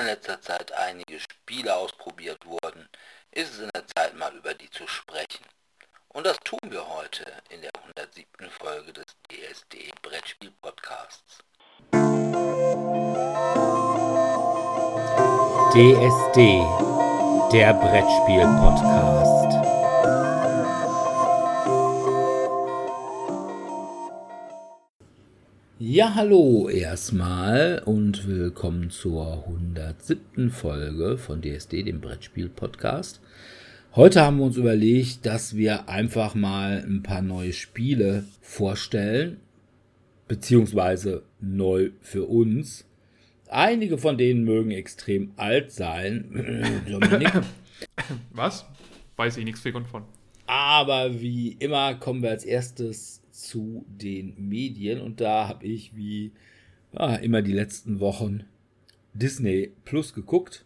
in letzter Zeit einige Spiele ausprobiert wurden, ist es in der Zeit mal über die zu sprechen. Und das tun wir heute in der 107. Folge des DSD Brettspiel Podcasts. DSD, der Brettspiel Podcast. Ja, hallo erstmal und willkommen zur 107. Folge von DSD, dem Brettspiel-Podcast. Heute haben wir uns überlegt, dass wir einfach mal ein paar neue Spiele vorstellen, beziehungsweise neu für uns. Einige von denen mögen extrem alt sein. Dominik. Was? Weiß ich nichts von. Aber wie immer kommen wir als erstes zu den Medien und da habe ich wie ja, immer die letzten Wochen Disney Plus geguckt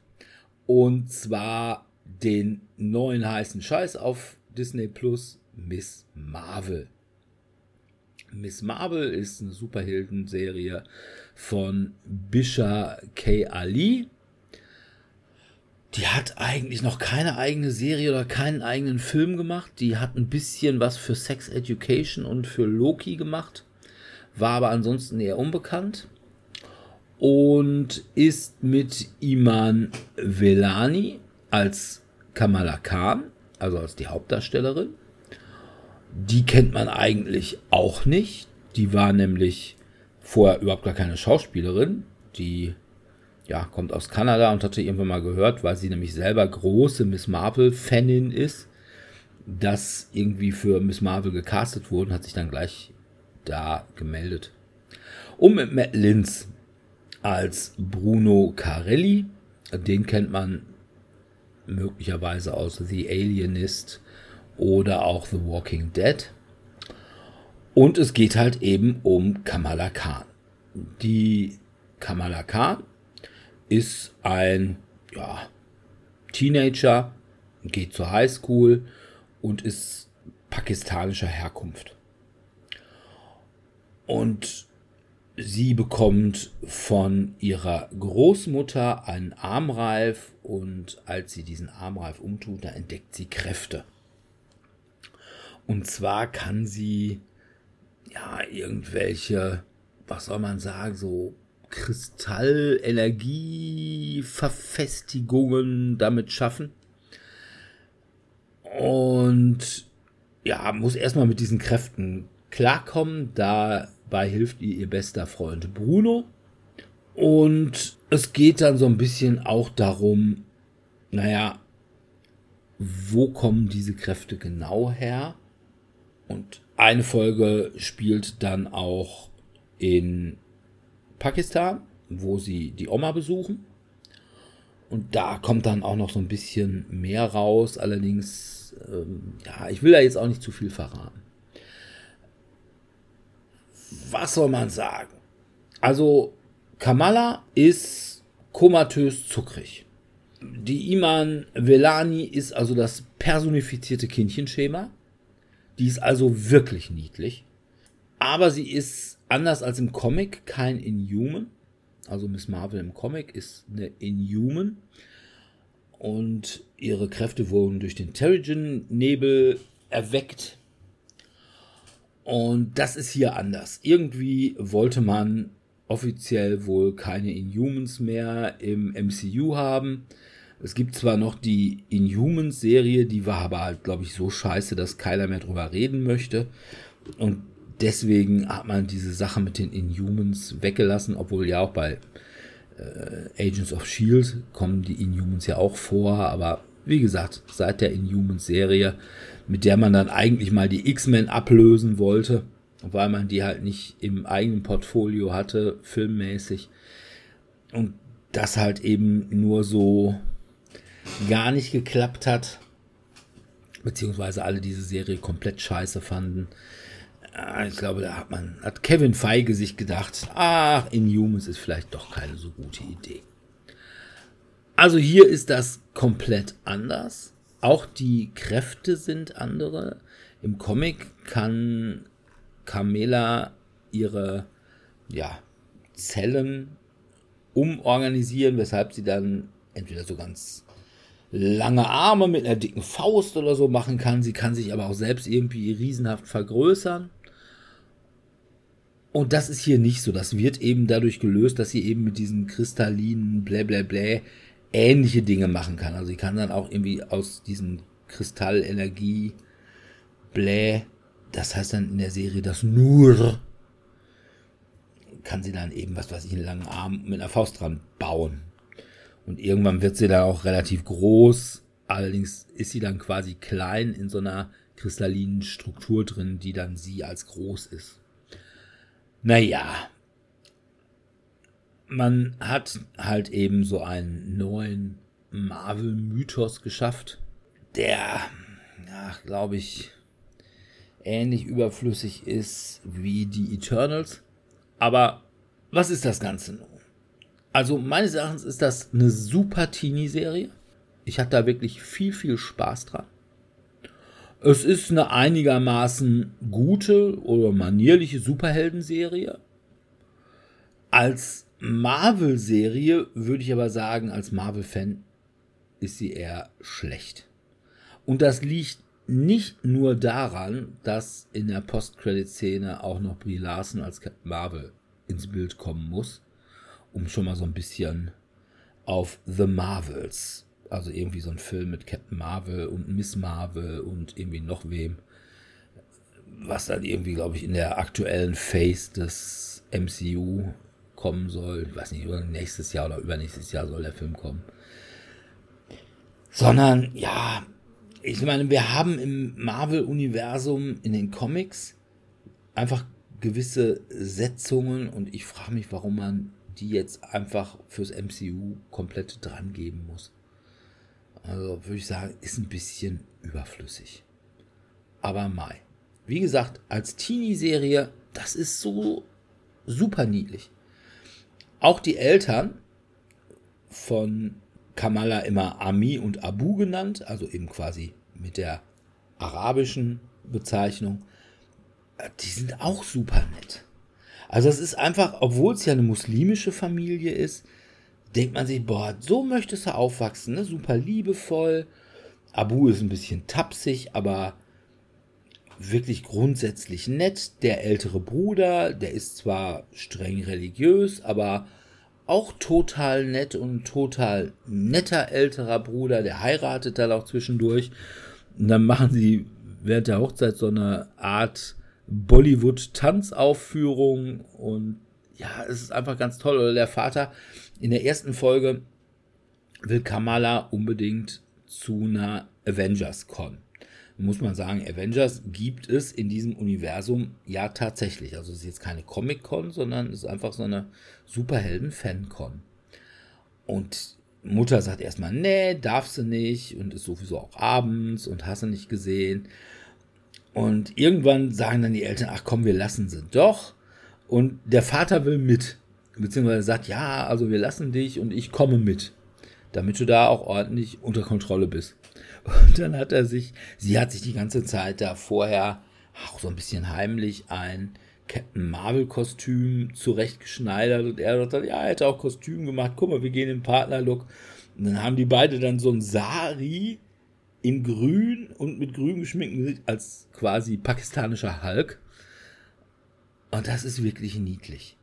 und zwar den neuen heißen Scheiß auf Disney Plus Miss Marvel. Miss Marvel ist eine Superhelden-Serie von Bisha K. Ali die hat eigentlich noch keine eigene Serie oder keinen eigenen Film gemacht. Die hat ein bisschen was für Sex Education und für Loki gemacht, war aber ansonsten eher unbekannt und ist mit Iman Velani als Kamala Khan, also als die Hauptdarstellerin. Die kennt man eigentlich auch nicht. Die war nämlich vorher überhaupt gar keine Schauspielerin. Die ja, kommt aus Kanada und hatte irgendwann mal gehört, weil sie nämlich selber große Miss Marvel-Fanin ist, dass irgendwie für Miss Marvel gecastet wurde und hat sich dann gleich da gemeldet. Und mit Matt Linz als Bruno Carelli, den kennt man möglicherweise aus The Alienist oder auch The Walking Dead. Und es geht halt eben um Kamala Khan. Die Kamala Khan ist ein ja, Teenager, geht zur Highschool und ist pakistanischer Herkunft. Und sie bekommt von ihrer Großmutter einen Armreif und als sie diesen Armreif umtut, da entdeckt sie Kräfte. Und zwar kann sie ja irgendwelche, was soll man sagen, so Kristallenergieverfestigungen damit schaffen. Und ja, muss erstmal mit diesen Kräften klarkommen. Dabei hilft ihr ihr bester Freund Bruno. Und es geht dann so ein bisschen auch darum, naja, wo kommen diese Kräfte genau her? Und eine Folge spielt dann auch in Pakistan, wo sie die Oma besuchen. Und da kommt dann auch noch so ein bisschen mehr raus. Allerdings, ähm, ja, ich will da jetzt auch nicht zu viel verraten. Was soll man sagen? Also, Kamala ist komatös zuckrig. Die Iman Velani ist also das personifizierte Kindchenschema. Die ist also wirklich niedlich. Aber sie ist anders als im Comic kein Inhuman. Also Miss Marvel im Comic ist eine Inhuman. Und ihre Kräfte wurden durch den Terrigen-Nebel erweckt. Und das ist hier anders. Irgendwie wollte man offiziell wohl keine Inhumans mehr im MCU haben. Es gibt zwar noch die Inhumans-Serie, die war aber halt, glaube ich, so scheiße, dass keiner mehr drüber reden möchte. Und deswegen hat man diese Sache mit den Inhumans weggelassen, obwohl ja auch bei äh, Agents of Shield kommen die Inhumans ja auch vor, aber wie gesagt, seit der Inhumans-Serie, mit der man dann eigentlich mal die X-Men ablösen wollte, weil man die halt nicht im eigenen Portfolio hatte, filmmäßig. Und das halt eben nur so gar nicht geklappt hat, beziehungsweise alle diese Serie komplett scheiße fanden. Ah, ich glaube, da hat man, hat Kevin Feige sich gedacht, ach, Inhumans ist vielleicht doch keine so gute Idee. Also hier ist das komplett anders. Auch die Kräfte sind andere. Im Comic kann Carmela ihre ja, Zellen umorganisieren, weshalb sie dann entweder so ganz lange Arme mit einer dicken Faust oder so machen kann. Sie kann sich aber auch selbst irgendwie riesenhaft vergrößern. Und das ist hier nicht so. Das wird eben dadurch gelöst, dass sie eben mit diesen kristallinen Blähblähblä ähnliche Dinge machen kann. Also sie kann dann auch irgendwie aus diesen Kristallenergie Blä, das heißt dann in der Serie das Nur, kann sie dann eben, was weiß ich, einen langen Arm mit einer Faust dran bauen. Und irgendwann wird sie dann auch relativ groß. Allerdings ist sie dann quasi klein in so einer kristallinen Struktur drin, die dann sie als groß ist. Naja, man hat halt eben so einen neuen Marvel-Mythos geschafft, der, glaube ich, ähnlich überflüssig ist wie die Eternals. Aber was ist das Ganze nun? Also meines Erachtens ist das eine super Teenie-Serie. Ich hatte da wirklich viel, viel Spaß dran. Es ist eine einigermaßen gute oder manierliche Superhelden-Serie. Als Marvel-Serie würde ich aber sagen, als Marvel-Fan ist sie eher schlecht. Und das liegt nicht nur daran, dass in der Post-Credit-Szene auch noch Brie Larson als Marvel ins Bild kommen muss, um schon mal so ein bisschen auf The Marvels also irgendwie so ein Film mit Captain Marvel und Miss Marvel und irgendwie noch wem. Was dann irgendwie, glaube ich, in der aktuellen Phase des MCU kommen soll. Ich weiß nicht, nächstes Jahr oder übernächstes Jahr soll der Film kommen. Sondern, ja, ich meine, wir haben im Marvel-Universum in den Comics einfach gewisse Setzungen und ich frage mich, warum man die jetzt einfach fürs MCU komplett dran geben muss. Also würde ich sagen, ist ein bisschen überflüssig. Aber Mai. Wie gesagt, als Teenie-Serie, das ist so super niedlich. Auch die Eltern von Kamala immer Ami und Abu genannt, also eben quasi mit der arabischen Bezeichnung, die sind auch super nett. Also es ist einfach, obwohl es ja eine muslimische Familie ist, denkt man sich, boah, so möchtest du aufwachsen, ne? super liebevoll. Abu ist ein bisschen tapsig, aber wirklich grundsätzlich nett. Der ältere Bruder, der ist zwar streng religiös, aber auch total nett und total netter älterer Bruder, der heiratet dann auch zwischendurch. Und dann machen sie während der Hochzeit so eine Art Bollywood-Tanzaufführung und ja, es ist einfach ganz toll. Oder der Vater in der ersten Folge will Kamala unbedingt zu einer Avengers Con. Muss man sagen, Avengers gibt es in diesem Universum ja tatsächlich. Also es ist jetzt keine Comic-Con, sondern es ist einfach so eine Superhelden-Fan-Con. Und Mutter sagt erstmal, nee, darf sie nicht und ist sowieso auch abends und hast du nicht gesehen. Und irgendwann sagen dann die Eltern, ach komm, wir lassen sie doch. Und der Vater will mit beziehungsweise sagt, ja, also wir lassen dich und ich komme mit, damit du da auch ordentlich unter Kontrolle bist. Und dann hat er sich, sie hat sich die ganze Zeit da vorher auch so ein bisschen heimlich ein Captain Marvel Kostüm zurechtgeschneidert und er sagt, ja, er hätte auch Kostüm gemacht, guck mal, wir gehen in Partnerlook. Und dann haben die beide dann so ein Sari in grün und mit grün geschminkten als quasi pakistanischer Hulk. Und das ist wirklich niedlich.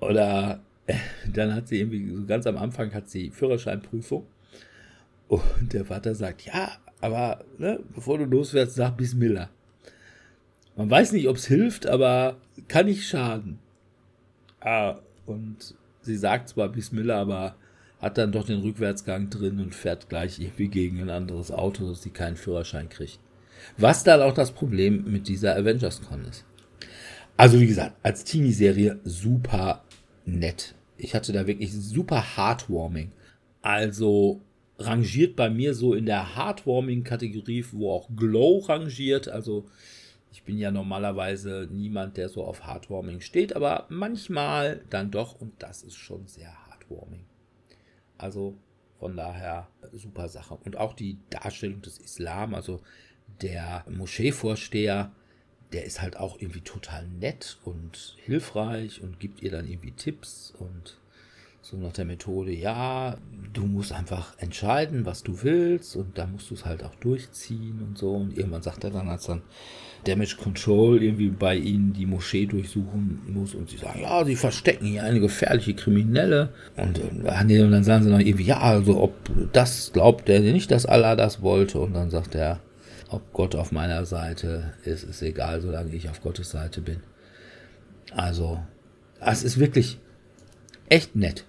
Oder dann hat sie irgendwie, so ganz am Anfang hat sie Führerscheinprüfung. Und der Vater sagt, ja, aber ne, bevor du losfährst, sag Bismillah. Man weiß nicht, ob es hilft, aber kann nicht schaden. Ah, und sie sagt zwar Bismillah, aber hat dann doch den Rückwärtsgang drin und fährt gleich irgendwie gegen ein anderes Auto, dass sie keinen Führerschein kriegt. Was dann auch das Problem mit dieser Avengers Con ist. Also wie gesagt, als Teenie-Serie super nett. Ich hatte da wirklich super Heartwarming. Also rangiert bei mir so in der Heartwarming-Kategorie, wo auch Glow rangiert. Also ich bin ja normalerweise niemand, der so auf Heartwarming steht, aber manchmal dann doch und das ist schon sehr Heartwarming. Also von daher super Sache. Und auch die Darstellung des Islam, also der Moscheevorsteher, der ist halt auch irgendwie total nett und hilfreich und gibt ihr dann irgendwie Tipps und So nach der Methode, ja, du musst einfach entscheiden, was du willst und da musst du es halt auch durchziehen und so. Und irgendwann sagt er dann, als dann Damage Control irgendwie bei ihnen die Moschee durchsuchen muss und sie sagen, ja, sie verstecken hier eine gefährliche Kriminelle. Und, und dann sagen sie noch irgendwie, ja, also ob das glaubt er nicht, dass Allah das wollte. Und dann sagt er, ob Gott auf meiner Seite ist, ist egal, solange ich auf Gottes Seite bin. Also, es ist wirklich echt nett.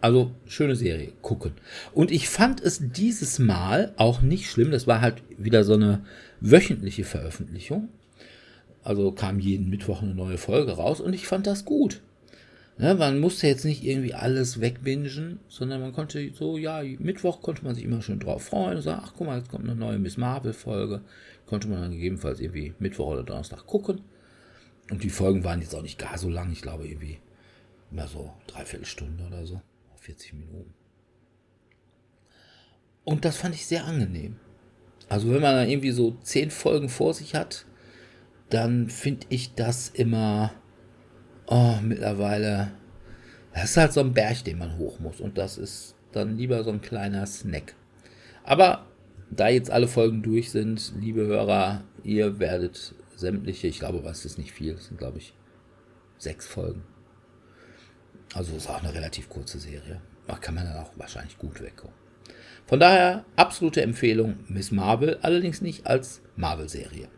Also schöne Serie, gucken. Und ich fand es dieses Mal auch nicht schlimm. Das war halt wieder so eine wöchentliche Veröffentlichung. Also kam jeden Mittwoch eine neue Folge raus und ich fand das gut. Ja, man musste jetzt nicht irgendwie alles wegbingen, sondern man konnte so, ja, Mittwoch konnte man sich immer schön drauf freuen und sagen, ach guck mal, jetzt kommt eine neue Miss Marvel-Folge. Konnte man dann gegebenenfalls irgendwie Mittwoch oder Donnerstag gucken. Und die Folgen waren jetzt auch nicht gar so lang, ich glaube irgendwie immer so dreiviertel Stunde oder so. 40 Minuten. Und das fand ich sehr angenehm. Also wenn man dann irgendwie so zehn Folgen vor sich hat, dann finde ich das immer oh, mittlerweile. Das ist halt so ein Berg, den man hoch muss. Und das ist dann lieber so ein kleiner Snack. Aber da jetzt alle Folgen durch sind, liebe Hörer, ihr werdet sämtliche, ich glaube, was ist nicht viel, das sind glaube ich sechs Folgen. Also ist auch eine relativ kurze Serie. Da kann man dann auch wahrscheinlich gut wegkommen. Von daher absolute Empfehlung Miss Marvel, allerdings nicht als Marvel-Serie.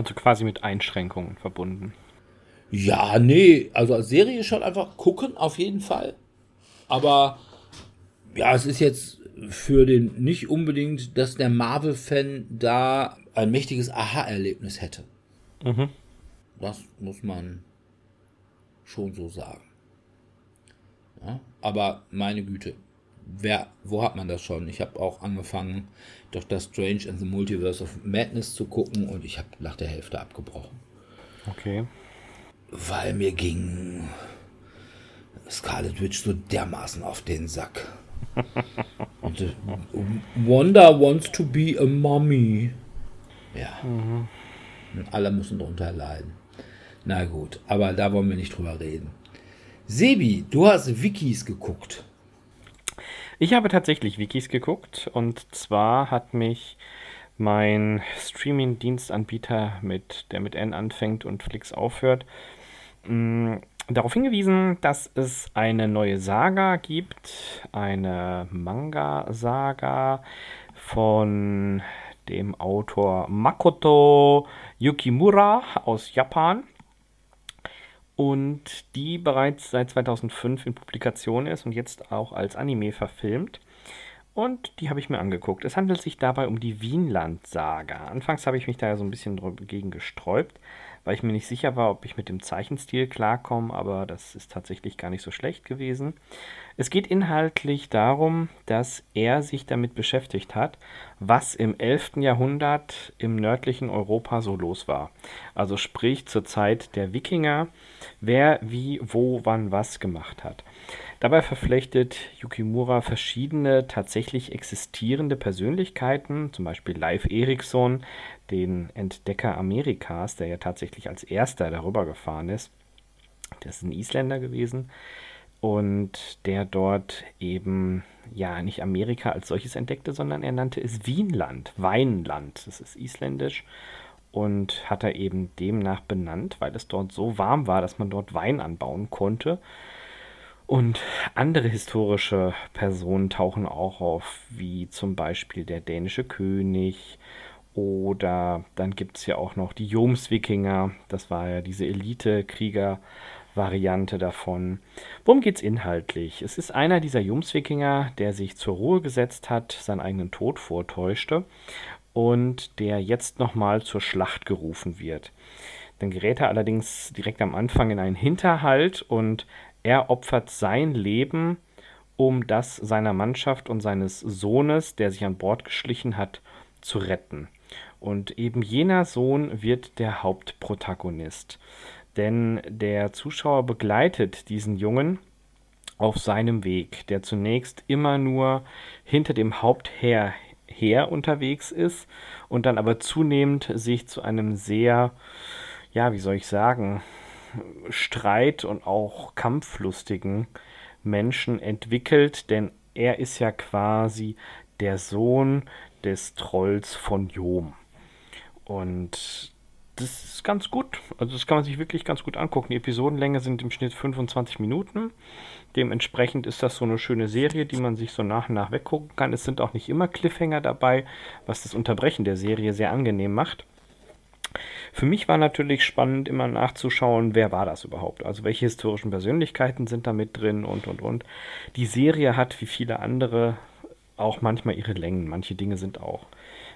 Also quasi mit Einschränkungen verbunden. Ja, nee, also als Serie schon einfach gucken, auf jeden Fall. Aber ja, es ist jetzt für den nicht unbedingt, dass der Marvel-Fan da ein mächtiges Aha-Erlebnis hätte. Mhm. Das muss man schon so sagen. Ja, aber meine Güte, wer, wo hat man das schon? Ich habe auch angefangen, Dr. Strange and the Multiverse of Madness zu gucken und ich habe nach der Hälfte abgebrochen. Okay. Weil mir ging Scarlet Witch so dermaßen auf den Sack. und, äh, Wanda wants to be a mommy. Ja. Mhm. Und alle müssen darunter leiden. Na gut, aber da wollen wir nicht drüber reden. Sebi, du hast Wikis geguckt. Ich habe tatsächlich Wikis geguckt und zwar hat mich mein Streaming-Dienstanbieter, mit, der mit N anfängt und Flix aufhört, mh, mm, darauf hingewiesen, dass es eine neue Saga gibt, eine Manga-Saga von dem Autor Makoto Yukimura aus Japan und die bereits seit 2005 in Publikation ist und jetzt auch als Anime verfilmt. Und die habe ich mir angeguckt. Es handelt sich dabei um die Wienland-Saga. Anfangs habe ich mich da ja so ein bisschen dagegen gesträubt, weil ich mir nicht sicher war, ob ich mit dem Zeichenstil klarkomme, aber das ist tatsächlich gar nicht so schlecht gewesen. Es geht inhaltlich darum, dass er sich damit beschäftigt hat, was im 11. Jahrhundert im nördlichen Europa so los war. Also sprich zur Zeit der Wikinger, wer wie, wo, wann was gemacht hat. Dabei verflechtet Yukimura verschiedene tatsächlich existierende Persönlichkeiten, zum Beispiel Leif Erikson, den Entdecker Amerikas, der ja tatsächlich als erster darüber gefahren ist. Das ist ein Isländer gewesen und der dort eben ja nicht Amerika als solches entdeckte, sondern er nannte es Wienland, Weinland. Das ist isländisch und hat er eben demnach benannt, weil es dort so warm war, dass man dort Wein anbauen konnte. Und andere historische Personen tauchen auch auf, wie zum Beispiel der dänische König oder dann gibt es ja auch noch die Jomswikinger, das war ja diese Elite-Krieger-Variante davon. Worum geht es inhaltlich? Es ist einer dieser Jomswikinger, der sich zur Ruhe gesetzt hat, seinen eigenen Tod vortäuschte und der jetzt nochmal zur Schlacht gerufen wird. Dann gerät er allerdings direkt am Anfang in einen Hinterhalt und er opfert sein Leben, um das seiner Mannschaft und seines Sohnes, der sich an Bord geschlichen hat, zu retten. Und eben jener Sohn wird der Hauptprotagonist. Denn der Zuschauer begleitet diesen Jungen auf seinem Weg, der zunächst immer nur hinter dem Hauptherr her unterwegs ist und dann aber zunehmend sich zu einem sehr, ja, wie soll ich sagen, Streit und auch kampflustigen Menschen entwickelt, denn er ist ja quasi der Sohn des Trolls von Jom. Und das ist ganz gut. Also das kann man sich wirklich ganz gut angucken. Die Episodenlänge sind im Schnitt 25 Minuten. Dementsprechend ist das so eine schöne Serie, die man sich so nach und nach weggucken kann. Es sind auch nicht immer Cliffhanger dabei, was das Unterbrechen der Serie sehr angenehm macht. Für mich war natürlich spannend, immer nachzuschauen, wer war das überhaupt? Also welche historischen Persönlichkeiten sind da mit drin und und und. Die Serie hat wie viele andere auch manchmal ihre Längen. Manche Dinge sind auch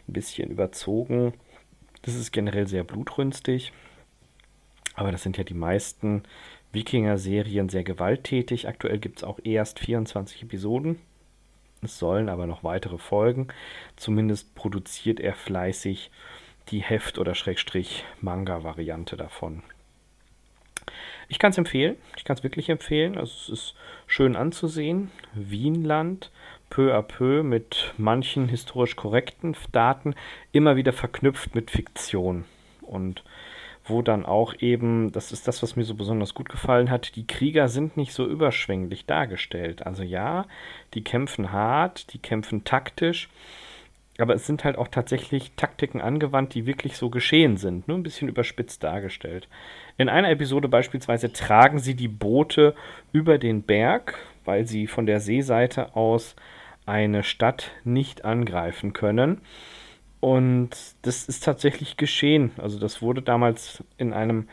ein bisschen überzogen. Das ist generell sehr blutrünstig. Aber das sind ja die meisten Wikinger-Serien sehr gewalttätig. Aktuell gibt es auch erst 24 Episoden. Es sollen aber noch weitere folgen. Zumindest produziert er fleißig die Heft- oder Schrägstrich Manga-Variante davon. Ich kann es empfehlen. Ich kann es wirklich empfehlen. Also es ist schön anzusehen. Wienland, peu à peu mit manchen historisch korrekten Daten, immer wieder verknüpft mit Fiktion. Und wo dann auch eben, das ist das, was mir so besonders gut gefallen hat, die Krieger sind nicht so überschwänglich dargestellt. Also ja, die kämpfen hart, die kämpfen taktisch, aber es sind halt auch tatsächlich Taktiken angewandt, die wirklich so geschehen sind, nur ein bisschen überspitzt dargestellt. In einer Episode beispielsweise tragen sie die Boote über den Berg, weil sie von der Seeseite aus eine Stadt nicht angreifen können. Und das ist tatsächlich geschehen. Also das wurde damals in einem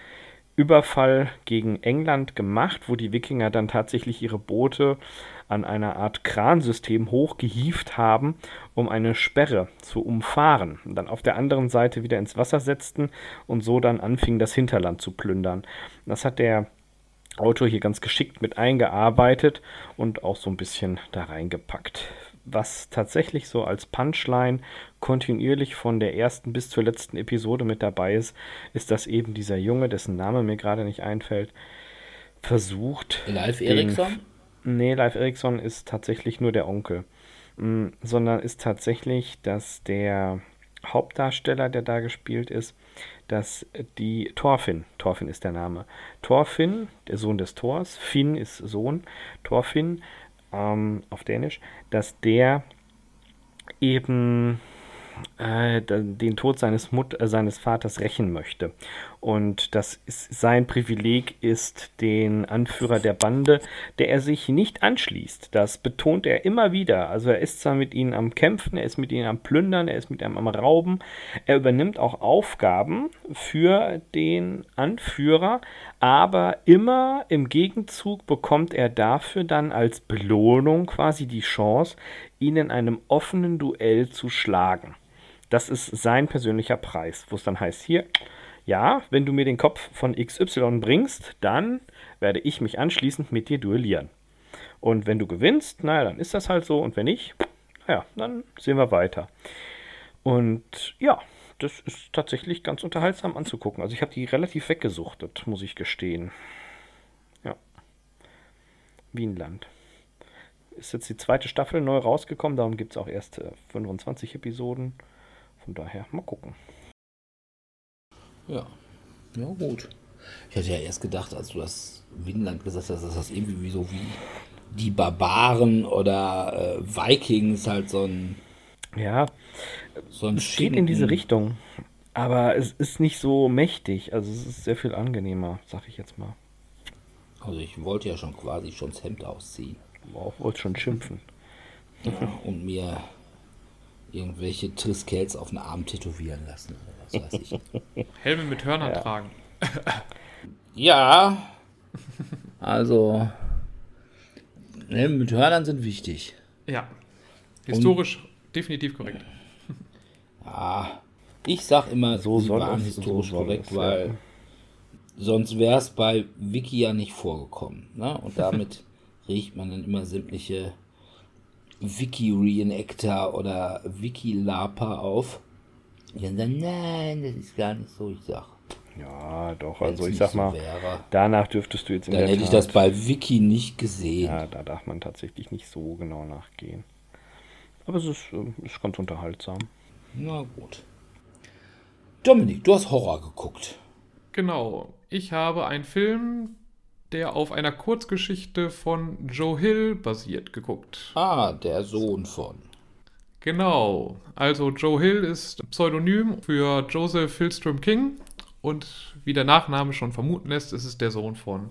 Überfall gegen England gemacht, wo die Wikinger dann tatsächlich ihre Boote an einer Art Kransystem hochgehieft haben, um eine Sperre zu umfahren. Und dann auf der anderen Seite wieder ins Wasser setzten und so dann anfingen, das Hinterland zu plündern. Das hat der Autor hier ganz geschickt mit eingearbeitet und auch so ein bisschen da reingepackt was tatsächlich so als Punchline kontinuierlich von der ersten bis zur letzten Episode mit dabei ist, ist, dass eben dieser Junge, dessen Name mir gerade nicht einfällt, versucht. Live Eriksson? Nee, Live Eriksson ist tatsächlich nur der Onkel. Mm, sondern ist tatsächlich, dass der Hauptdarsteller, der da gespielt ist, dass die Thorfinn, Thorfinn ist der Name, Thorfinn, der Sohn des Thors, Finn ist Sohn, Thorfinn ähm, auf Dänisch, dass der eben äh, den Tod seines, Mut äh, seines Vaters rächen möchte. Und das ist sein Privileg ist, den Anführer der Bande, der er sich nicht anschließt. Das betont er immer wieder. Also er ist zwar mit ihnen am Kämpfen, er ist mit ihnen am Plündern, er ist mit ihnen am Rauben. Er übernimmt auch Aufgaben für den Anführer, aber immer im Gegenzug bekommt er dafür dann als Belohnung quasi die Chance, ihn in einem offenen Duell zu schlagen. Das ist sein persönlicher Preis, wo es dann heißt, hier, ja, wenn du mir den Kopf von XY bringst, dann werde ich mich anschließend mit dir duellieren. Und wenn du gewinnst, naja, dann ist das halt so. Und wenn nicht, naja, dann sehen wir weiter. Und ja, das ist tatsächlich ganz unterhaltsam anzugucken. Also ich habe die relativ weggesuchtet, muss ich gestehen. Ja. Wienland. Ist jetzt die zweite Staffel neu rausgekommen, darum gibt es auch erst äh, 25 Episoden. Von daher, mal gucken. Ja. Ja, gut. Ich hatte ja erst gedacht, als du das Winland gesagt hast, dass das irgendwie so wie die Barbaren oder äh, Vikings halt so ein. Ja, so ein es geht in diese Richtung. Aber es ist nicht so mächtig. Also es ist sehr viel angenehmer, sag ich jetzt mal. Also ich wollte ja schon quasi schon das Hemd ausziehen. Auch wollte schon schimpfen. Ja, und mir irgendwelche Triskels auf den Arm tätowieren lassen oder was weiß ich. Helme mit Hörnern ja. tragen. ja, also Helme mit Hörnern sind wichtig. Ja, historisch Und, definitiv korrekt. Ja, ich sag immer, so sie waren historisch so korrekt, es, weil ja. sonst wäre es bei Wiki ja nicht vorgekommen. Ne? Und damit riecht man dann immer sämtliche Wiki-Reenactor oder Wiki-Laper auf. Die dann sagen, nein, das ist gar nicht so, ich sag. Ja, doch, also ich sag mal, wäre, danach dürftest du jetzt in Dann hätte Tat, ich das bei Wiki nicht gesehen. Ja, da darf man tatsächlich nicht so genau nachgehen. Aber es ist, äh, ist ganz unterhaltsam. Na gut. Dominik, du hast Horror geguckt. Genau. Ich habe einen Film, der auf einer Kurzgeschichte von Joe Hill basiert, geguckt. Ah, der Sohn von. Genau. Also Joe Hill ist Pseudonym für Joseph Hillstrom King und wie der Nachname schon vermuten lässt, ist es der Sohn von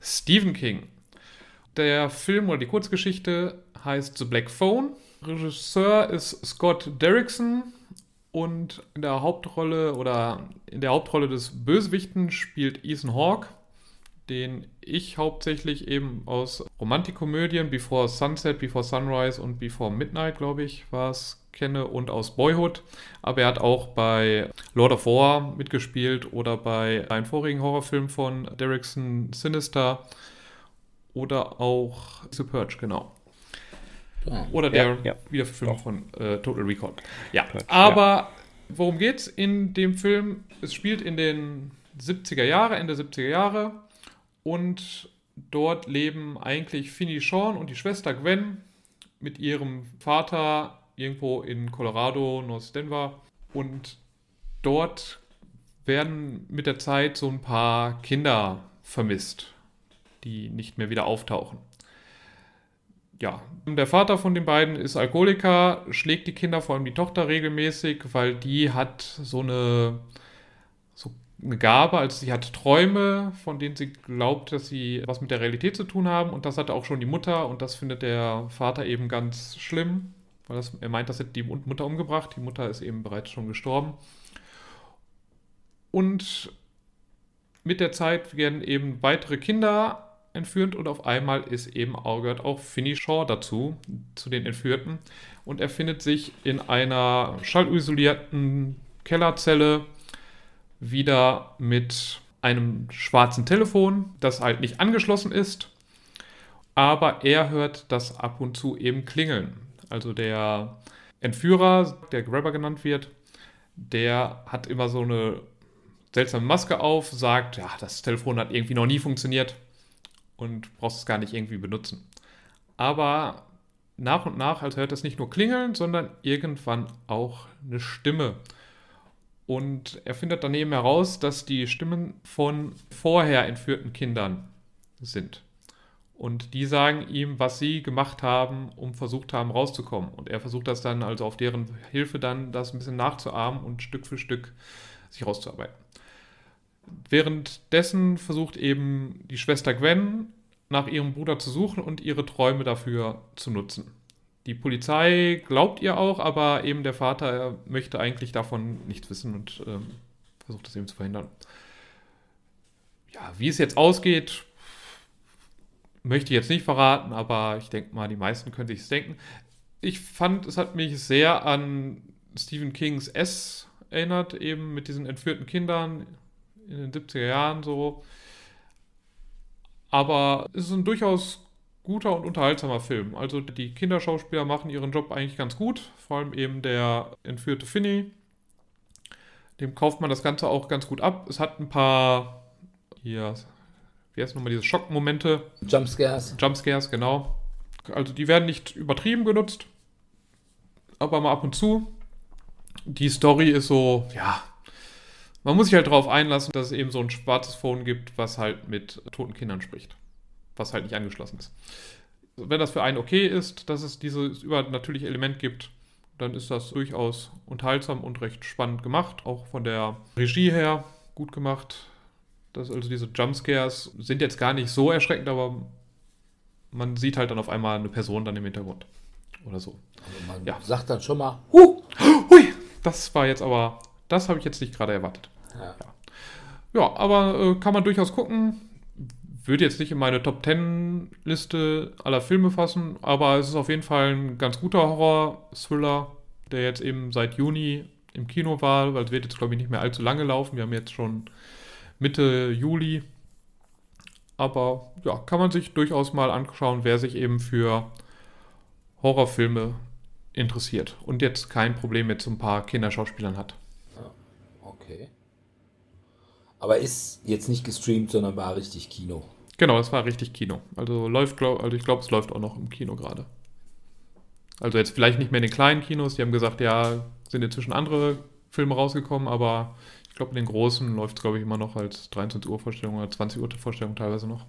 Stephen King. Der Film oder die Kurzgeschichte heißt The Black Phone. Regisseur ist Scott Derrickson und in der Hauptrolle oder in der Hauptrolle des Bösewichten spielt Ethan Hawke, den ich hauptsächlich eben aus Romantikkomödien Before Sunset, Before Sunrise und Before Midnight, glaube ich, war es, kenne und aus Boyhood. Aber er hat auch bei Lord of War mitgespielt oder bei einem vorigen Horrorfilm von Derrickson Sinister oder auch The Purge, genau. Oder der Ja, ja. Wiederverfilmung Doch. von äh, Total Recall. Ja, Purge, aber worum geht's in dem Film? Es spielt in den 70er Jahre, Ende 70er Jahre und dort leben eigentlich Finny Sean und die Schwester Gwen mit ihrem Vater irgendwo in Colorado, North Denver. Und dort werden mit der Zeit so ein paar Kinder vermisst, die nicht mehr wieder auftauchen. Ja, der Vater von den beiden ist Alkoholiker, schlägt die Kinder, vor allem die Tochter regelmäßig, weil die hat so eine, eine Gabe, also sie hat Träume, von denen sie glaubt, dass sie was mit der Realität zu tun haben. Und das hatte auch schon die Mutter. Und das findet der Vater eben ganz schlimm, weil das, er meint, das hätte die Mutter umgebracht, die Mutter ist eben bereits schon gestorben. Und mit der Zeit werden eben weitere Kinder entführt. Und auf einmal ist eben auch, gehört auch Finny Shaw dazu, zu den Entführten. Und er findet sich in einer schallisolierten Kellerzelle wieder mit einem schwarzen Telefon, das halt nicht angeschlossen ist. Aber er hört das ab und zu eben klingeln. Also der Entführer, der Grabber genannt wird, der hat immer so eine seltsame Maske auf, sagt, ja, das Telefon hat irgendwie noch nie funktioniert und brauchst es gar nicht irgendwie benutzen. Aber nach und nach, also hört es nicht nur klingeln, sondern irgendwann auch eine Stimme. Und er findet daneben heraus, dass die Stimmen von vorher entführten Kindern sind. Und die sagen ihm, was sie gemacht haben, um versucht haben, rauszukommen. Und er versucht das dann, also auf deren Hilfe dann, das ein bisschen nachzuahmen und Stück für Stück sich rauszuarbeiten. Währenddessen versucht eben die Schwester Gwen nach ihrem Bruder zu suchen und ihre Träume dafür zu nutzen. Die Polizei glaubt ihr auch, aber eben der Vater möchte eigentlich davon nichts wissen und ähm, versucht das eben zu verhindern. Ja, wie es jetzt ausgeht, möchte ich jetzt nicht verraten, aber ich denke mal, die meisten können sich es denken. Ich fand, es hat mich sehr an Stephen Kings S erinnert, eben mit diesen entführten Kindern in den 70er Jahren so. Aber es ist ein durchaus guter und unterhaltsamer Film. Also die Kinderschauspieler machen ihren Job eigentlich ganz gut. Vor allem eben der entführte Finny. Dem kauft man das Ganze auch ganz gut ab. Es hat ein paar, hier, wie heißt nochmal diese Schockmomente. Jumpscares. Jumpscares, genau. Also die werden nicht übertrieben genutzt, aber mal ab und zu. Die Story ist so, ja, man muss sich halt darauf einlassen, dass es eben so ein schwarzes Phone gibt, was halt mit toten Kindern spricht. Was halt nicht angeschlossen ist. Wenn das für einen okay ist, dass es dieses übernatürliche Element gibt, dann ist das durchaus unterhaltsam und recht spannend gemacht. Auch von der Regie her gut gemacht. Das, also diese Jumpscares sind jetzt gar nicht so erschreckend, aber man sieht halt dann auf einmal eine Person dann im Hintergrund. Oder so. Also man Ja. sagt dann schon mal, huh! Hui, das war jetzt aber, das habe ich jetzt nicht gerade erwartet. Ja. Ja, aber äh, kann man durchaus gucken. Würde jetzt nicht in meine Top 10 Liste aller Filme fassen, aber es ist auf jeden Fall ein ganz guter Horror-Thriller, der jetzt eben seit Juni im Kino war, weil es wird jetzt, glaube ich, nicht mehr allzu lange laufen. Wir haben jetzt schon Mitte Juli. Aber ja, kann man sich durchaus mal anschauen, wer sich eben für Horrorfilme interessiert und jetzt kein Problem mit so ein paar Kinderschauspielern hat. Okay. Aber ist jetzt nicht gestreamt, sondern war richtig Kino. Genau, das war richtig Kino. Also läuft, glaub, also ich glaube, es läuft auch noch im Kino gerade. Also jetzt vielleicht nicht mehr in den kleinen Kinos, die haben gesagt, ja, sind inzwischen andere Filme rausgekommen, aber ich glaube, in den großen läuft es, glaube ich, immer noch als 23 Uhr Vorstellung oder 20 Uhr Vorstellung teilweise noch.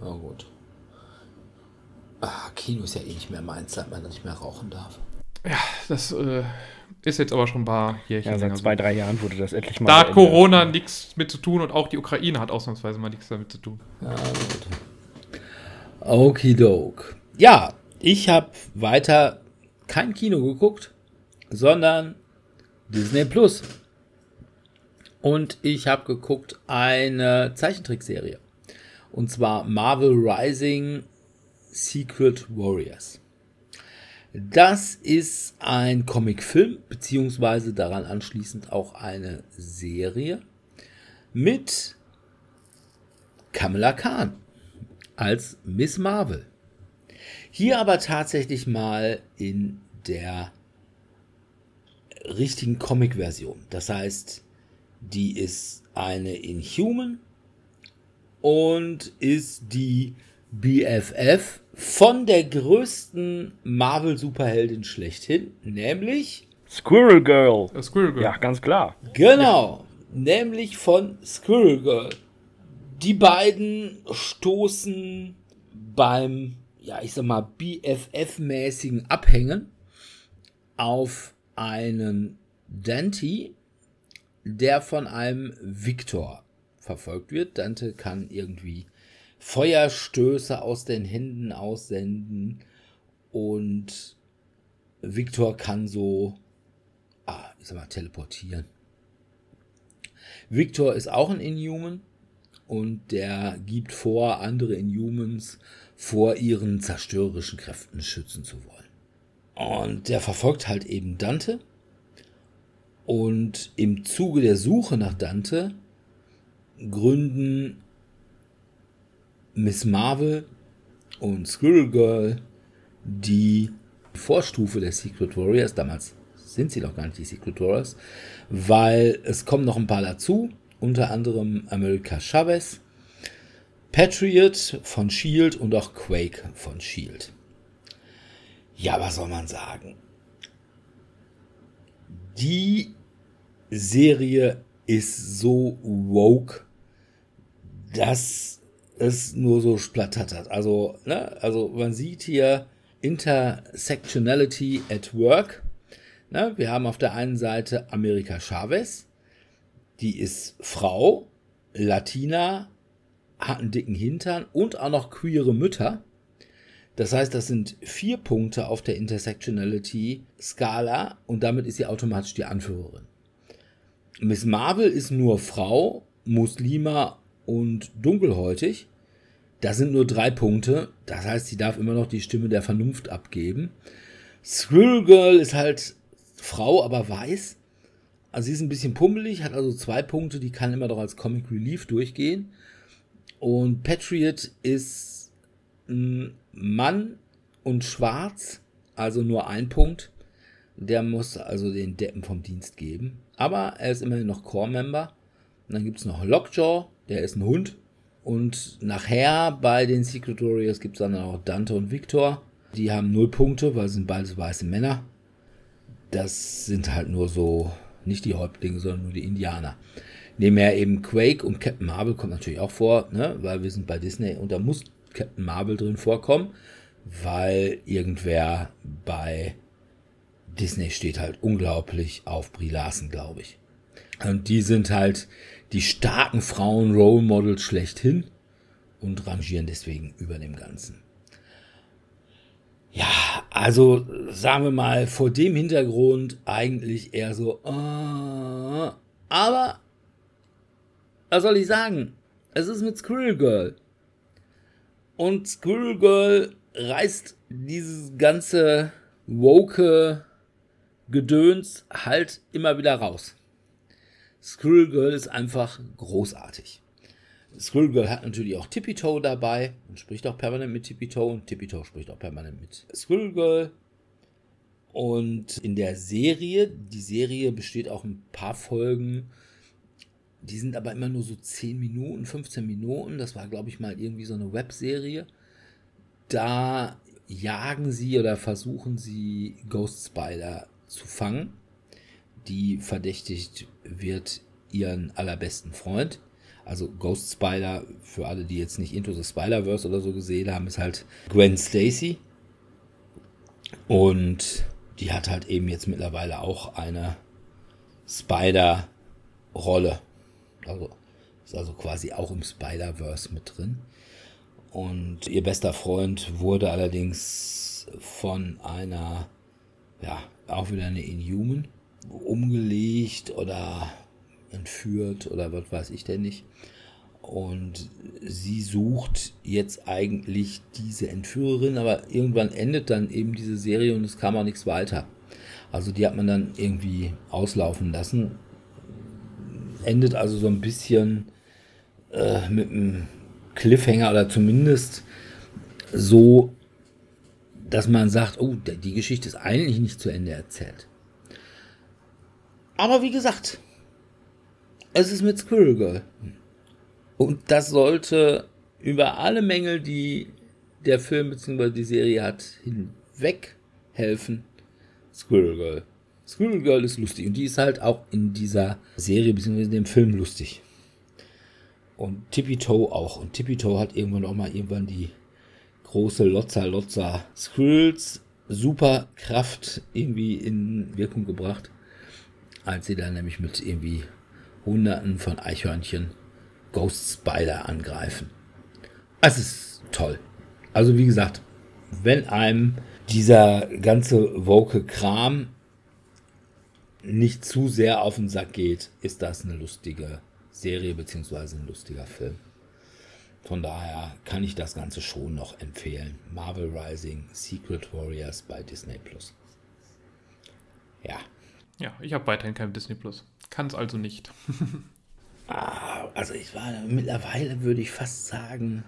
Na gut. Ah, Kino ist ja eh nicht mehr meins, seit man nicht mehr rauchen darf. Ja, das äh, ist jetzt aber schon ein paar Jährchen. Ja, seit zwei, drei Jahren wurde das endlich mal. Da hat. Corona nichts mit zu tun und auch die Ukraine hat ausnahmsweise mal nichts damit zu tun. Ja, gut. Okidok. Ja, ich habe weiter kein Kino geguckt, sondern Disney Plus. Und ich habe geguckt eine Zeichentrickserie. Und zwar Marvel Rising Secret Warriors. Das ist ein Comicfilm, beziehungsweise daran anschließend auch eine Serie mit Kamala Khan als Miss Marvel. Hier aber tatsächlich mal in der richtigen Comic-Version. Das heißt, die ist eine Inhuman und ist die BFF von der größten Marvel-Superheldin schlechthin, nämlich, Squirrel Girl. Äh, Squirrel Girl. Ja, ganz klar. genau, nämlich von Squirrel Girl. Die beiden stoßen beim, ja, ich sag mal, BFF-mäßigen Abhängen auf einen Dante, der von einem Victor verfolgt wird. Dante kann irgendwie Feuerstöße aus den Händen aussenden und Victor kann so, ah, ich sag mal, teleportieren. Victor ist auch ein Inhuman und der gibt vor, andere Inhumans vor ihren zerstörerischen Kräften schützen zu wollen. Und der verfolgt halt eben Dante. Und im Zuge der Suche nach Dante gründen Miss Marvel und Squirrel Girl die Vorstufe der Secret Warriors. Damals sind sie noch gar nicht die Secret Warriors, weil es kommen noch ein paar dazu, unter anderem America Chavez, Patriot von Shield und auch Quake von Shield. Ja, was soll man sagen? Die Serie ist so woke, dass es nur so splattert. Also, ne, also man sieht hier Intersectionality at Work. Ne, wir haben auf der einen Seite America Chavez, die ist Frau, Latina, hat einen dicken Hintern und auch noch queere Mütter. Das heißt, das sind vier Punkte auf der Intersectionality-Skala und damit ist sie automatisch die Anführerin. Miss Marvel ist nur Frau, Muslima und dunkelhäutig. Das sind nur drei Punkte. Das heißt, sie darf immer noch die Stimme der Vernunft abgeben. Squirrel ist halt Frau, aber weiß. Also sie ist ein bisschen pummelig, hat also zwei Punkte, die kann immer doch als Comic Relief durchgehen. Und Patriot ist ein Mann und schwarz, also nur ein Punkt. Der muss also den Deppen vom Dienst geben. Aber er ist immerhin noch Core-Member. Und dann gibt es noch Lockjaw, der ist ein Hund. Und nachher bei den Secret Warriors gibt es dann auch Dante und Victor. Die haben null Punkte, weil sie sind beides weiße Männer. Das sind halt nur so, nicht die Häuptlinge, sondern nur die Indianer. Nebenher eben Quake und Captain Marvel kommt natürlich auch vor, ne? weil wir sind bei Disney und da muss Captain Marvel drin vorkommen, weil irgendwer bei Disney steht halt unglaublich auf Brie Larson, glaube ich. Und die sind halt die starken Frauen Role Models schlechthin und rangieren deswegen über dem Ganzen. Ja, also sagen wir mal vor dem Hintergrund eigentlich eher so, äh, aber was soll ich sagen? Es ist mit Squirrel Girl. Und Squirrel Girl reißt dieses ganze woke Gedöns halt immer wieder raus. Squirrel Girl ist einfach großartig. Squirrel Girl hat natürlich auch Tippy Toe dabei und spricht auch permanent mit Tippy Toe und Tippy Toe spricht auch permanent mit Squirrel Girl. Und in der Serie, die Serie besteht auch ein paar Folgen, die sind aber immer nur so 10 Minuten, 15 Minuten. Das war, glaube ich, mal irgendwie so eine Webserie. Da jagen sie oder versuchen sie Ghost Spider zu fangen, die verdächtigt wird, ihren allerbesten Freund. Also Ghost Spider, für alle, die jetzt nicht Into the Spider-Verse oder so gesehen haben, ist halt Gwen Stacy. Und die hat halt eben jetzt mittlerweile auch eine Spider-Rolle. Also ist also quasi auch im Spider-Verse mit drin. Und ihr bester Freund wurde allerdings von einer, ja, auch wieder eine Inhuman umgelegt oder entführt oder was weiß ich denn nicht. Und sie sucht jetzt eigentlich diese Entführerin, aber irgendwann endet dann eben diese Serie und es kam auch nichts weiter. Also die hat man dann irgendwie auslaufen lassen. Endet also so ein bisschen äh, mit einem Cliffhanger oder zumindest so, dass man sagt, oh, die Geschichte ist eigentlich nicht zu Ende erzählt. Aber wie gesagt, es ist mit Squirrel Girl. Und das sollte über alle Mängel, die der Film bzw. die Serie hat, hinweg helfen. Squirrel Girl. Squirrel Girl ist lustig und die ist halt auch in dieser Serie bzw. in dem Film lustig. Und Tippy Toe auch. Und Tippy Toe hat irgendwann auch mal irgendwann die große Lotza Lotza Squirrels Superkraft irgendwie in Wirkung gebracht. Als sie dann nämlich mit irgendwie Hunderten von Eichhörnchen Ghost Spider angreifen. Es ist toll. Also wie gesagt, wenn einem dieser ganze woke Kram nicht zu sehr auf den Sack geht, ist das eine lustige Serie bzw. ein lustiger Film. Von daher kann ich das Ganze schon noch empfehlen. Marvel Rising, Secret Warriors bei Disney Plus. Ja. Ja, ich habe weiterhin kein Disney Plus. Kann es also nicht. Ah, also ich war mittlerweile würde ich fast sagen,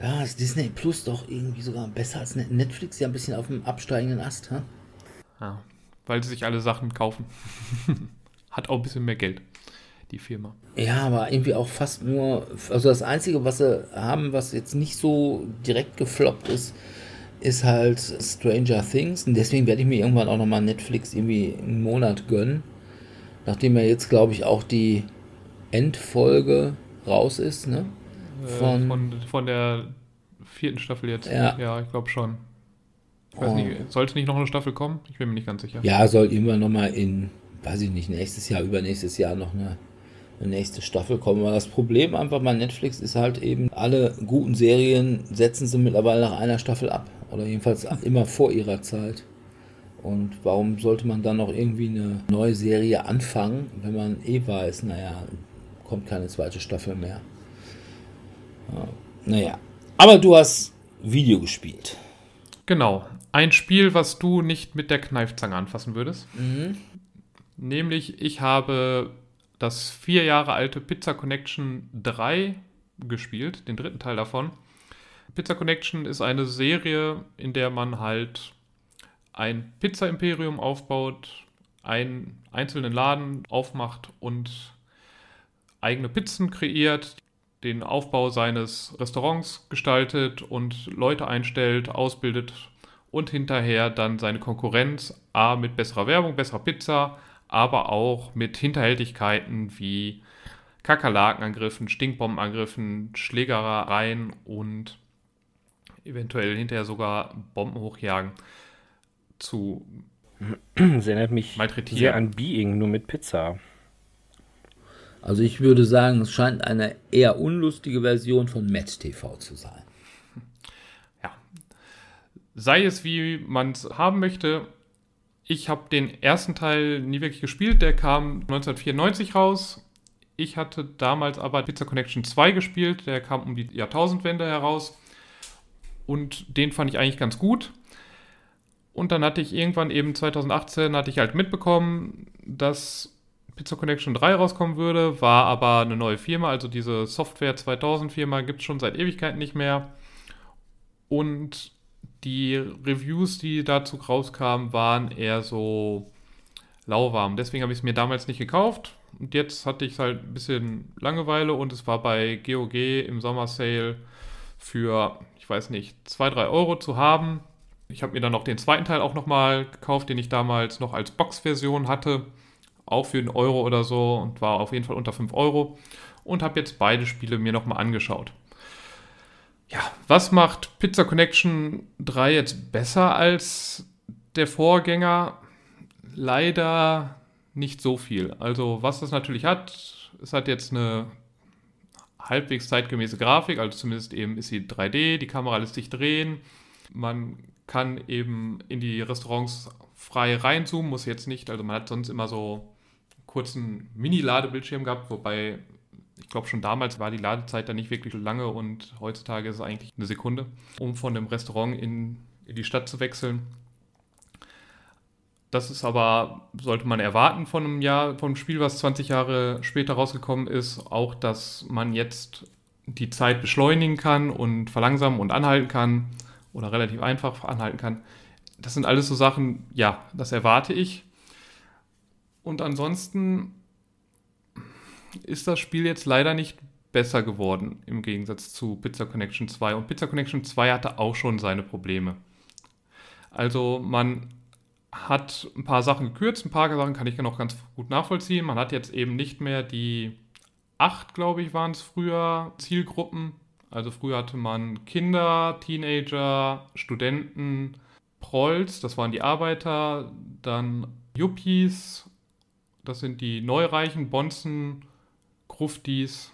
ja, ist Disney Plus doch irgendwie sogar besser als Netflix, ja ein bisschen auf dem absteigenden Ast, ha? Ja, weil sie sich alle Sachen kaufen. Hat auch ein bisschen mehr Geld, die Firma. Ja, aber irgendwie auch fast nur, also das Einzige, was sie haben, was jetzt nicht so direkt gefloppt ist, ist halt Stranger Things. Und deswegen werde ich mir irgendwann auch nochmal Netflix irgendwie einen Monat gönnen. Nachdem ja jetzt, glaube ich, auch die Endfolge raus ist, ne? Äh, von, von, von der vierten Staffel jetzt. Ja, ja ich glaube schon. Ich weiß oh. nicht, sollte nicht noch eine Staffel kommen? Ich bin mir nicht ganz sicher. Ja, soll irgendwann nochmal in, weiß ich nicht, nächstes Jahr, übernächstes Jahr noch eine, eine nächste Staffel kommen. Aber das Problem einfach bei Netflix ist halt eben, alle guten Serien setzen sie mittlerweile nach einer Staffel ab. Oder jedenfalls immer vor ihrer Zeit. Und warum sollte man dann noch irgendwie eine neue Serie anfangen, wenn man eh weiß, naja, kommt keine zweite Staffel mehr. Ja, naja, aber du hast Video gespielt. Genau. Ein Spiel, was du nicht mit der Kneifzange anfassen würdest. Mhm. Nämlich, ich habe das vier Jahre alte Pizza Connection 3 gespielt, den dritten Teil davon. Pizza Connection ist eine Serie, in der man halt ein Pizza-Imperium aufbaut, einen einzelnen Laden aufmacht und eigene Pizzen kreiert, den Aufbau seines Restaurants gestaltet und Leute einstellt, ausbildet und hinterher dann seine Konkurrenz A mit besserer Werbung, besserer Pizza, aber auch mit Hinterhältigkeiten wie Kakerlakenangriffen, Stinkbombenangriffen, Schlägereien und eventuell hinterher sogar Bomben hochjagen zu Das erinnert mich sehr an Being, nur mit Pizza. Also ich würde sagen, es scheint eine eher unlustige Version von Match TV zu sein. Ja. Sei es wie man es haben möchte. Ich habe den ersten Teil nie wirklich gespielt. Der kam 1994 raus. Ich hatte damals aber Pizza Connection 2 gespielt. Der kam um die Jahrtausendwende heraus. Und den fand ich eigentlich ganz gut. Und dann hatte ich irgendwann eben 2018 hatte ich halt mitbekommen, dass Pizza Connection 3 rauskommen würde, war aber eine neue Firma, also diese Software 2000 Firma gibt es schon seit Ewigkeiten nicht mehr. Und die Reviews, die dazu rauskamen, waren eher so lauwarm. Deswegen habe ich es mir damals nicht gekauft. Und jetzt hatte ich halt ein bisschen Langeweile und es war bei GOG im Sommer-Sale für, weiß nicht, 2, 3 Euro zu haben. Ich habe mir dann noch den zweiten Teil auch nochmal gekauft, den ich damals noch als Box-Version hatte auch für einen Euro oder so und war auf jeden Fall unter 5 Euro und habe jetzt beide Spiele mir nochmal angeschaut. Ja, was macht Pizza Connection 3 jetzt besser als der Vorgänger? Leider nicht so viel. Also was das natürlich hat, es hat jetzt eine halbwegs zeitgemäße Grafik, also zumindest eben ist sie 3D, die Kamera lässt sich drehen, man kann eben in die Restaurants frei reinzoomen, muss jetzt nicht, also man hat sonst immer so kurzen Mini-Ladebildschirm gehabt, wobei ich glaube schon damals war die Ladezeit da nicht wirklich lange und heutzutage ist es eigentlich eine Sekunde, um von dem Restaurant in, in die Stadt zu wechseln. Das ist aber, sollte man erwarten von einem Jahr, von Spiel, was 20 Jahre später rausgekommen ist, auch, dass man jetzt die Zeit beschleunigen kann und verlangsamen und anhalten kann oder relativ einfach anhalten kann. Das sind alles so Sachen, ja, das erwarte ich. Und ansonsten ist das Spiel jetzt leider nicht besser geworden im Gegensatz zu Pizza Connection 2. Und Pizza Connection 2 hatte auch schon seine Probleme. Also man hat ein paar Sachen gekürzt, ein paar Sachen kann ich noch ganz gut nachvollziehen. Man hat jetzt eben nicht mehr die acht, glaube ich, waren es früher, Zielgruppen. Also früher hatte man Kinder, Teenager, Studenten, Prolls, das waren die Arbeiter, dann Yuppies, das sind die Neureichen, Bonzen, Gruftis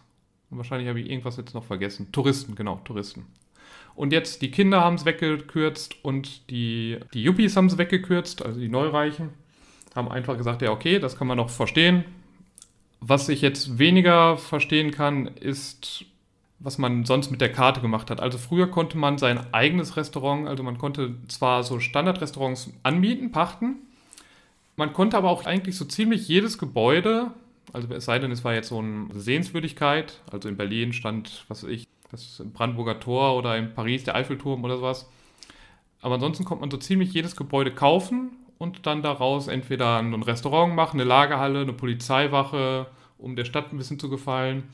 wahrscheinlich habe ich irgendwas jetzt noch vergessen. Touristen, genau, Touristen. Und jetzt die Kinder haben es weggekürzt und die, die Yuppies haben es weggekürzt, also die Neureichen, haben einfach gesagt, ja, okay, das kann man noch verstehen. Was ich jetzt weniger verstehen kann, ist, was man sonst mit der Karte gemacht hat. Also früher konnte man sein eigenes Restaurant, also man konnte zwar so Standardrestaurants anbieten, pachten, man konnte aber auch eigentlich so ziemlich jedes Gebäude, also es sei denn, es war jetzt so eine Sehenswürdigkeit, also in Berlin stand, was weiß ich, das Brandenburger Tor oder in Paris der Eiffelturm oder sowas. Aber ansonsten kommt man so ziemlich jedes Gebäude kaufen und dann daraus entweder ein Restaurant machen, eine Lagerhalle, eine Polizeiwache, um der Stadt ein bisschen zu gefallen.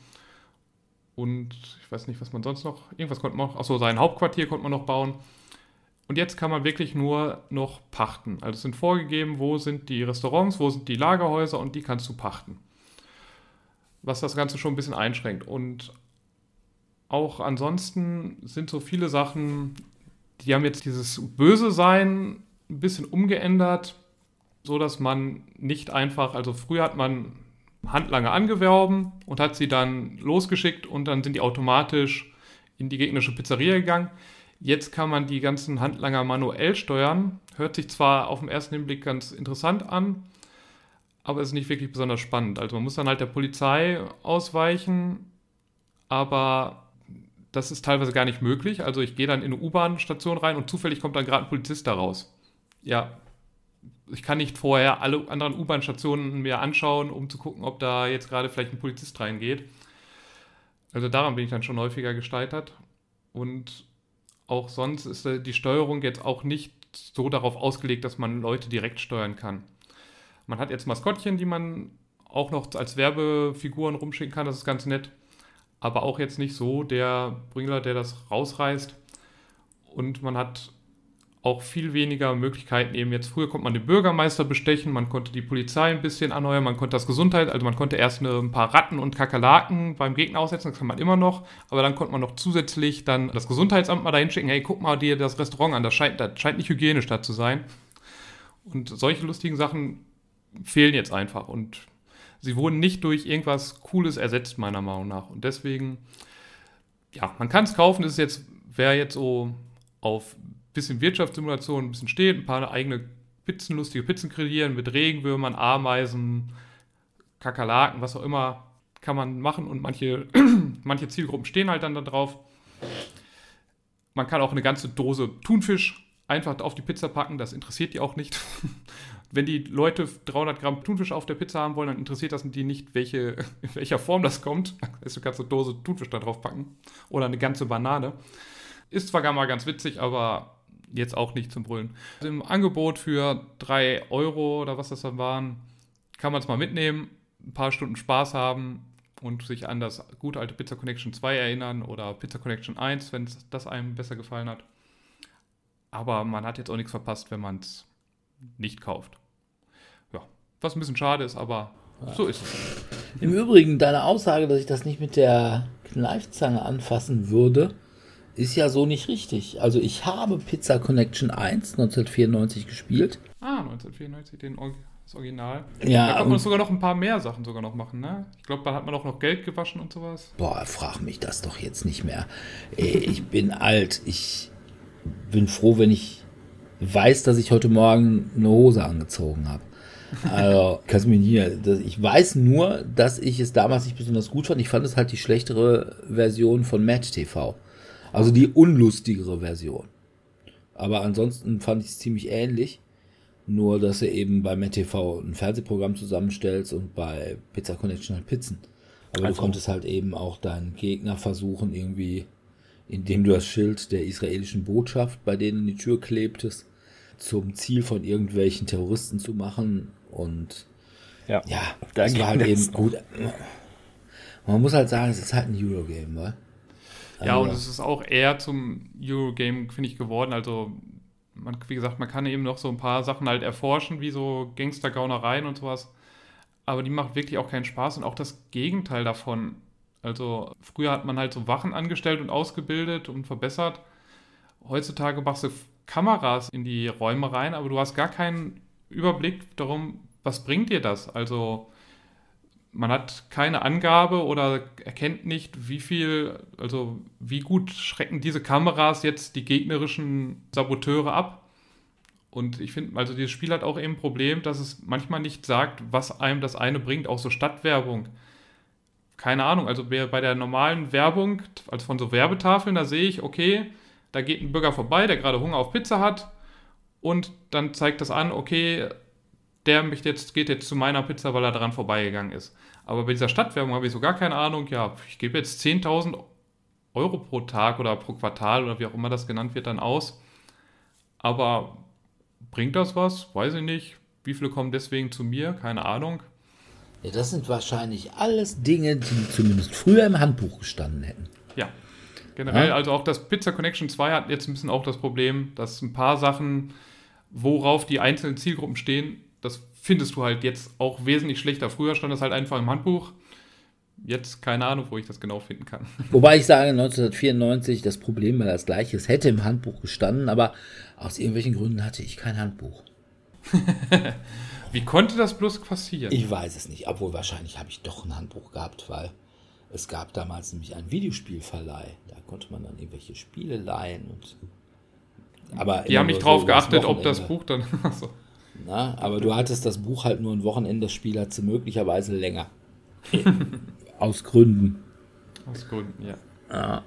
Und ich weiß nicht, was man sonst noch. Irgendwas konnte man noch. Achso, sein Hauptquartier konnte man noch bauen. Und jetzt kann man wirklich nur noch pachten. Also es sind vorgegeben, wo sind die Restaurants, wo sind die Lagerhäuser und die kannst du pachten. Was das Ganze schon ein bisschen einschränkt. Und auch ansonsten sind so viele Sachen, die haben jetzt dieses böse Sein ein bisschen umgeändert, so dass man nicht einfach, also früher hat man Handlanger angewerben und hat sie dann losgeschickt und dann sind die automatisch in die gegnerische Pizzeria gegangen. Jetzt kann man die ganzen Handlanger manuell steuern. Hört sich zwar auf den ersten Hinblick ganz interessant an, aber ist nicht wirklich besonders spannend. Also man muss dann halt der Polizei ausweichen, aber das ist teilweise gar nicht möglich. Also ich gehe dann in eine U-Bahn-Station rein und zufällig kommt dann gerade ein Polizist da raus. Ja, ich kann nicht vorher alle anderen U-Bahn-Stationen mir anschauen, um zu gucken, ob da jetzt gerade vielleicht ein Polizist reingeht. Also daran bin ich dann schon häufiger gescheitert. Und auch sonst ist die Steuerung jetzt auch nicht so darauf ausgelegt, dass man Leute direkt steuern kann. Man hat jetzt Maskottchen, die man auch noch als Werbefiguren rumschicken kann, das ist ganz nett aber auch jetzt nicht so der Bringer, der das rausreißt. Und man hat auch viel weniger Möglichkeiten eben jetzt. Früher konnte man den Bürgermeister bestechen, man konnte die Polizei ein bisschen anheuern, man konnte das Gesundheit, also man konnte erst ein paar Ratten und Kakerlaken beim Gegner aussetzen, das kann man immer noch, aber dann konnte man noch zusätzlich dann das Gesundheitsamt mal dahin schicken, hey, guck mal dir das Restaurant an, das scheint, das scheint nicht hygienisch da zu sein. Und solche lustigen Sachen fehlen jetzt einfach und sie wurden nicht durch irgendwas Cooles ersetzt, meiner Meinung nach. Und deswegen, ja, man kann es kaufen. Das ist jetzt, wer jetzt so auf ein bisschen Wirtschaftssimulation ein bisschen steht, ein paar eigene Pizzen, lustige Pizzen kreieren mit Regenwürmern, Ameisen, Kakerlaken, was auch immer, kann man machen. Und manche, manche Zielgruppen stehen halt dann da drauf. Man kann auch eine ganze Dose Thunfisch einfach auf die Pizza packen, das interessiert die auch nicht. Wenn die Leute 300 Gramm Thunfisch auf der Pizza haben wollen, dann interessiert das die nicht, welche, in welcher Form das kommt. Also du kannst eine Dose Thunfisch da drauf packen oder eine ganze Banane. Ist zwar gar mal ganz witzig, aber jetzt auch nicht zum Brüllen. Also Im Angebot für 3 Euro oder was das dann waren, kann man es mal mitnehmen, ein paar Stunden Spaß haben und sich an das gute alte Pizza Connection 2 erinnern oder Pizza Connection 1, wenn das einem besser gefallen hat. Aber man hat jetzt auch nichts verpasst, wenn man es nicht kauft. Ja, was ein bisschen schade ist, aber so ist es. Im Übrigen, deine Aussage, dass ich das nicht mit der Kneifzange anfassen würde, ist ja so nicht richtig. Also ich habe Pizza Connection 1 1994 gespielt. Ah, 1994, den, das Original. Ja, da kann man sogar noch ein paar mehr Sachen sogar noch machen, ne? Ich glaube, da hat man auch noch Geld gewaschen und sowas. Boah, frag mich das doch jetzt nicht mehr. Ich bin alt. Ich bin froh, wenn ich weiß, dass ich heute Morgen eine Hose angezogen habe. Also, kannst du mir hier. Das, ich weiß nur, dass ich es damals nicht besonders gut fand. Ich fand es halt die schlechtere Version von Match TV. Also die unlustigere Version. Aber ansonsten fand ich es ziemlich ähnlich. Nur, dass du eben bei Matt TV ein Fernsehprogramm zusammenstellst und bei Pizza Connection halt Pizzen. Aber Also- du konntest halt eben auch deinen Gegner versuchen, irgendwie, indem du das Schild der israelischen Botschaft bei denen in die Tür klebtest, zum Ziel von irgendwelchen Terroristen zu machen. Und Ja. ja, Da das war halt eben gut. Man muss halt sagen, es ist halt ein Eurogame, wa? Ja, Also- und es ist auch eher zum Eurogame, finde ich, geworden. Also, man, wie gesagt, man kann eben noch so ein paar Sachen halt erforschen, wie so Gangstergaunereien und sowas. Aber die macht wirklich auch keinen Spaß und auch das Gegenteil davon. Also, früher hat man halt so Wachen angestellt und ausgebildet und verbessert. Heutzutage machst du Kameras in die Räume rein, aber du hast gar keinen Überblick darum, was bringt dir das? Also, man hat keine Angabe oder erkennt nicht, wie viel, also wie gut schrecken diese Kameras jetzt die gegnerischen Saboteure ab. Und ich finde, also dieses Spiel hat auch eben ein Problem, dass es manchmal nicht sagt, was einem das eine bringt, auch so Stadtwerbung. Keine Ahnung, also bei der normalen Werbung, also von so Werbetafeln, da sehe ich, okay, da geht ein Bürger vorbei, der gerade Hunger auf Pizza hat und dann zeigt das an, okay, der möchte jetzt, geht jetzt zu meiner Pizza, weil er daran vorbeigegangen ist. Aber bei dieser Stadtwerbung habe ich so gar keine Ahnung, ja, ich gebe jetzt 10.000 Euro pro Tag oder pro Quartal oder wie auch immer das genannt wird dann aus. Aber bringt das was? Weiß ich nicht. Wie viele kommen deswegen zu mir? Keine Ahnung. Ja, das sind wahrscheinlich alles Dinge, die zumindest früher im Handbuch gestanden hätten. Ja. Generell, Ja. also auch das Pizza Connection 2 hat jetzt ein bisschen auch das Problem, dass ein paar Sachen, worauf die einzelnen Zielgruppen stehen, das findest du halt jetzt auch wesentlich schlechter. Früher stand das halt einfach im Handbuch. Jetzt keine Ahnung, wo ich das genau finden kann. Wobei ich sage, 1994, das Problem war das gleiche. Es hätte im Handbuch gestanden, aber aus irgendwelchen Gründen hatte ich kein Handbuch. Wie konnte das bloß passieren? Ich weiß es nicht, obwohl wahrscheinlich habe ich doch ein Handbuch gehabt, weil es gab damals nämlich einen Videospielverleih. Da konnte man dann irgendwelche Spiele leihen und. Aber Die haben nicht drauf so geachtet, ob das. Buch dann. Achso. Na, aber du hattest das Buch halt nur ein Wochenende, das Spiel hat sie möglicherweise länger. Aus Gründen. Aus Gründen, ja. Ja.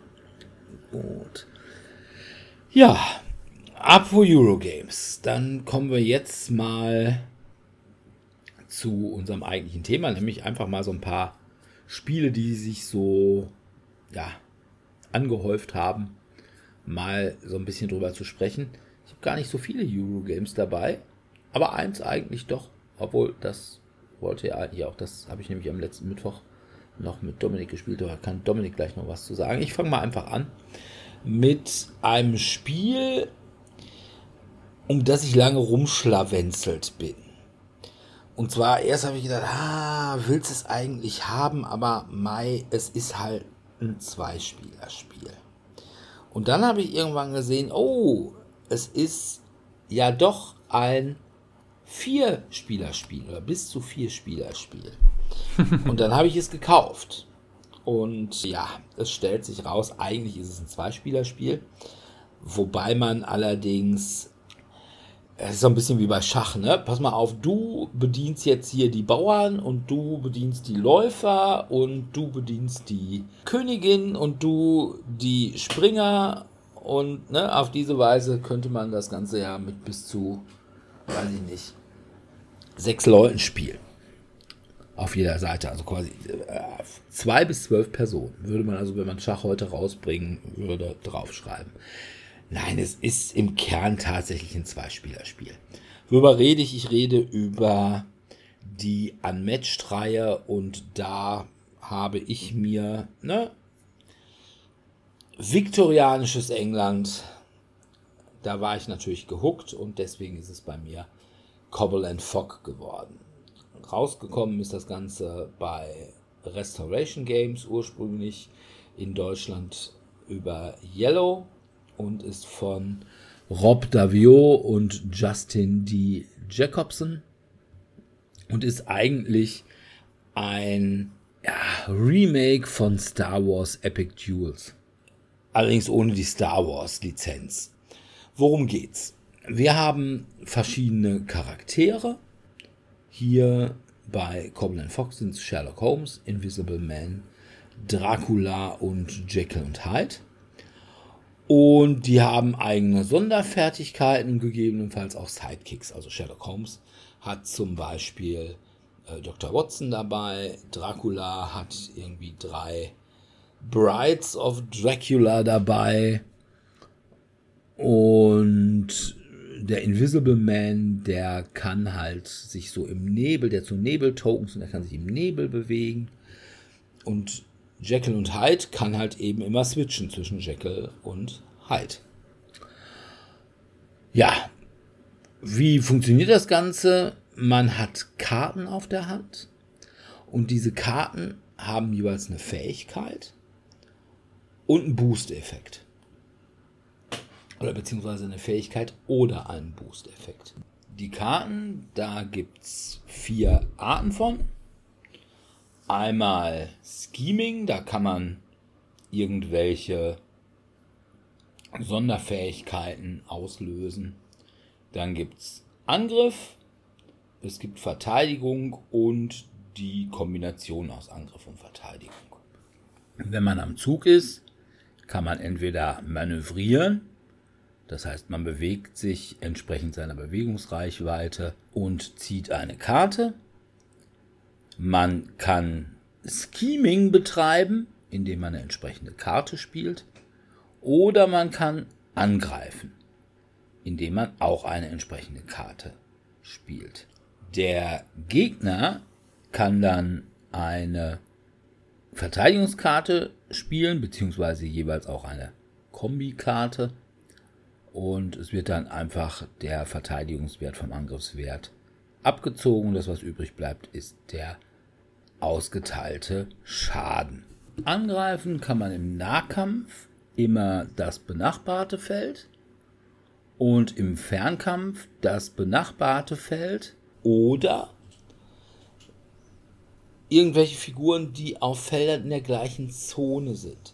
Gut. Ja, apropos Eurogames. Dann kommen wir jetzt mal zu unserem eigentlichen Thema, nämlich einfach mal so ein paar Spiele, die sich so ja, angehäuft haben, mal so ein bisschen drüber zu sprechen. Ich habe gar nicht so viele Eurogames dabei, aber eins eigentlich doch, obwohl das wollte ja eigentlich auch, das habe ich nämlich am letzten Mittwoch noch mit Dominik gespielt, da kann Dominik gleich noch was zu sagen. Ich fange mal einfach an mit einem Spiel, um das ich lange rumschlawenzelt bin. Und zwar erst habe ich gedacht, ah, willst es eigentlich haben, aber Mai, es ist halt ein Zweispielerspiel. Und dann habe ich irgendwann gesehen, oh, es ist ja doch ein Vier-Spielerspiel oder bis zu Vier-Spielerspiel. Und dann habe ich es gekauft. Und ja, es stellt sich raus, eigentlich ist es ein Zweispielerspiel. Wobei man allerdings, es ist so ein bisschen wie bei Schach, ne? Pass mal auf, du bedienst jetzt hier die Bauern und du bedienst die Läufer und du bedienst die Königin und du die Springer. Und ne, auf diese Weise könnte man das Ganze ja mit bis zu, weiß ich nicht, sechs Leuten spielen auf jeder Seite. Also quasi äh, zwei bis zwölf Personen würde man also, wenn man Schach heute rausbringen würde, draufschreiben. Nein, es ist im Kern tatsächlich ein Zweispielerspiel. Worüber rede ich? Ich rede über die Unmatched-Reihe und da habe ich mir ne, viktorianisches England, da war ich natürlich gehuckt und deswegen ist es bei mir Cobble and Fogg geworden. rausgekommen ist das Ganze bei Restoration Games ursprünglich in Deutschland über Yellow und ist von Rob Davio und Justin D. Jacobson und ist eigentlich ein ja, Remake von Star Wars Epic Duels. Allerdings ohne die Star Wars Lizenz. Worum geht's? Wir haben verschiedene Charaktere. Hier bei Cobbin Fox sind es Sherlock Holmes, Invisible Man, Dracula und Jekyll und Hyde. Und die haben eigene Sonderfertigkeiten, gegebenenfalls auch Sidekicks. Also Sherlock Holmes hat zum Beispiel äh, Dr. Watson dabei, Dracula hat irgendwie drei Brides of Dracula dabei und der Invisible Man, der kann halt sich so im Nebel, der zu Nebeltokens und der kann sich im Nebel bewegen. Und Jekyll und Hyde kann halt eben immer switchen zwischen Jekyll und Hyde. Ja, wie funktioniert das Ganze? Man hat Karten auf der Hand und diese Karten haben jeweils eine Fähigkeit und einen Boost-Effekt. Oder beziehungsweise eine Fähigkeit oder einen Boost-Effekt. Die Karten, da gibt es vier Arten von. Einmal Scheming, da kann man irgendwelche Sonderfähigkeiten auslösen. Dann gibt es Angriff, es gibt Verteidigung und die Kombination aus Angriff und Verteidigung. Wenn man am Zug ist, kann man entweder manövrieren, das heißt man bewegt sich entsprechend seiner Bewegungsreichweite und zieht eine Karte. Man kann Scheming betreiben, indem man eine entsprechende Karte spielt. Oder man kann angreifen, indem man auch eine entsprechende Karte spielt. Der Gegner kann dann eine Verteidigungskarte spielen, beziehungsweise jeweils auch eine Kombikarte. Und es wird dann einfach der Verteidigungswert vom Angriffswert abgezogen. Das, was übrig bleibt, ist der ausgeteilte Schaden. Angreifen kann man im Nahkampf immer das benachbarte Feld und im Fernkampf das benachbarte Feld oder irgendwelche Figuren, die auf Feldern in der gleichen Zone sind.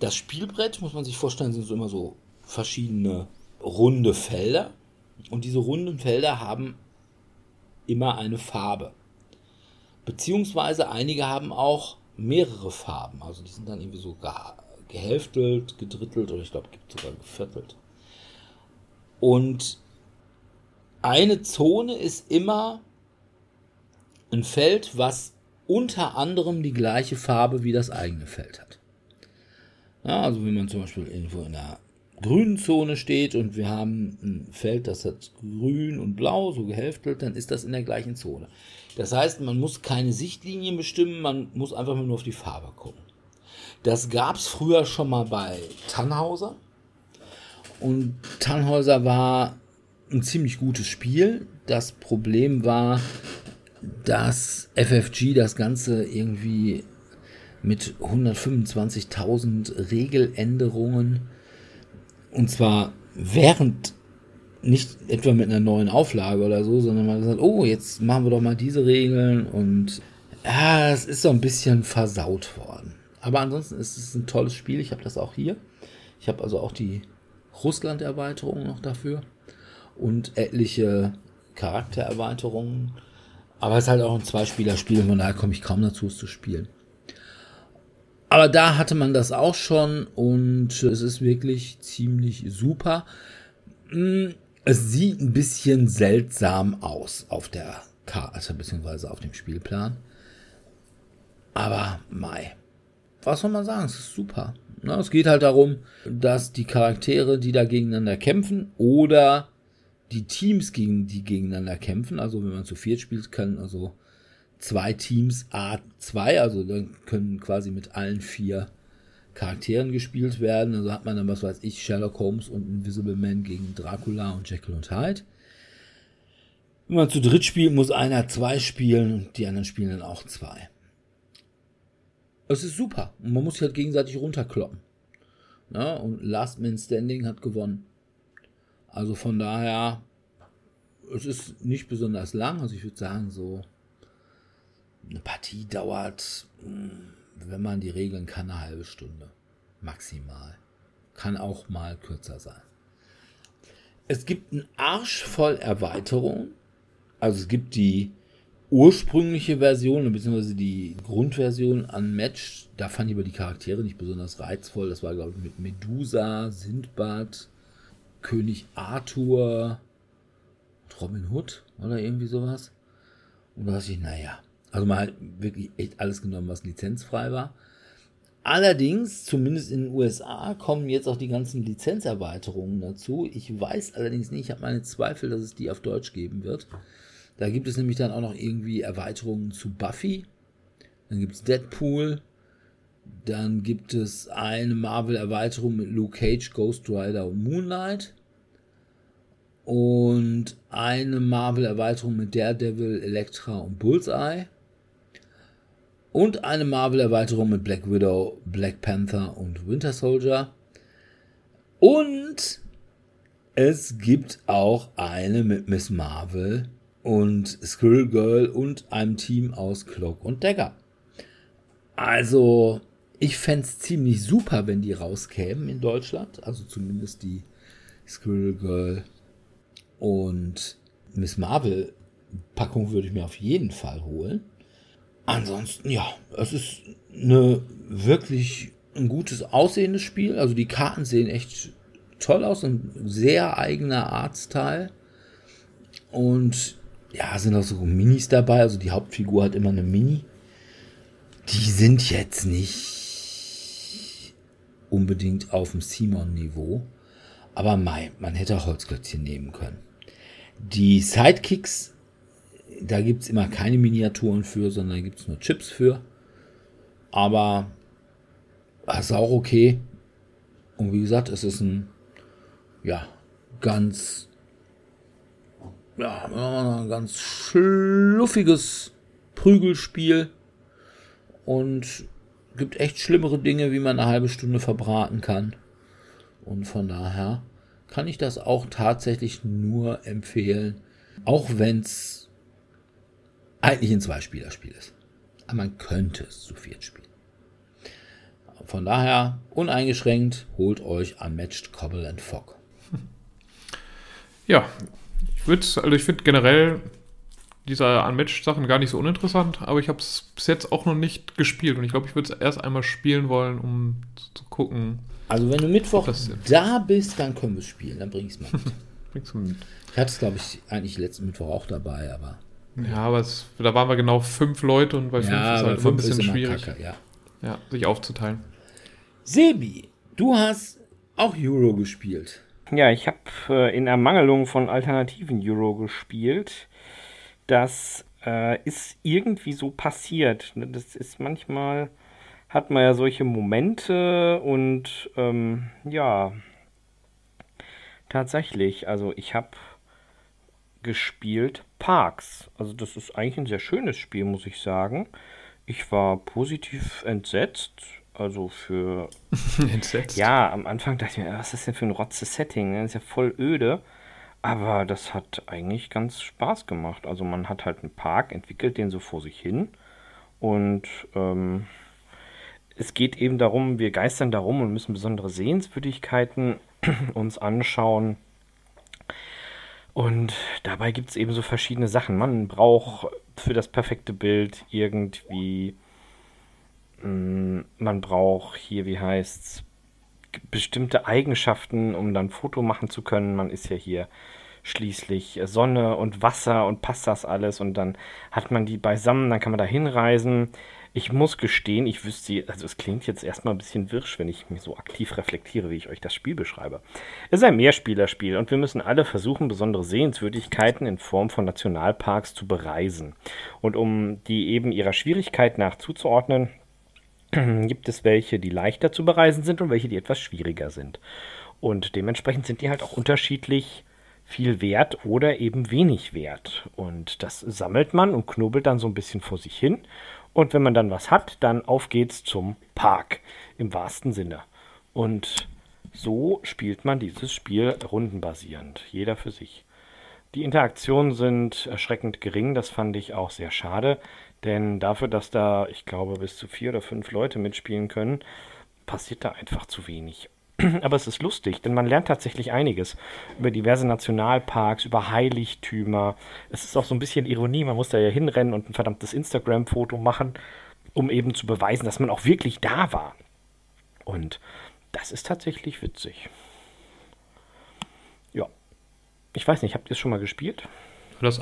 Das Spielbrett, muss man sich vorstellen, sind so immer so verschiedene runde Felder. Und diese runden Felder haben immer eine Farbe. Beziehungsweise einige haben auch mehrere Farben. Also die sind dann irgendwie so gehälftelt, gedrittelt oder ich glaube, gibt sogar geviertelt. Und eine Zone ist immer ein Feld, was unter anderem die gleiche Farbe wie das eigene Feld hat. Ja, also wenn man zum Beispiel irgendwo in einer grünen Zone steht und wir haben ein Feld, das hat grün und blau, so gehälftelt, dann ist das in der gleichen Zone. Das heißt, man muss keine Sichtlinien bestimmen, man muss einfach nur auf die Farbe gucken. Das gab es früher schon mal bei Tannhauser. Und Tannhauser war ein ziemlich gutes Spiel. Das Problem war, dass FFG das Ganze irgendwie mit 125.000 Regeländerungen und zwar während nicht etwa mit einer neuen Auflage oder so, sondern man gesagt, oh, jetzt machen wir doch mal diese Regeln und ja, es ist so ein bisschen versaut worden. Aber ansonsten ist es ein tolles Spiel. Ich habe das auch hier. Ich habe also auch die Russland-Erweiterung noch dafür und etliche Charaktererweiterungen. Aber es ist halt auch ein Zweispieler-Spiel, von daher komme ich kaum dazu, es zu spielen. Aber da hatte man das auch schon und es ist wirklich ziemlich super. Es sieht ein bisschen seltsam aus auf der Karte bzw. auf dem Spielplan. Aber Mai. Was soll man sagen? Es ist super. Es geht halt darum, dass die Charaktere, die da gegeneinander kämpfen oder die Teams, gegen die gegeneinander kämpfen, also wenn man zu viert spielt, können also zwei Teams A2, also dann können quasi mit allen vier Charakteren gespielt werden. Also hat man dann, was weiß ich, Sherlock Holmes und Invisible Man gegen Dracula und Jekyll und Hyde. Wenn man zu dritt spielt, muss einer zwei spielen und die anderen spielen dann auch zwei. Es ist super. Und man muss sich halt gegenseitig runterkloppen. Ja, und Last Man Standing hat gewonnen. Also von daher, es ist nicht besonders lang. Also ich würde sagen, so eine Partie dauert, hm, wenn man die Regeln kann, eine halbe Stunde. Maximal. Kann auch mal kürzer sein. Es gibt einen Arsch voll Erweiterungen. Also es gibt die ursprüngliche Version, beziehungsweise die Grundversion an Match. Da fand ich aber die Charaktere nicht besonders reizvoll. Das war, glaube ich, mit Medusa, Sindbad, König Arthur, Robin Hood oder irgendwie sowas. Und da dachte ich, naja, also man hat wirklich echt alles genommen, was lizenzfrei war. Allerdings, zumindest in den USA, kommen jetzt auch die ganzen Lizenzerweiterungen dazu. Ich weiß allerdings nicht, ich habe meine Zweifel, dass es die auf Deutsch geben wird. Da gibt es nämlich dann auch noch irgendwie Erweiterungen zu Buffy. Dann gibt es Deadpool. Dann gibt es eine Marvel-Erweiterung mit Luke Cage, Ghost Rider und Moonlight. Und eine Marvel-Erweiterung mit Daredevil, Elektra und Bullseye und eine Marvel-Erweiterung mit Black Widow, Black Panther und Winter Soldier. Und es gibt auch eine mit Miss Marvel und Squirrel Girl und einem Team aus Cloak und Dagger. Also, ich fände es ziemlich super, wenn die rauskämen in Deutschland. Also zumindest die Squirrel Girl und Miss Marvel Packung würde ich mir auf jeden Fall holen. Ansonsten, ja, es ist eine wirklich ein gutes aussehendes Spiel. Also die Karten sehen echt toll aus, ein sehr eigener Artstyle. Und ja, sind auch so Minis dabei. Also die Hauptfigur hat immer eine Mini. Die sind jetzt nicht unbedingt auf dem Simon-Niveau. Aber mei, man hätte auch Holzklötzchen nehmen können. Die Sidekicks da gibt es immer keine Miniaturen für, sondern gibt es nur Chips für. Aber das ist auch okay. Und wie gesagt, es ist ein ja, ganz ja, ganz schluffiges Prügelspiel und gibt echt schlimmere Dinge, wie man eine halbe Stunde verbraten kann. Und von daher kann ich das auch tatsächlich nur empfehlen, auch wenn es eigentlich ein Zweispielerspiel ist. Aber man könnte es zu viert spielen. Von daher, uneingeschränkt, holt euch Unmatched Cobble and Fog. Ja, ich würde also ich finde generell diese Unmatched-Sachen gar nicht so uninteressant, aber ich habe es bis jetzt auch noch nicht gespielt und ich glaube, ich würde es erst einmal spielen wollen, um zu gucken. Also wenn du Mittwoch da bist, dann können wir es spielen, dann bring ich es mal mit. Ich hatte es, glaube ich, eigentlich letzten Mittwoch auch dabei, aber ja, aber es, da waren wir genau fünf Leute und bei fünf ja, ist halt immer ein bisschen schwierig. Kacke, ja. ja, sich aufzuteilen. Sebi, du hast auch Euro gespielt. Ja, ich habe äh, in Ermangelung von alternativen Euro gespielt. Das äh, ist irgendwie so passiert. Ne? Das ist manchmal, hat man ja solche Momente und ähm, ja, tatsächlich. Also ich habe gespielt Parks. Also das ist eigentlich ein sehr schönes Spiel, muss ich sagen. Ich war positiv entsetzt. Also für. entsetzt? Ja, am Anfang dachte ich mir, was ist das denn für ein Rotze-Setting? Das ist ja voll öde. Aber das hat eigentlich ganz Spaß gemacht. Also man hat halt einen Park, entwickelt den so vor sich hin. Und ähm, es geht eben darum, wir geistern darum und müssen besondere Sehenswürdigkeiten uns anschauen. Und dabei gibt es eben so verschiedene Sachen. Man braucht für das perfekte Bild irgendwie, mm, man braucht hier, wie heißt's, bestimmte Eigenschaften, um dann Foto machen zu können. Man ist ja hier schließlich Sonne und Wasser und passt das alles und dann hat man die beisammen, dann kann man da hinreisen. Ich muss gestehen, ich wüsste, also es klingt jetzt erstmal ein bisschen wirsch, wenn ich mich so aktiv reflektiere, wie ich euch das Spiel beschreibe. Es ist ein Mehrspielerspiel und wir müssen alle versuchen, besondere Sehenswürdigkeiten in Form von Nationalparks zu bereisen. Und um die eben ihrer Schwierigkeit nach zuzuordnen, gibt es welche, die leichter zu bereisen sind und welche, die etwas schwieriger sind. Und dementsprechend sind die halt auch unterschiedlich viel wert oder eben wenig wert. Und das sammelt man und knubbelt dann so ein bisschen vor sich hin. Und wenn man dann was hat, dann auf geht's zum Park im wahrsten Sinne. Und so spielt man dieses Spiel rundenbasierend, jeder für sich. Die Interaktionen sind erschreckend gering, das fand ich auch sehr schade, denn dafür, dass da, ich glaube, bis zu vier oder fünf Leute mitspielen können, passiert da einfach zu wenig. Aber es ist lustig, denn man lernt tatsächlich einiges über diverse Nationalparks, über Heiligtümer. Es ist auch so ein bisschen Ironie, man muss da ja hinrennen und ein verdammtes Instagram-Foto machen, um eben zu beweisen, dass man auch wirklich da war. Und das ist tatsächlich witzig. Ja. Ich weiß nicht, habt ihr es schon mal gespielt? Das,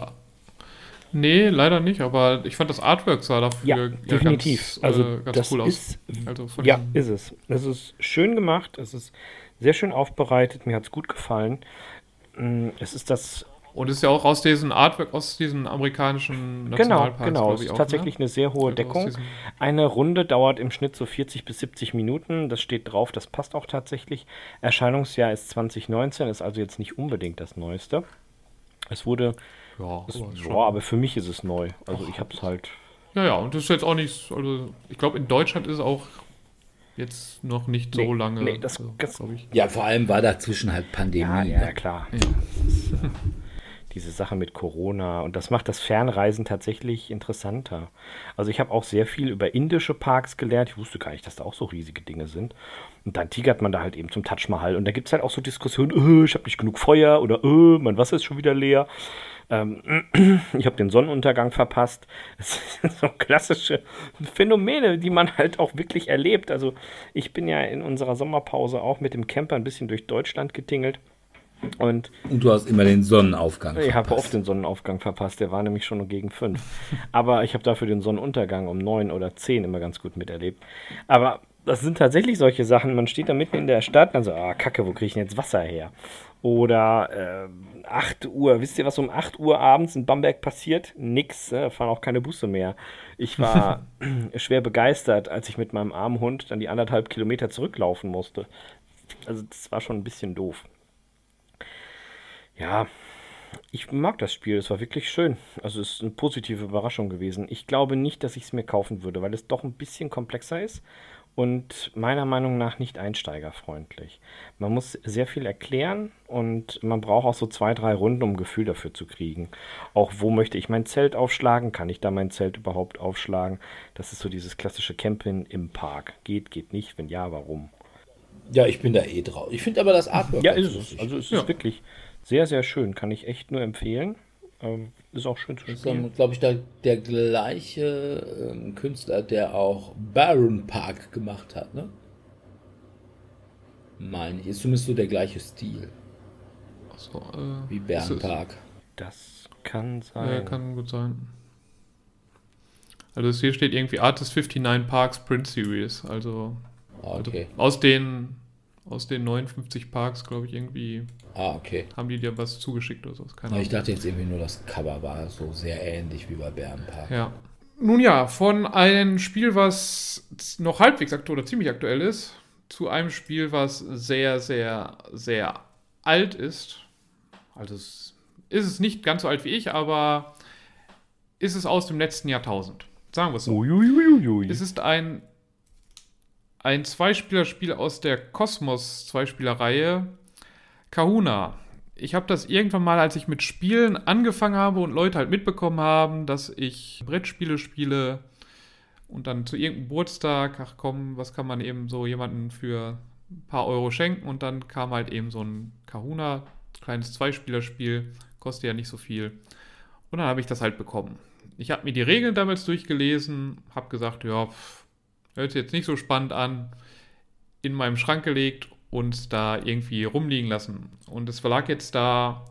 nee, leider nicht, aber ich fand das Artwork sah dafür ja, definitiv. Ganz, also äh, ganz das cool ist, aus. Also ja, ist es. Es ist schön gemacht, es ist sehr schön aufbereitet, mir hat es gut gefallen. Mm, es ist das und ist ja auch aus diesen Artwork, aus diesen amerikanischen Genau, Nationalparks, genau. glaub Es ist auch, tatsächlich ne? eine sehr hohe Also Deckung. diesem- Eine Runde dauert im Schnitt so 40 bis 70 Minuten. Das steht drauf, das passt auch tatsächlich. Erscheinungsjahr ist 2019, ist also jetzt nicht unbedingt das Neueste. Es wurde, Ja, es, aber ist ja, aber für mich ist es neu. Also ich habe es halt. ja, ja, und das ist jetzt auch nicht, also ich glaube, in Deutschland ist es auch jetzt noch nicht so Nee, lange. nee, das- also, das- ich. Ja, vor allem war dazwischen halt Pandemie. Ja, ja, ne? klar. Ja. Ist, äh, diese Sache mit Corona und das macht das Fernreisen tatsächlich interessanter. Also ich habe auch sehr viel über indische Parks gelernt. Ich wusste gar nicht, dass da auch so riesige Dinge sind. Und dann tigert man da halt eben zum Taj Mahal und da gibt es halt auch so Diskussionen, äh, ich habe nicht genug Feuer oder äh, mein Wasser ist schon wieder leer. Ähm, ich habe den Sonnenuntergang verpasst. Das sind so klassische Phänomene, die man halt auch wirklich erlebt. Also ich bin ja in unserer Sommerpause auch mit dem Camper ein bisschen durch Deutschland getingelt. Und Und du hast immer den Sonnenaufgang. ich habe verpasst. oft den Sonnenaufgang verpasst, der war nämlich schon gegen fünf. Aber ich habe dafür den Sonnenuntergang um neun oder zehn immer ganz gut miterlebt. Aber das sind tatsächlich solche Sachen. Man steht da mitten in der Stadt, dann so, ah, Kacke, wo kriege ich denn jetzt Wasser her? Oder äh, 8 Uhr, wisst ihr, was um 8 Uhr abends in Bamberg passiert? Nix, da fahren auch keine Busse mehr. Ich war schwer begeistert, als ich mit meinem armen Hund dann die anderthalb Kilometer zurücklaufen musste. Also das war schon ein bisschen doof. Ja, ich mag das Spiel, es war wirklich schön. Also es ist eine positive Überraschung gewesen. Ich glaube nicht, dass ich es mir kaufen würde, weil es doch ein bisschen komplexer ist und meiner Meinung nach nicht einsteigerfreundlich. Man muss sehr viel erklären und man braucht auch so zwei, drei Runden, um ein Gefühl dafür zu kriegen. Auch wo möchte ich mein Zelt aufschlagen? Kann ich da mein Zelt überhaupt aufschlagen? Das ist so dieses klassische Campen im Park. Geht, geht nicht. Wenn ja, warum? Ja, ich bin da eh drauf. Ich finde aber das Artwork. Ja, ist es. Also es ist Ja. wirklich sehr, sehr schön. Kann ich echt nur empfehlen. Ähm, ist auch schön zu Das ist spielen. dann, glaube ich, der, der gleiche ähm, Künstler, der auch Baron Park gemacht hat, ne? Meine ich. Ist zumindest so der gleiche Stil So, äh, wie ist es- Park. Das kann Ja, sein. kann gut sein. Also hier steht irgendwie Artist 59 Parks Print Series. Also, Ah, okay. also aus den aus den 59 Parks, glaube ich, irgendwie Ah, okay. haben die dir was zugeschickt oder so. Keine ich dachte jetzt irgendwie nur, das Cover war so sehr ähnlich wie bei Bären Park. Ja. Nun ja, von einem Spiel, was noch halbwegs aktuell oder ziemlich aktuell ist, zu einem Spiel, was sehr, sehr, sehr alt ist. Also ist es nicht ganz so alt wie ich, aber ist es aus dem letzten Jahrtausend. Sagen wir es so. Uiuiuiui. Es ist ein, ein Zweispielerspiel aus der Kosmos-Zweispielerreihe Kahuna. Ich habe das irgendwann mal, als ich mit Spielen angefangen habe und Leute halt mitbekommen haben, dass ich Brettspiele spiele und dann zu irgendeinem Geburtstag, ach komm, was kann man eben so jemanden für ein paar Euro schenken und dann kam halt eben so ein Kahuna, kleines Zweispielerspiel, kostet ja nicht so viel. Und dann habe ich das halt bekommen. Ich habe mir die Regeln damals durchgelesen, habe gesagt, ja, pff, hört sich jetzt nicht so spannend an, in meinem Schrank gelegt und da irgendwie rumliegen lassen. Und es verlag jetzt da.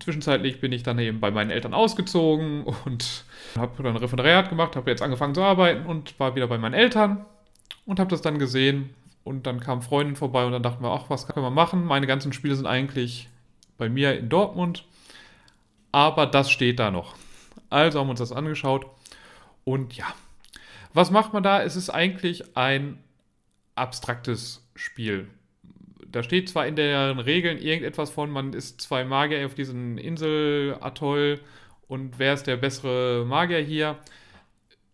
Zwischenzeitlich bin ich dann eben bei meinen Eltern ausgezogen und habe dann Referendariat gemacht, habe jetzt angefangen zu arbeiten und war wieder bei meinen Eltern und habe das dann gesehen. Und dann kam Freundin vorbei und dann dachten wir, ach, was können wir machen? Meine ganzen Spiele sind eigentlich bei mir in Dortmund, aber das steht da noch. Also haben wir uns das angeschaut und ja, was macht man da? Es ist eigentlich ein abstraktes Spiel. da steht zwar in den Regeln irgendetwas von, man ist zwei Magier auf diesem Insel-Atoll und wer ist der bessere Magier hier?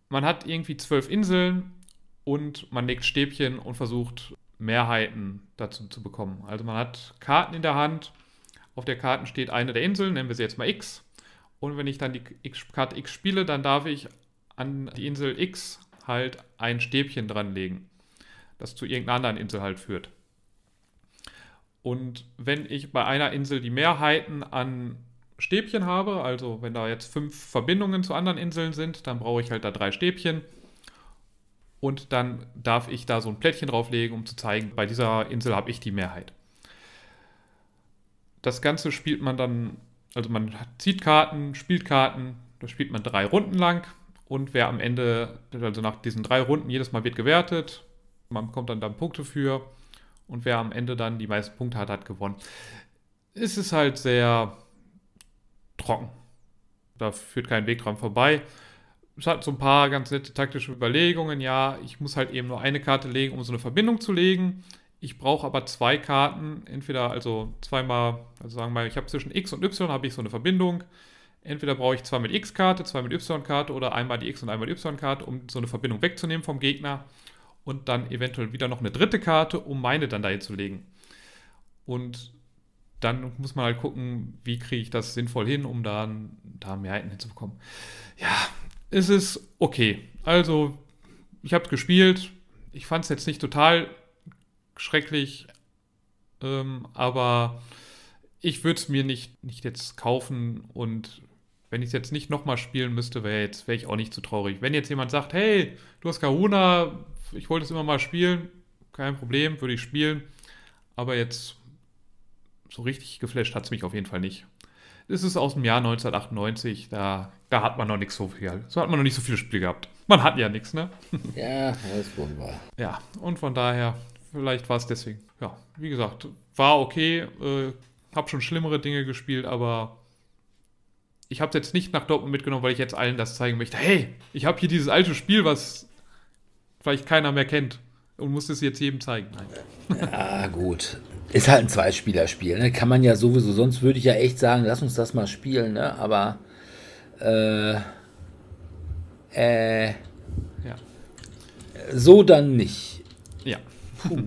Man hat irgendwie zwölf Inseln und man legt Stäbchen und versucht Mehrheiten dazu zu bekommen. Also man hat Karten in der Hand. Auf der Karte steht eine der Inseln, nennen wir sie jetzt mal X. Und wenn ich dann die Karte X spiele, dann darf ich an die Insel X halt ein Stäbchen dranlegen, das zu irgendeiner anderen Insel halt führt. Und wenn ich bei einer Insel die Mehrheiten an Stäbchen habe, also wenn da jetzt fünf Verbindungen zu anderen Inseln sind, dann brauche ich halt da drei Stäbchen. Und dann darf ich da so ein Plättchen drauflegen, um zu zeigen, bei dieser Insel habe ich die Mehrheit. Das Ganze spielt man dann, also man zieht Karten, spielt Karten, das spielt man drei Runden lang. Und wer am Ende, also nach diesen drei Runden, jedes Mal wird gewertet, man bekommt dann, dann Punkte für und wer am Ende dann die meisten Punkte hat, hat gewonnen. Es ist halt sehr trocken. Da führt kein Weg dran vorbei. Es hat so ein paar ganz nette taktische Überlegungen. Ja, ich muss halt eben nur eine Karte legen, um so eine Verbindung zu legen. Ich brauche aber zwei Karten, entweder also zweimal, also sagen wir mal, ich habe zwischen X und Y habe ich so eine Verbindung. Entweder brauche ich zwei mit X-Karte, zwei mit Y-Karte oder einmal die X und einmal die Y-Karte, um so eine Verbindung wegzunehmen vom Gegner und dann eventuell wieder noch eine dritte Karte, um meine dann dahin zu legen. Und dann muss man halt gucken, wie kriege ich das sinnvoll hin, um da, da Mehrheiten hinzubekommen. Ja, es ist okay. Also, ich habe es gespielt. Ich fand es jetzt nicht total schrecklich, ähm, aber ich würde es mir nicht, nicht jetzt kaufen und wenn ich es jetzt nicht nochmal spielen müsste, wäre wäre ich auch nicht zu traurig. Wenn jetzt jemand sagt, hey, du hast Kahuna, ich wollte es immer mal spielen, kein Problem, würde ich spielen. Aber jetzt so richtig geflasht hat es mich auf jeden Fall nicht. Es ist aus dem Jahr 1998, da, da hat man noch nicht so viel. So hat man noch nicht so viele Spiele gehabt. Man hat ja nichts, ne? Ja, das ist wunderbar. Ja, und von daher, vielleicht war es deswegen. Ja, wie gesagt, war okay. Äh, hab schon schlimmere Dinge gespielt, aber ich habe es jetzt nicht nach Dortmund mitgenommen, weil ich jetzt allen das zeigen möchte. Hey, ich habe hier dieses alte Spiel, was vielleicht keiner mehr kennt und muss es jetzt jedem zeigen. Nein. Ja, gut. Ist halt ein Zweispielerspiel, ne? Kann man ja sowieso, sonst würde ich ja echt sagen, lass uns das mal spielen, ne? Aber äh, äh, ja. so dann nicht. Ja. Puh.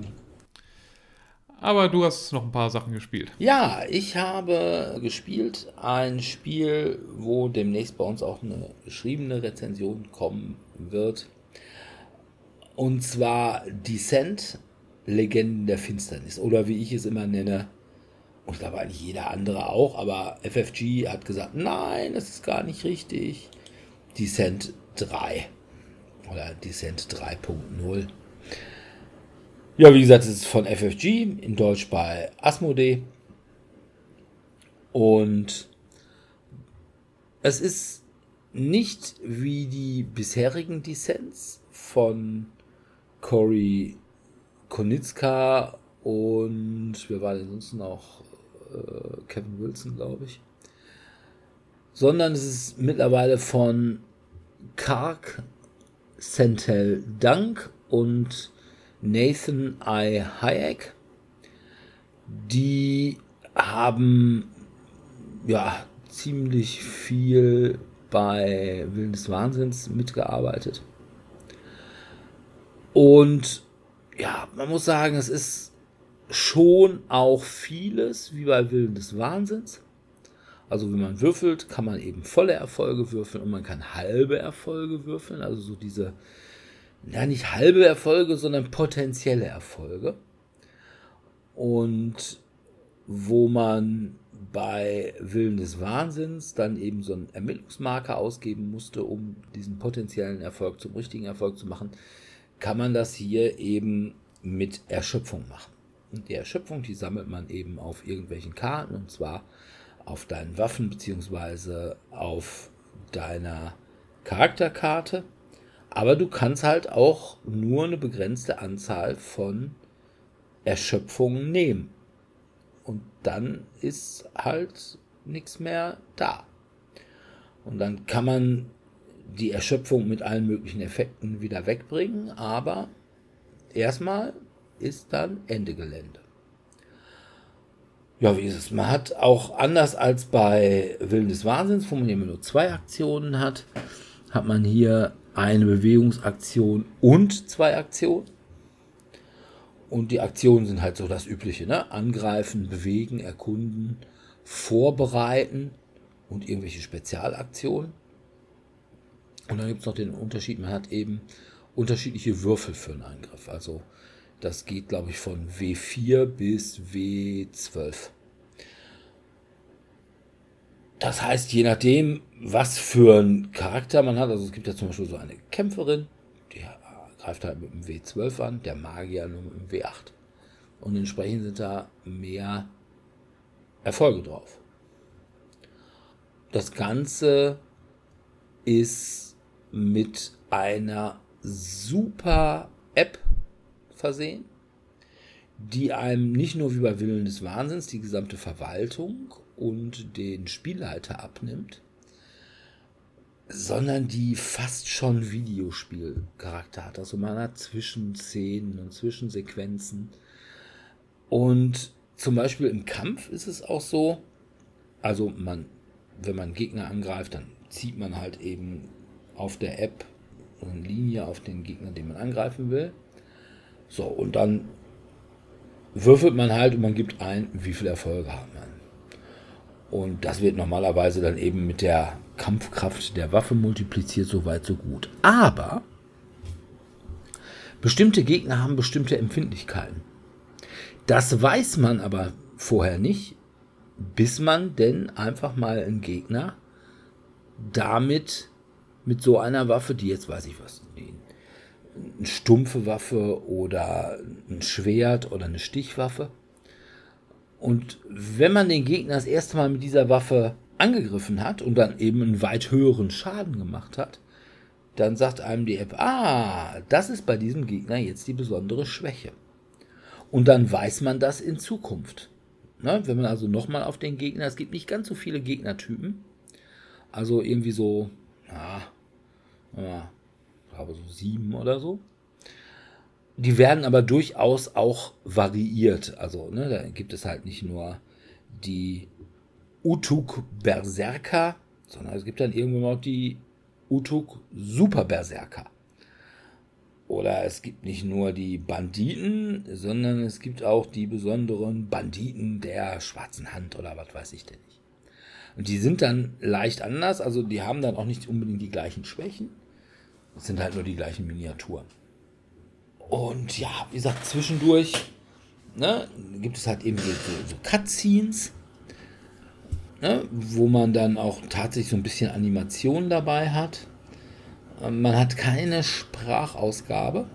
Aber du hast noch ein paar Sachen gespielt. Ja, ich habe gespielt ein Spiel, wo demnächst bei uns auch eine geschriebene Rezension kommen wird. Und zwar Descent, Legenden der Finsternis. Oder wie ich es immer nenne, und ich glaube eigentlich jeder andere auch, aber FFG hat gesagt, nein, das ist gar nicht richtig. Descent 3 oder Descent 3.0. Ja, wie gesagt, es ist von FFG, in Deutsch bei Asmodee. Und es ist nicht wie die bisherigen Descents von Cory Konitzka und wer war denn sonst noch? Äh, Kevin Wilson, glaube ich. Sondern es ist mittlerweile von Kark Sentel Dank und Nathan I. Hayek. Die haben ja ziemlich viel bei Willen des Wahnsinns mitgearbeitet. Und ja, man muss sagen, es ist schon auch vieles wie bei Willen des Wahnsinns. Also wenn man würfelt, kann man eben volle Erfolge würfeln und man kann halbe Erfolge würfeln. Also so diese, ja nicht halbe Erfolge, sondern potenzielle Erfolge. Und wo man bei Willen des Wahnsinns dann eben so einen Ermittlungsmarker ausgeben musste, um diesen potenziellen Erfolg zum richtigen Erfolg zu machen, kann man das hier eben mit Erschöpfung machen. Und die Erschöpfung, die sammelt man eben auf irgendwelchen Karten und zwar auf deinen Waffen bzw. auf deiner Charakterkarte. Aber du kannst halt auch nur eine begrenzte Anzahl von Erschöpfungen nehmen. Und dann ist halt nichts mehr da. Und dann kann man die Erschöpfung mit allen möglichen Effekten wieder wegbringen, aber erstmal ist dann Ende Gelände. Ja, wie ist es? Man hat auch anders als bei Willen des Wahnsinns, wo man immer nur zwei Aktionen hat, hat man hier eine Bewegungsaktion und zwei Aktionen. Und die Aktionen sind halt so das Übliche, ne? Angreifen, bewegen, erkunden, vorbereiten und irgendwelche Spezialaktionen. Und dann gibt es noch den Unterschied, man hat eben unterschiedliche Würfel für einen Angriff. Also das geht, glaube ich, von W4 bis W12. Das heißt, je nachdem, was für einen Charakter man hat, also es gibt ja zum Beispiel so eine Kämpferin, die greift halt mit dem W12 an, der Magier nur mit dem W8. Und entsprechend sind da mehr Erfolge drauf. Das Ganze ist mit einer super App versehen, die einem nicht nur wie bei Willen des Wahnsinns die gesamte Verwaltung und den Spielleiter abnimmt, sondern die fast schon Videospielcharakter hat. Also man hat Zwischenszenen und Zwischensequenzen. Und zum Beispiel im Kampf ist es auch so, also man, wenn man Gegner angreift, dann zieht man halt eben auf der App eine Linie auf den Gegner, den man angreifen will. So, und dann würfelt man halt und man gibt ein, wie viele Erfolge hat man. Und das wird normalerweise dann eben mit der Kampfkraft der Waffe multipliziert, so weit, so gut. Aber bestimmte Gegner haben bestimmte Empfindlichkeiten. Das weiß man aber vorher nicht, bis man denn einfach mal einen Gegner damit mit so einer Waffe, die jetzt weiß ich was, eine stumpfe Waffe oder ein Schwert oder eine Stichwaffe. Und wenn man den Gegner das erste Mal mit dieser Waffe angegriffen hat und dann eben einen weit höheren Schaden gemacht hat, dann sagt einem die App, ah, das ist bei diesem Gegner jetzt die besondere Schwäche. Und dann weiß man das in Zukunft. Ne? Wenn man also nochmal auf den Gegner, es gibt nicht ganz so viele Gegnertypen, also irgendwie so, ja, ja glaube so sieben oder so. Die werden aber durchaus auch variiert. Also ne, da gibt es halt nicht nur die Utuk Berserker, sondern es gibt dann irgendwann auch die Utuk Super Berserker. Oder es gibt nicht nur die Banditen, sondern es gibt auch die besonderen Banditen der schwarzen Hand oder was weiß ich denn nicht. Und die sind dann leicht anders, also die haben dann auch nicht unbedingt die gleichen Schwächen. Es sind halt nur die gleichen Miniaturen. Und ja, wie gesagt, zwischendurch ne, gibt es halt eben so, so, Cutscenes, ne, wo man dann auch tatsächlich so ein bisschen Animation dabei hat. Ähm, man hat keine Sprachausgabe.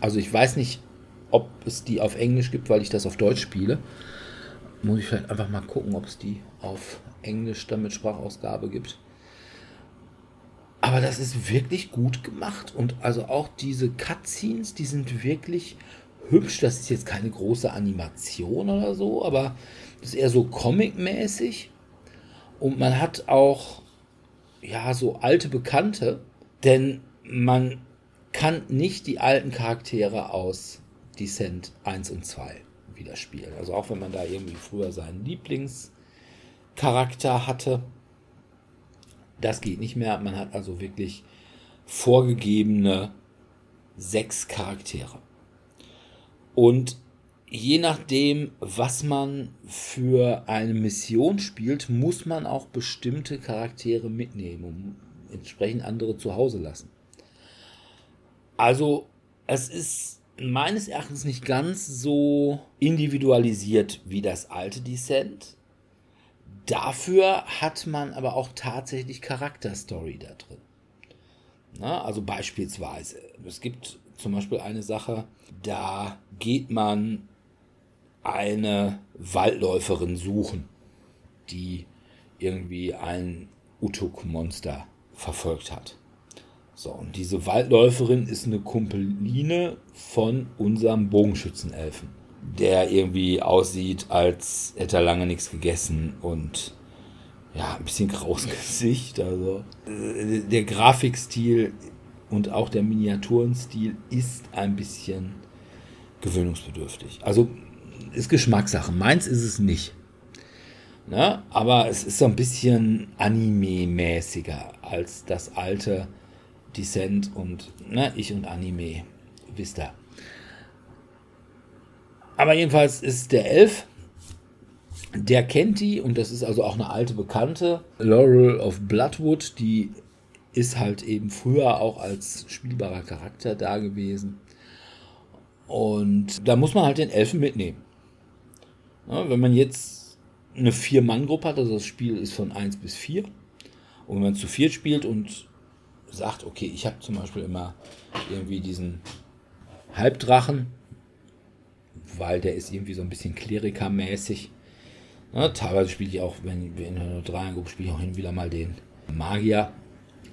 Also ich weiß nicht, ob es die auf Englisch gibt, weil ich das auf Deutsch spiele. Muss ich vielleicht einfach mal gucken, ob es die auf Englisch dann mit Sprachausgabe gibt. Aber das ist wirklich gut gemacht. Und also auch diese Cutscenes, die sind wirklich hübsch. Das ist jetzt keine große Animation oder so, aber das ist eher so comic-mäßig. Und man hat auch, ja, so alte Bekannte, denn man kann nicht die alten Charaktere aus Descent 1 und 2 wieder spielen. Also auch wenn man da irgendwie früher seinen Lieblingscharakter hatte, das geht nicht mehr. Man hat also wirklich vorgegebene sechs Charaktere. Und je nachdem, was man für eine Mission spielt, muss man auch bestimmte Charaktere mitnehmen, um entsprechend andere zu Hause lassen. Also es ist meines Erachtens nicht ganz so individualisiert wie das alte Descent. Dafür hat man aber auch tatsächlich Charakterstory da drin. Na, also beispielsweise, es gibt zum Beispiel eine Sache, da geht man eine Waldläuferin suchen, die irgendwie ein Utuk-Monster verfolgt hat. So, und diese Waldläuferin ist eine Kumpeline von unserem Bogenschützenelfen der irgendwie aussieht, als hätte er lange nichts gegessen und ja, ein bisschen graues Gesicht. Also der Grafikstil und auch der Miniaturenstil ist ein bisschen gewöhnungsbedürftig. Also ist Geschmackssache. Meins ist es nicht. Ne? Aber es ist so ein bisschen Anime-mäßiger als das alte Descent und ne, ich und Anime, wisst ihr. Aber jedenfalls ist der Elf, der kennt die und das ist also auch eine alte Bekannte, Laurel of Bloodwood, die ist halt eben früher auch als spielbarer Charakter da gewesen. Und da muss man halt den Elfen mitnehmen. Ja, wenn man jetzt eine Vier-Mann-Gruppe hat, also das Spiel ist von 1 bis 4, und wenn man zu viert spielt und sagt, okay, ich habe zum Beispiel immer irgendwie diesen Halbdrachen, weil der ist irgendwie so ein bisschen Klerikermäßig. Ja, teilweise spiele ich auch, wenn wir in einer Dreiergruppe spiele ich auch hin wieder mal den Magier.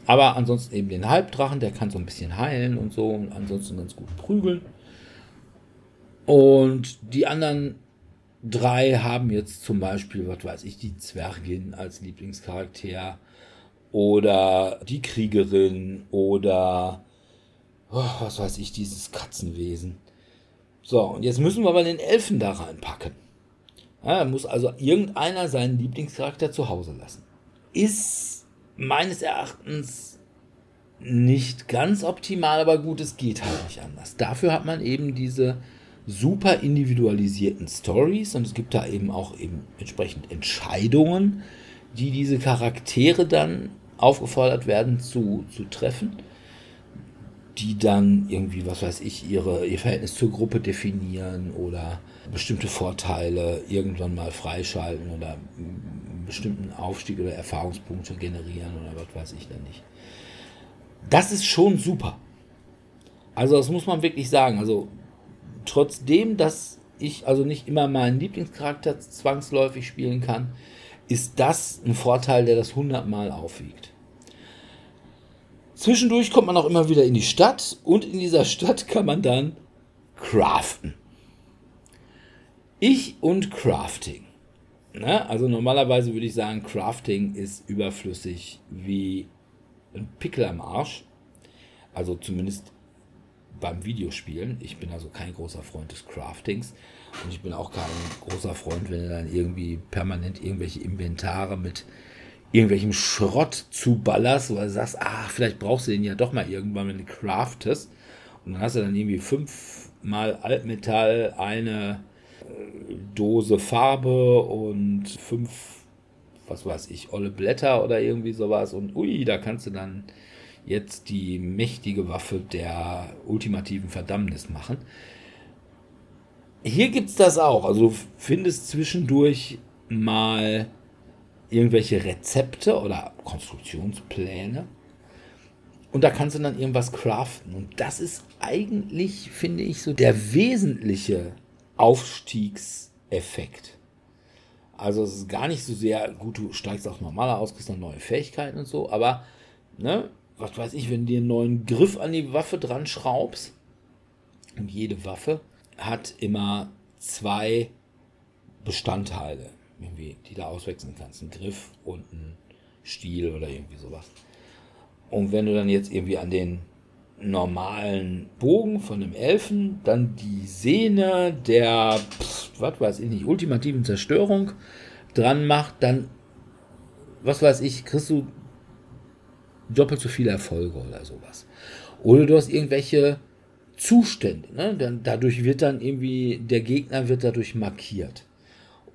Aber ansonsten eben den Halbdrachen, der kann so ein bisschen heilen und so und ansonsten ganz gut prügeln. Und die anderen drei haben jetzt zum Beispiel, was weiß ich, die Zwergin als Lieblingscharakter oder die Kriegerin oder oh, was weiß ich, dieses Katzenwesen. So, und jetzt müssen wir aber den Elfen da reinpacken. Ja, muss also irgendeiner seinen Lieblingscharakter zu Hause lassen. Ist meines Erachtens nicht ganz optimal, aber gut, es geht halt nicht anders. Dafür hat man eben diese super individualisierten Stories und es gibt da eben auch eben entsprechend Entscheidungen, die diese Charaktere dann aufgefordert werden zu, zu treffen die dann irgendwie, was weiß ich, ihre, ihr Verhältnis zur Gruppe definieren oder bestimmte Vorteile irgendwann mal freischalten oder einen bestimmten Aufstieg oder Erfahrungspunkte generieren oder was weiß ich dann nicht. Das ist schon super. Also das muss man wirklich sagen. Also trotzdem, dass ich also nicht immer meinen Lieblingscharakter zwangsläufig spielen kann, ist das ein Vorteil, der das hundertmal aufwiegt. Zwischendurch kommt man auch immer wieder in die Stadt und in dieser Stadt kann man dann craften. Ich und Crafting. Ne? Also normalerweise würde ich sagen, Crafting ist überflüssig wie ein Pickel am Arsch. Also zumindest beim Videospielen. Ich bin also kein großer Freund des Craftings. Und ich bin auch kein großer Freund, wenn du dann irgendwie permanent irgendwelche Inventare mit irgendwelchem Schrott zuballerst, weil du sagst, ach, vielleicht brauchst du den ja doch mal irgendwann, wenn du craftest. Und dann hast du dann irgendwie fünfmal Altmetall, eine äh, Dose Farbe und fünf, was weiß ich, olle Blätter oder irgendwie sowas. Und ui, da kannst du dann jetzt die mächtige Waffe der ultimativen Verdammnis machen. Hier gibt es das auch. Also du findest zwischendurch mal irgendwelche Rezepte oder Konstruktionspläne. Und da kannst du dann irgendwas craften. Und das ist eigentlich, finde ich, so der wesentliche Aufstiegseffekt. Also es ist gar nicht so sehr, gut, du steigst auch normaler aus, kriegst noch neue Fähigkeiten und so, aber, ne, was weiß ich, wenn du dir einen neuen Griff an die Waffe dran schraubst, und jede Waffe hat immer zwei Bestandteile irgendwie, die da auswechseln kannst. Ein Griff und ein Stiel oder irgendwie sowas. Und wenn du dann jetzt irgendwie an den normalen Bogen von einem Elfen, dann die Sehne der, was weiß ich nicht, ultimativen Zerstörung dran macht, dann, was weiß ich, kriegst du doppelt so viele Erfolge oder sowas. Oder du hast irgendwelche Zustände, ne? Dann, dadurch wird dann irgendwie, der Gegner wird dadurch markiert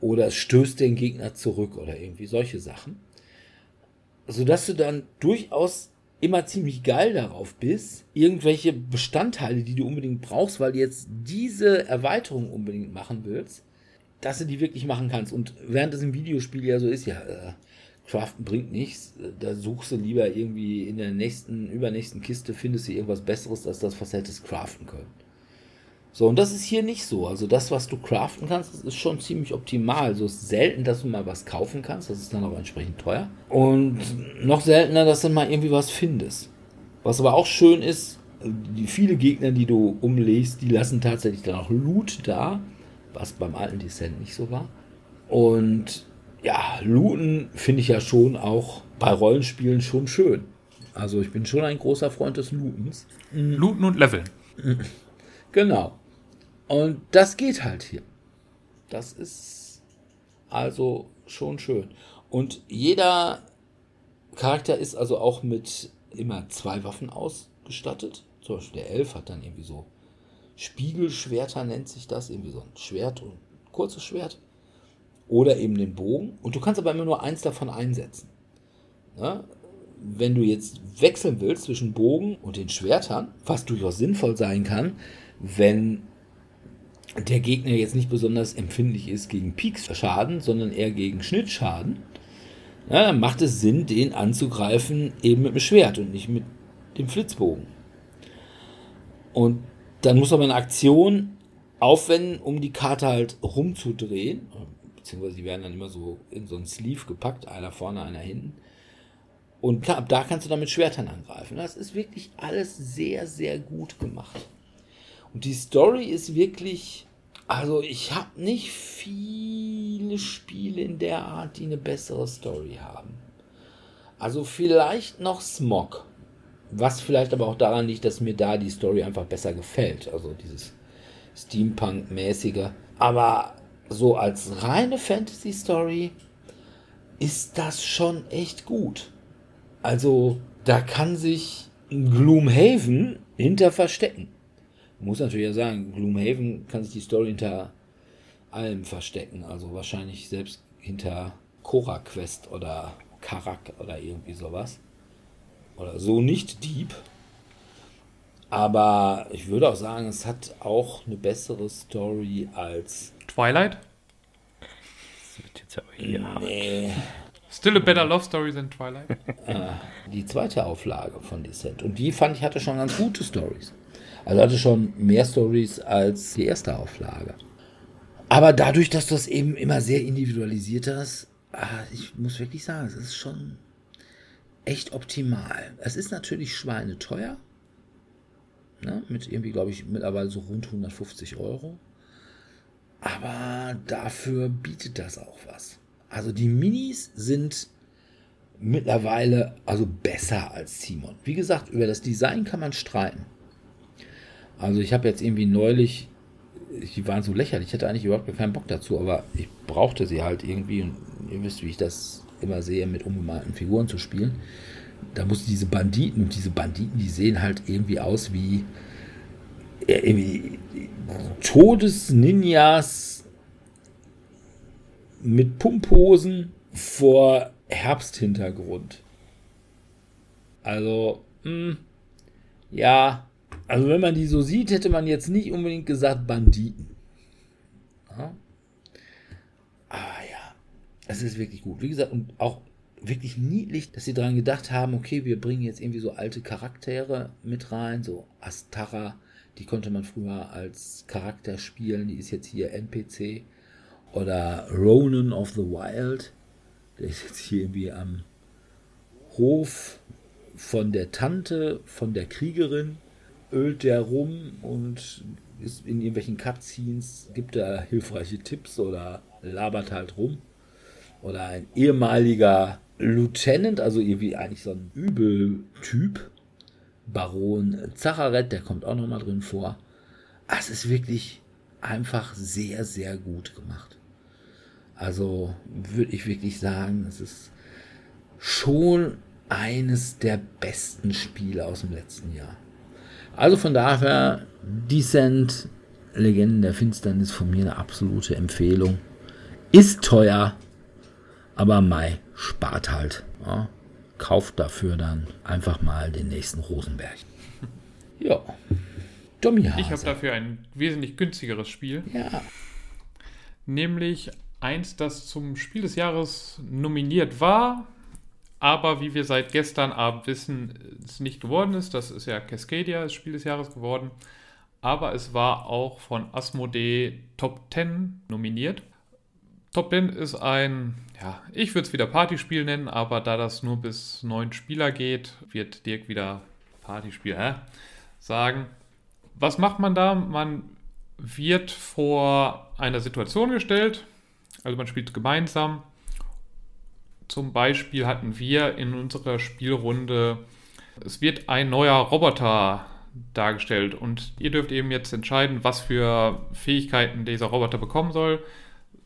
oder es stößt den Gegner zurück oder irgendwie solche Sachen. Sodass du dann durchaus immer ziemlich geil darauf bist, irgendwelche Bestandteile, die du unbedingt brauchst, weil du jetzt diese Erweiterung unbedingt machen willst, dass du die wirklich machen kannst. Und während das im Videospiel ja so ist, ja, äh, Craften bringt nichts, da suchst du lieber irgendwie in der nächsten, übernächsten Kiste, findest du irgendwas Besseres, als das, was hättest craften können. So, und das ist hier nicht so. Also das, was du craften kannst, das ist schon ziemlich optimal. So ist selten, dass du mal was kaufen kannst. Das ist dann auch entsprechend teuer. Und noch seltener, dass du mal irgendwie was findest. Was aber auch schön ist, die viele Gegner, die du umlegst, die lassen tatsächlich dann auch Loot da, was beim alten Descent nicht so war. Und ja, Looten finde ich ja schon auch bei Rollenspielen schon schön. Also ich bin schon ein großer Freund des Lootens. Looten und Leveln. Genau. Und das geht halt hier. Das ist Also schon schön. Und jeder Charakter ist also auch mit immer zwei Waffen ausgestattet. Zum Beispiel der Elf hat dann irgendwie so Spiegelschwerter, nennt sich das. Irgendwie so ein Schwert und ein kurzes Schwert. Oder eben den Bogen. Und du kannst aber immer nur eins davon einsetzen. Ja? Wenn du jetzt wechseln willst zwischen Bogen und den Schwertern, was durchaus sinnvoll sein kann, wenn der Gegner jetzt nicht besonders empfindlich ist gegen Peaks-Schaden, sondern eher gegen Schnittschaden, ja, dann macht es Sinn, den anzugreifen eben mit dem Schwert und nicht mit dem Flitzbogen. Und dann muss man eine Aktion aufwenden, um die Karte halt rumzudrehen. Beziehungsweise die werden dann immer so in so einen Sleeve gepackt, einer vorne, einer hinten. Und klar, ab da kannst du dann mit Schwertern angreifen. Das ist wirklich alles sehr, sehr gut gemacht. Und die Story ist wirklich, also ich habe nicht viele Spiele in der Art, die eine bessere Story haben. Also vielleicht noch Smog. Was vielleicht aber auch daran liegt, dass mir da die Story einfach besser gefällt. Also dieses Steampunk-mäßige. Aber so als reine Fantasy-Story ist das schon echt gut. Also da kann sich Gloomhaven hinter verstecken. Man muss natürlich ja sagen, Gloomhaven kann sich die Story hinter allem verstecken. Also wahrscheinlich selbst hinter Cora Quest oder Karak oder irgendwie sowas. Oder so nicht Deep. Aber ich würde auch sagen, es hat auch eine bessere Story als Twilight? Das wird jetzt aber hier nee. Still a better love story than Twilight. Äh, die zweite Auflage von Descent. Und die fand ich hatte schon ganz gute Stories. Also hatte schon mehr Stories als die erste Auflage. Aber dadurch, dass du das eben immer sehr individualisiert hast, ah, ich muss wirklich sagen, es ist schon echt optimal. Es ist natürlich schweineteuer. Ne? Mit irgendwie, glaube ich, mittlerweile so rund 150 Euro. Aber dafür bietet das auch was. Also die Minis sind mittlerweile also besser als Simon. Wie gesagt, über das Design kann man streiten. Also ich habe jetzt irgendwie neulich, die waren so lächerlich, ich hatte eigentlich überhaupt keinen Bock dazu, aber ich brauchte sie halt irgendwie und ihr wisst, wie ich das immer sehe, mit unbemalten Figuren zu spielen. Da musste diese Banditen und diese Banditen, die sehen halt irgendwie aus wie irgendwie Todes-Ninjas mit Pumphosen vor Herbsthintergrund. Also, mh, hm, ja, also wenn man die so sieht, hätte man jetzt nicht unbedingt gesagt Banditen. Ja. Aber ja, es ist wirklich gut. Wie gesagt, und auch wirklich niedlich, dass sie daran gedacht haben, okay, wir bringen jetzt irgendwie so alte Charaktere mit rein, so Astara, die konnte man früher als Charakter spielen, die ist jetzt hier NPC. Oder Ronan of the Wild, der ist jetzt hier irgendwie am Hof von der Tante, von der Kriegerin ölt der rum und ist in irgendwelchen Cutscenes, gibt er hilfreiche Tipps oder labert halt rum. Oder ein ehemaliger Lieutenant, also irgendwie eigentlich so ein Übeltyp, Baron Zacharet, der kommt auch nochmal drin vor. Es ist wirklich einfach sehr, sehr gut gemacht. Also würde ich wirklich sagen, es ist schon eines der besten Spiele aus dem letzten Jahr. Also von daher, Descent, Legenden der Finsternis von mir eine absolute Empfehlung. Ist teuer, aber Mai spart halt. Ja. Kauft dafür dann einfach mal den nächsten Rosenberg. Ja. Dummy Ich habe dafür ein wesentlich günstigeres Spiel. Ja. Nämlich eins, das zum Spiel des Jahres nominiert war, aber wie wir seit gestern Abend wissen, es nicht geworden ist. Das ist ja Cascadia, das Spiel des Jahres geworden. Aber es war auch von Asmodee Top 10 nominiert. Top 10 ist ein, ja, ich würde es wieder Partyspiel nennen, aber da das nur bis neun Spieler geht, wird Dirk wieder Partyspiel hä? sagen. Was macht man da? Man wird vor einer Situation gestellt, also man spielt gemeinsam zum Beispiel hatten wir in unserer Spielrunde, es wird ein neuer Roboter dargestellt und ihr dürft eben jetzt entscheiden, was für Fähigkeiten dieser Roboter bekommen soll.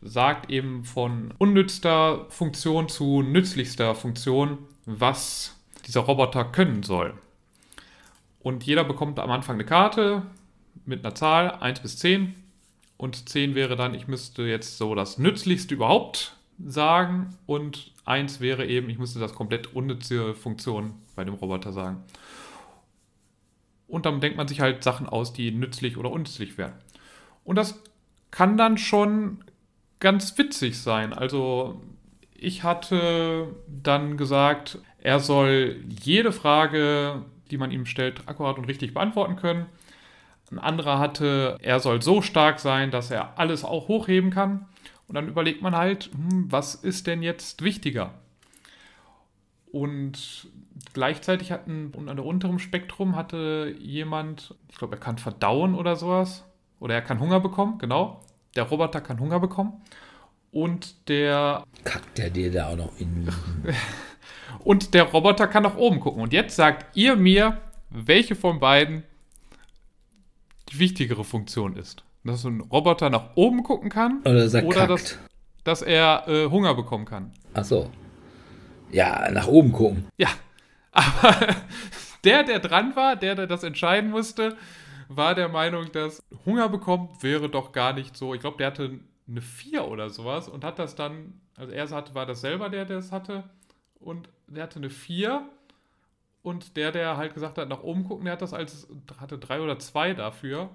sagt eben von unnützter Funktion zu nützlichster Funktion, was dieser Roboter können soll. Und jeder bekommt am Anfang eine Karte mit einer Zahl 1 bis 10. Und 10 wäre dann, ich müsste jetzt so das Nützlichste überhaupt sagen. Und 1 wäre eben, ich müsste das komplett unnütze Funktion bei dem Roboter sagen. Und dann denkt man sich halt Sachen aus, die nützlich oder unnützlich wären. Und das kann dann schon ganz witzig sein. Also ich hatte dann gesagt, er soll jede Frage, die man ihm stellt, akkurat und richtig beantworten können. Ein anderer hatte, er soll so stark sein, dass er alles auch hochheben kann. Und dann überlegt man halt, hm, was ist denn jetzt wichtiger? Und gleichzeitig hatten, und an der unteren Spektrum hatte jemand, ich glaube, er kann verdauen oder sowas. Oder er kann Hunger bekommen, genau. Der Roboter kann Hunger bekommen. Und der. Kackt der dir da auch noch in. und der Roboter kann nach oben gucken. Und jetzt sagt ihr mir, welche von beiden die wichtigere Funktion ist. Dass so ein Roboter nach oben gucken kann. Oder, dass, er oder dass, dass, er äh, Hunger bekommen kann. Ach so. Ja, nach oben gucken. Ja. Aber der, der dran war, der, der das entscheiden musste, war der Meinung, dass Hunger bekommt wäre doch gar nicht so. Ich glaube, der hatte eine 4 oder sowas und hat das dann, also er hatte, war das selber, der, der es hatte, und der hatte eine 4 und der, der halt gesagt hat, nach oben gucken, der hat das als, hatte 3 oder 2 dafür.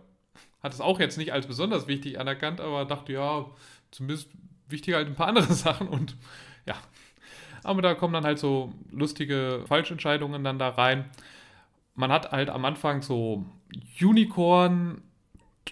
Hat es auch jetzt nicht als besonders wichtig anerkannt, aber dachte, ja, zumindest wichtiger als ein paar andere Sachen und ja. Aber da kommen dann halt so lustige Falschentscheidungen dann da rein. Man hat halt am Anfang so Unicorn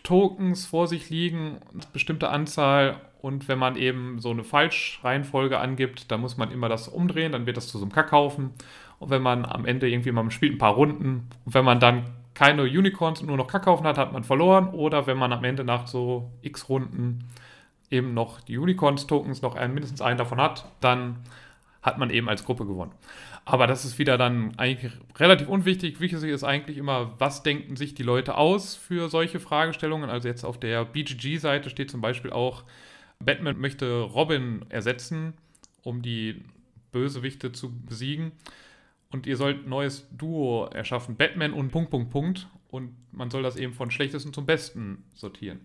Tokens vor sich liegen, eine bestimmte Anzahl. Und wenn man eben so eine Falschreihenfolge angibt, dann muss man immer das umdrehen, dann wird das zu so einem Kackhaufen. Und wenn man am Ende irgendwie mal spielt ein paar Runden und wenn man dann keine Unicorns und nur noch Kackhaufen hat, hat man verloren. Oder wenn man am Ende nach so x Runden eben noch die Unicorns-Tokens, noch einen, mindestens einen davon hat, dann hat man eben als Gruppe gewonnen. Aber das ist wieder dann eigentlich relativ unwichtig. Wichtig ist eigentlich immer, was denken sich die Leute aus für solche Fragestellungen. Also jetzt auf der BGG-Seite steht zum Beispiel auch, Batman möchte Robin ersetzen, um die Bösewichte zu besiegen. Und ihr sollt ein neues Duo erschaffen, Batman und Punkt, Punkt, Punkt. Und man soll das eben von schlechtesten zum besten sortieren.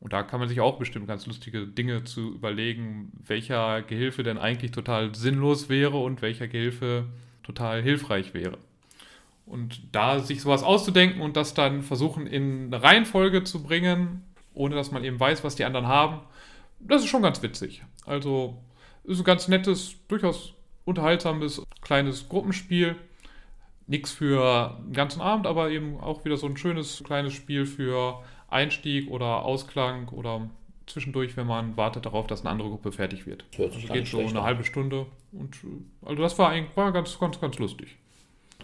Und da kann man sich auch bestimmt ganz lustige Dinge zu überlegen, welcher Gehilfe denn eigentlich total sinnlos wäre und welcher Gehilfe total hilfreich wäre. Und da sich sowas auszudenken und das dann versuchen in eine Reihenfolge zu bringen, ohne dass man eben weiß, was die anderen haben, das ist schon ganz witzig. Also ist ein ganz nettes, durchaus unterhaltsames kleines Gruppenspiel. Nichts für den ganzen Abend, aber eben auch wieder so ein schönes kleines Spiel für Einstieg oder Ausklang oder zwischendurch, wenn man wartet darauf, dass eine andere Gruppe fertig wird. Das also geht so eine halbe Stunde. Und also das war eigentlich war ganz, ganz, ganz lustig.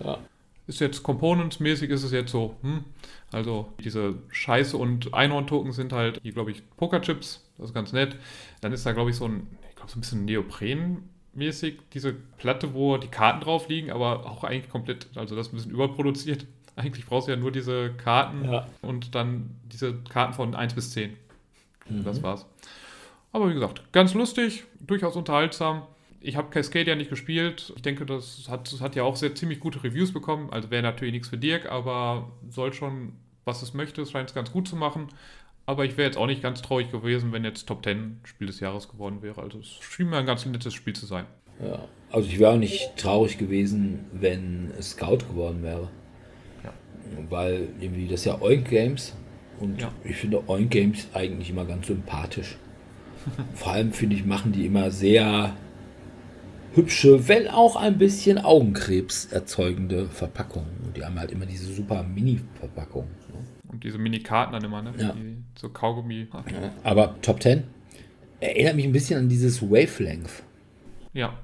Ja. Ist jetzt Components-mäßig ist es jetzt so, hm, also diese Scheiße und Einhorn-Token sind halt, hier glaube ich, Pokerchips, das ist ganz nett. Dann ist da glaube ich so ein, ich glaube so ein bisschen Neopren-mäßig, diese Platte, wo die Karten drauf liegen, aber auch eigentlich komplett, also das ist ein bisschen überproduziert. Eigentlich brauchst du ja nur diese Karten ja. und dann diese Karten von 1 bis 10. Mhm. Das war's. Aber wie gesagt, ganz lustig, durchaus unterhaltsam. Ich habe Cascade ja nicht gespielt. Ich denke, das hat, das hat ja auch sehr ziemlich gute Reviews bekommen. Also wäre natürlich nichts für Dirk, aber soll schon, was es möchte, es scheint es ganz gut zu machen. Aber ich wäre jetzt auch nicht ganz traurig gewesen, wenn jetzt Top 10 Spiel des Jahres geworden wäre. Also es schien mir ein ganz nettes Spiel zu sein. Ja, also ich wäre auch nicht traurig gewesen, wenn Scout geworden wäre. Ja. Weil irgendwie das ist ja Oink Games und ja. ich finde Oink Games eigentlich immer ganz sympathisch. Vor allem finde ich, machen die immer sehr hübsche, wenn auch ein bisschen Augenkrebs erzeugende Verpackungen. Und die haben halt immer diese super Mini-Verpackung. Und diese Mini-Karten dann immer, ne? Ja. Die, so Kaugummi. Ja, aber Top 10 erinnert mich ein bisschen an dieses Wavelength. Ja,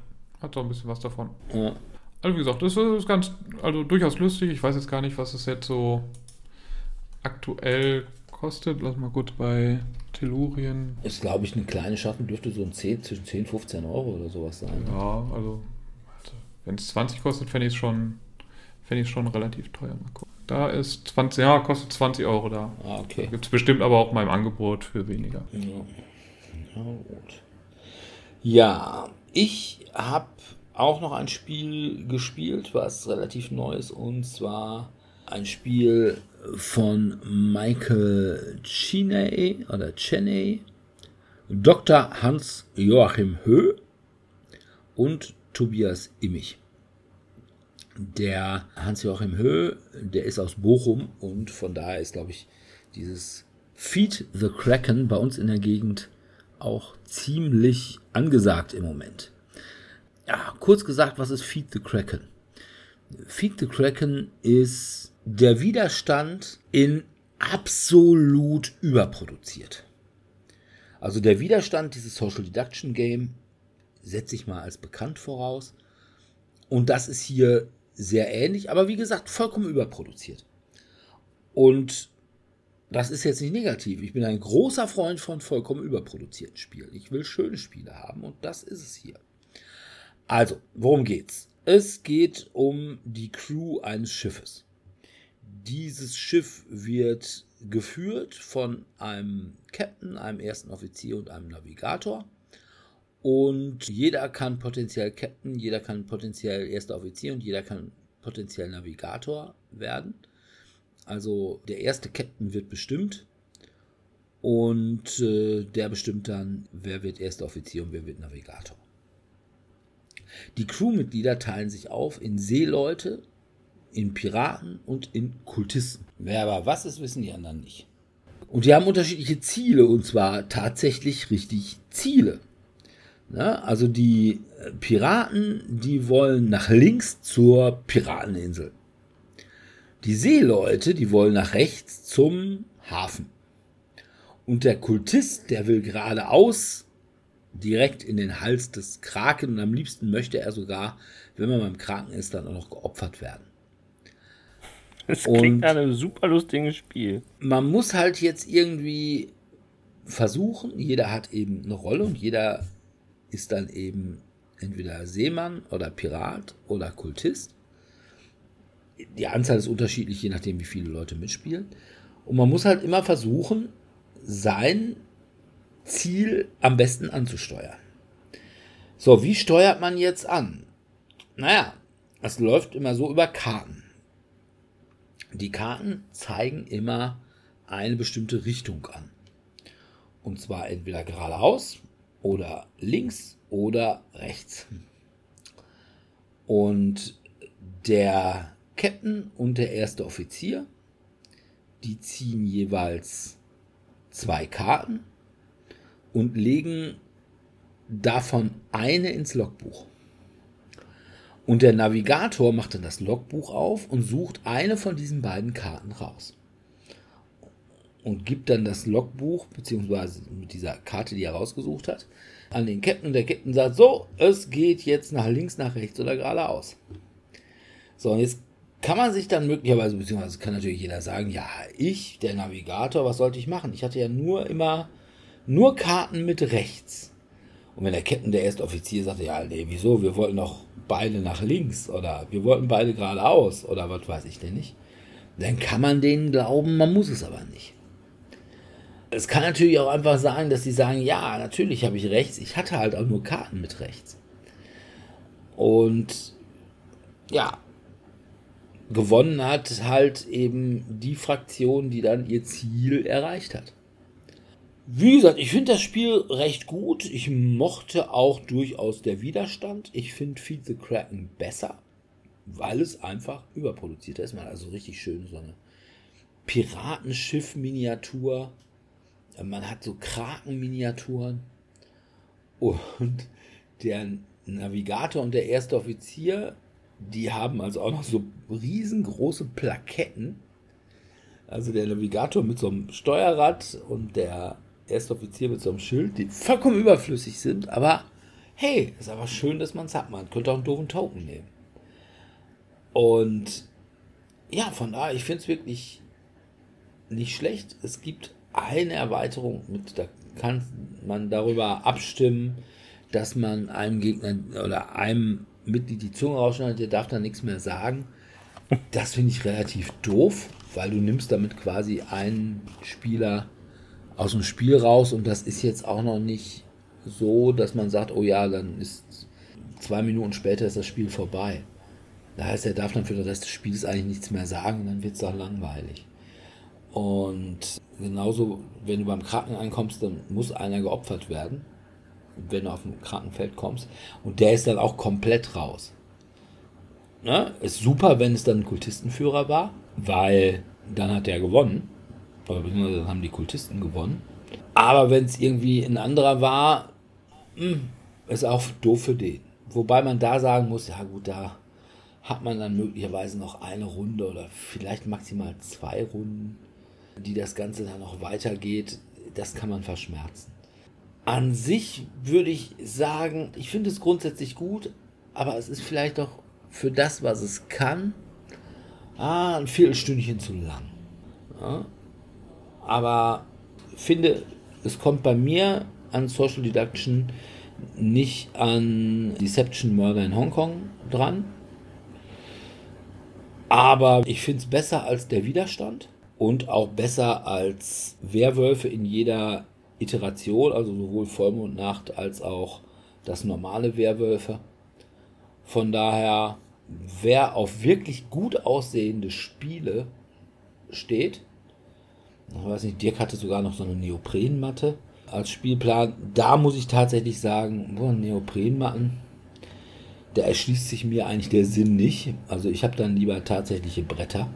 hat doch ein bisschen was davon. Ja. Also wie gesagt, das ist ganz, also durchaus lustig. Ich weiß jetzt gar nicht, was es jetzt so aktuell kostet. Lass mal kurz bei Tellurien. Ist, glaube ich, eine kleine Schachtel, dürfte so ein 10, zwischen 10 und 15 Euro oder sowas sein. Ja, also wenn es 20 kostet, fände ich es schon, fänd schon relativ teuer. Mal gucken. Da ist 20, ja, kostet 20 Euro da. Ah, okay. Gibt es bestimmt aber auch mal im Angebot für weniger. Ja. Ja, gut. Ja, ich habe auch noch ein Spiel gespielt, was relativ neu ist, und zwar ein Spiel von Michael Cheney oder Cheney, Dr. Hans Joachim Höh und Tobias Immich. Der Hans-Joachim Höh, der ist aus Bochum und von daher ist, glaube ich, dieses Feed the Kraken bei uns in der Gegend auch ziemlich angesagt im Moment. Ja, kurz gesagt, was ist Feed the Kraken? Feed the Kraken ist der Widerstand in absolut überproduziert. Also der Widerstand dieses Social Deduction Game setze ich mal als bekannt voraus. Und das ist hier sehr ähnlich, aber wie gesagt, vollkommen überproduziert. Und das ist jetzt nicht negativ. Ich bin ein großer Freund von vollkommen überproduzierten Spielen. Ich will schöne Spiele haben und das ist es hier. Also, worum geht's? Es geht um die Crew eines Schiffes. Dieses Schiff wird geführt von einem Captain, einem ersten Offizier und einem Navigator. Und jeder kann potenziell Captain, jeder kann potenziell erster Offizier und jeder kann potenziell Navigator werden. Also der erste Captain wird bestimmt und äh, der bestimmt dann, wer wird erster Offizier und wer wird Navigator. Die Crewmitglieder teilen sich auf in Seeleute, in Piraten und in Kultisten. Wer aber was ist, wissen die anderen nicht. Und die haben unterschiedliche Ziele und zwar tatsächlich richtig Ziele. Na, also die äh, Piraten, die wollen nach links zur Pirateninsel. Die Seeleute, die wollen nach rechts zum Hafen. Und der Kultist, der will geradeaus direkt in den Hals des Kraken und am liebsten möchte er sogar, wenn man beim Kraken ist, dann auch noch geopfert werden. Das klingt nach einem super lustigen Spiel. Man muss halt jetzt irgendwie versuchen, jeder hat eben eine Rolle und jeder ist dann eben entweder Seemann oder Pirat oder Kultist. Die Anzahl ist unterschiedlich, je nachdem, wie viele Leute mitspielen. Und man muss halt immer versuchen, sein Ziel am besten anzusteuern. So, wie steuert man jetzt an? Naja, es läuft immer so über Karten. Die Karten zeigen immer eine bestimmte Richtung an. Und zwar entweder geradeaus oder links oder rechts. Und der Captain und der erste Offizier, die ziehen jeweils zwei Karten und legen davon eine ins Logbuch. Und der Navigator macht dann das Logbuch auf und sucht eine von diesen beiden Karten raus. Und gibt dann das Logbuch, beziehungsweise mit dieser Karte, die er rausgesucht hat, an den Captain. Und der Captain sagt, so, es geht jetzt nach links, nach rechts oder geradeaus. So, und jetzt kann man sich dann möglicherweise, beziehungsweise kann natürlich jeder sagen, ja, ich, der Navigator, was sollte ich machen? Ich hatte ja nur immer, nur Karten mit rechts. Und wenn der Captain, der erste Offizier, sagte, ja, nee, wieso, wir wollten doch beide nach links oder wir wollten beide geradeaus oder was weiß ich denn nicht, dann kann man denen glauben, man muss es aber nicht. Es kann natürlich auch einfach sein, dass sie sagen, ja, natürlich habe ich rechts, ich hatte halt auch nur Karten mit rechts. Und ja, gewonnen hat halt eben die Fraktion, die dann ihr Ziel erreicht hat. Wie gesagt, ich finde das Spiel recht gut. Ich mochte auch durchaus der Widerstand. Ich finde Feed the Kraken besser, weil es einfach überproduziert ist. Man hat also richtig schön so eine Piratenschiff-Miniatur man hat so Krakenminiaturen und der Navigator und der erste Offizier, die haben also auch noch so riesengroße Plaketten. Also der Navigator mit so einem Steuerrad und der erste Offizier mit so einem Schild, die vollkommen überflüssig sind, aber hey, ist aber schön, dass man es hat. Man könnte auch einen doofen Token nehmen. Und ja, von daher, ich finde es wirklich nicht schlecht. Es gibt eine Erweiterung mit, da kann man darüber abstimmen, dass man einem Gegner oder einem Mitglied die Zunge rausschneidet, der darf dann nichts mehr sagen. Das finde ich relativ doof, weil du nimmst damit quasi einen Spieler aus dem Spiel raus und das ist jetzt auch noch nicht so, dass man sagt, oh ja, dann ist zwei Minuten später ist das Spiel vorbei. Das heißt, er darf dann für den Rest des Spiels eigentlich nichts mehr sagen, dann wird es auch langweilig. Und genauso, wenn du beim Kranken ankommst, dann muss einer geopfert werden, wenn du auf dem Krankenfeld kommst. Und der ist dann auch komplett raus. Ne? Ist super, wenn es dann ein Kultistenführer war, weil dann hat der gewonnen. Oder dann haben die Kultisten gewonnen. Aber wenn es irgendwie ein anderer war, hm, ist auch doof für den. Wobei man da sagen muss, ja gut, da hat man dann möglicherweise noch eine Runde oder vielleicht maximal zwei Runden, die das Ganze dann noch weitergeht. Das kann man verschmerzen. An sich würde ich sagen, ich finde es grundsätzlich gut, aber es ist vielleicht doch für das, was es kann, ah, ein Viertelstündchen zu lang. Ja? Aber finde, es kommt bei mir an Social Deduction nicht an Deception Murder in Hongkong dran. Aber ich finde es besser als der Widerstand und auch besser als Werwölfe in jeder Iteration, also sowohl Vollmond Nacht als auch das normale Werwölfe. Von daher, wer auf wirklich gut aussehende Spiele steht, ich weiß nicht, Dirk hatte sogar noch so eine Neoprenmatte als Spielplan. Da muss ich tatsächlich sagen, boah, Neoprenmatten, da erschließt sich mir eigentlich der Sinn nicht. Also ich habe dann lieber tatsächliche Bretter.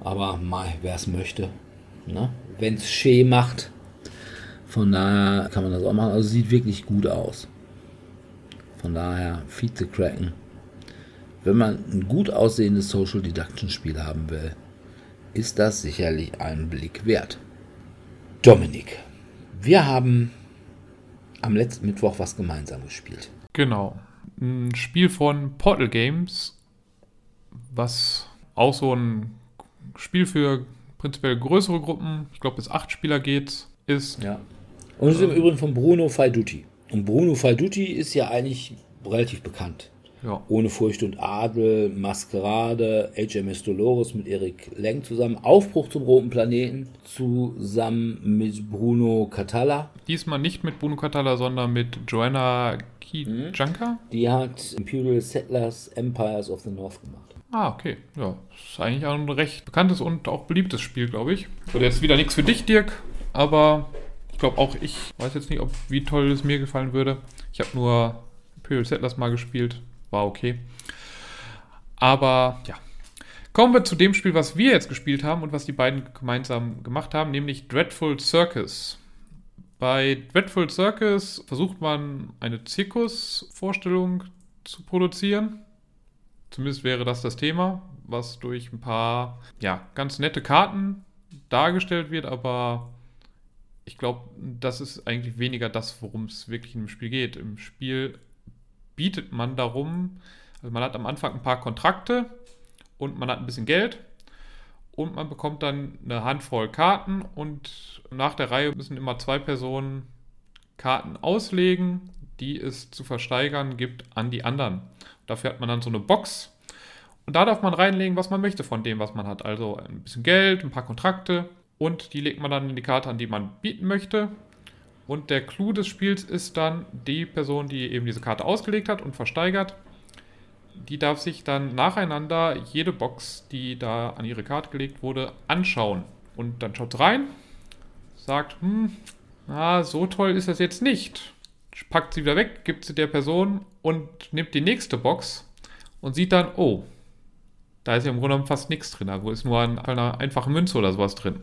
Aber wer es möchte. Ne? Wenn es Schee macht, von daher kann man das auch machen. Also sieht wirklich gut aus. Von daher, Feed the Kraken. Wenn man ein gut aussehendes Social Deduction Spiel haben will, ist das sicherlich einen Blick wert. Dominik, wir haben am letzten Mittwoch was gemeinsam gespielt. Genau. Ein Spiel von Portal Games, was auch so ein Spiel für prinzipiell größere Gruppen, ich glaube bis acht Spieler geht, ist. Ja. Und es ist im Übrigen von Bruno Faiduti. Und Bruno Faiduti ist ja eigentlich relativ bekannt. Ja. Ohne Furcht und Adel, Maskerade, HMS Dolores mit Erik Leng zusammen, Aufbruch zum Roten Planeten zusammen mit Bruno Catala. Diesmal nicht mit Bruno Catala, sondern mit Joanna Kijanka. Die hat Imperial Settlers Empires of the North gemacht. Ah, okay. Ja, ist eigentlich auch ein recht bekanntes und auch beliebtes Spiel, glaube ich. Wird jetzt wieder nichts für dich, Dirk, aber glaube auch ich weiß jetzt nicht, ob wie toll es mir gefallen würde. Ich habe nur Imperial Settlers mal gespielt, war okay. Aber ja. Kommen wir zu dem Spiel, was wir jetzt gespielt haben und was die beiden gemeinsam gemacht haben, nämlich Dreadful Circus. Bei Dreadful Circus versucht man eine Zirkusvorstellung zu produzieren. Zumindest wäre das das Thema, was durch ein paar ja, ganz nette Karten dargestellt wird, aber ich glaube, das ist eigentlich weniger das, worum es wirklich im Spiel geht. Im Spiel bietet man darum, also man hat am Anfang ein paar Kontrakte und man hat ein bisschen Geld und man bekommt dann eine Handvoll Karten und nach der Reihe müssen immer zwei Personen Karten auslegen, die es zu versteigern gibt an die anderen. Dafür hat man dann so eine Box und da darf man reinlegen, was man möchte von dem, was man hat. Also ein bisschen Geld, ein paar Kontrakte und die legt man dann in die Karte, an die man bieten möchte. Und der Clou des Spiels ist dann, die Person, die eben diese Karte ausgelegt hat und versteigert, die darf sich dann nacheinander jede Box, die da an ihre Karte gelegt wurde, anschauen. Und dann schaut rein, sagt, hm, na, so toll ist das jetzt nicht. Packt sie wieder weg, gibt sie der Person und nimmt die nächste Box und sieht dann, oh, da ist ja im Grunde genommen fast nichts drin. Da ist nur eine einfache Münze oder sowas drin.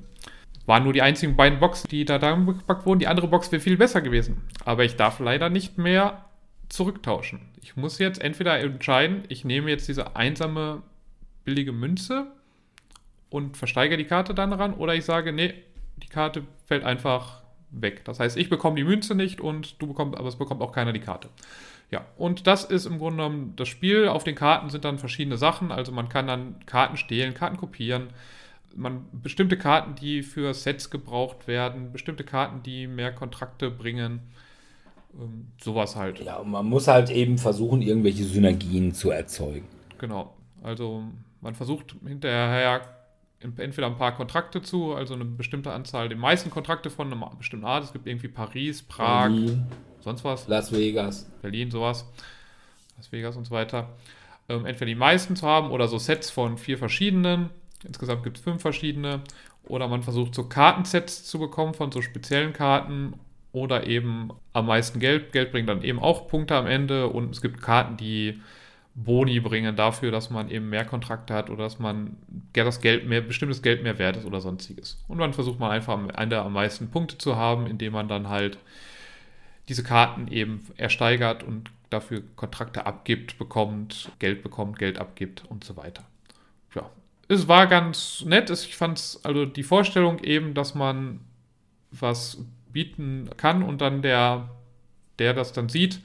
Waren nur die einzigen beiden Boxen, die da gepackt wurden. Die andere Box wäre viel besser gewesen. Aber ich darf leider nicht mehr zurücktauschen. Ich muss jetzt entweder entscheiden, ich nehme jetzt diese einsame billige Münze und versteigere die Karte dann ran, oder ich sage, nee, die Karte fällt einfach weg. Das heißt, ich bekomme die Münze nicht und du bekommst, aber es bekommt auch keiner die Karte. Ja, und das ist im Grunde genommen das Spiel. Auf den Karten sind dann verschiedene Sachen. Also man kann dann Karten stehlen, Karten kopieren. Man, bestimmte Karten, die für Sets gebraucht werden, bestimmte Karten, die mehr Kontrakte bringen. Ähm, sowas halt. Ja, und man muss halt eben versuchen, irgendwelche Synergien zu erzeugen. Genau. Also man versucht hinterher entweder ein paar Kontrakte zu, also eine bestimmte Anzahl, die meisten Kontrakte von einer bestimmten Art. Es gibt irgendwie Paris, Prag, Berlin, sonst was, Las Vegas. Berlin, sowas, Las Vegas und so weiter. Ähm, entweder die meisten zu haben oder so Sets von vier verschiedenen. Insgesamt gibt es fünf verschiedene. Oder man versucht so Kartensets zu bekommen von so speziellen Karten oder eben am meisten Geld. Geld bringt dann eben auch Punkte am Ende und es gibt Karten, die Boni bringen dafür, dass man eben mehr Kontrakte hat oder dass man das Geld mehr, bestimmtes Geld mehr wert ist oder sonstiges. Und dann versucht man einfach Ende am meisten Punkte zu haben, indem man dann halt diese Karten eben ersteigert und dafür Kontrakte abgibt, bekommt, Geld bekommt, Geld abgibt und so weiter. Ja, es war ganz nett. Ich fand es, also die Vorstellung eben, dass man was bieten kann und dann der, der das dann sieht,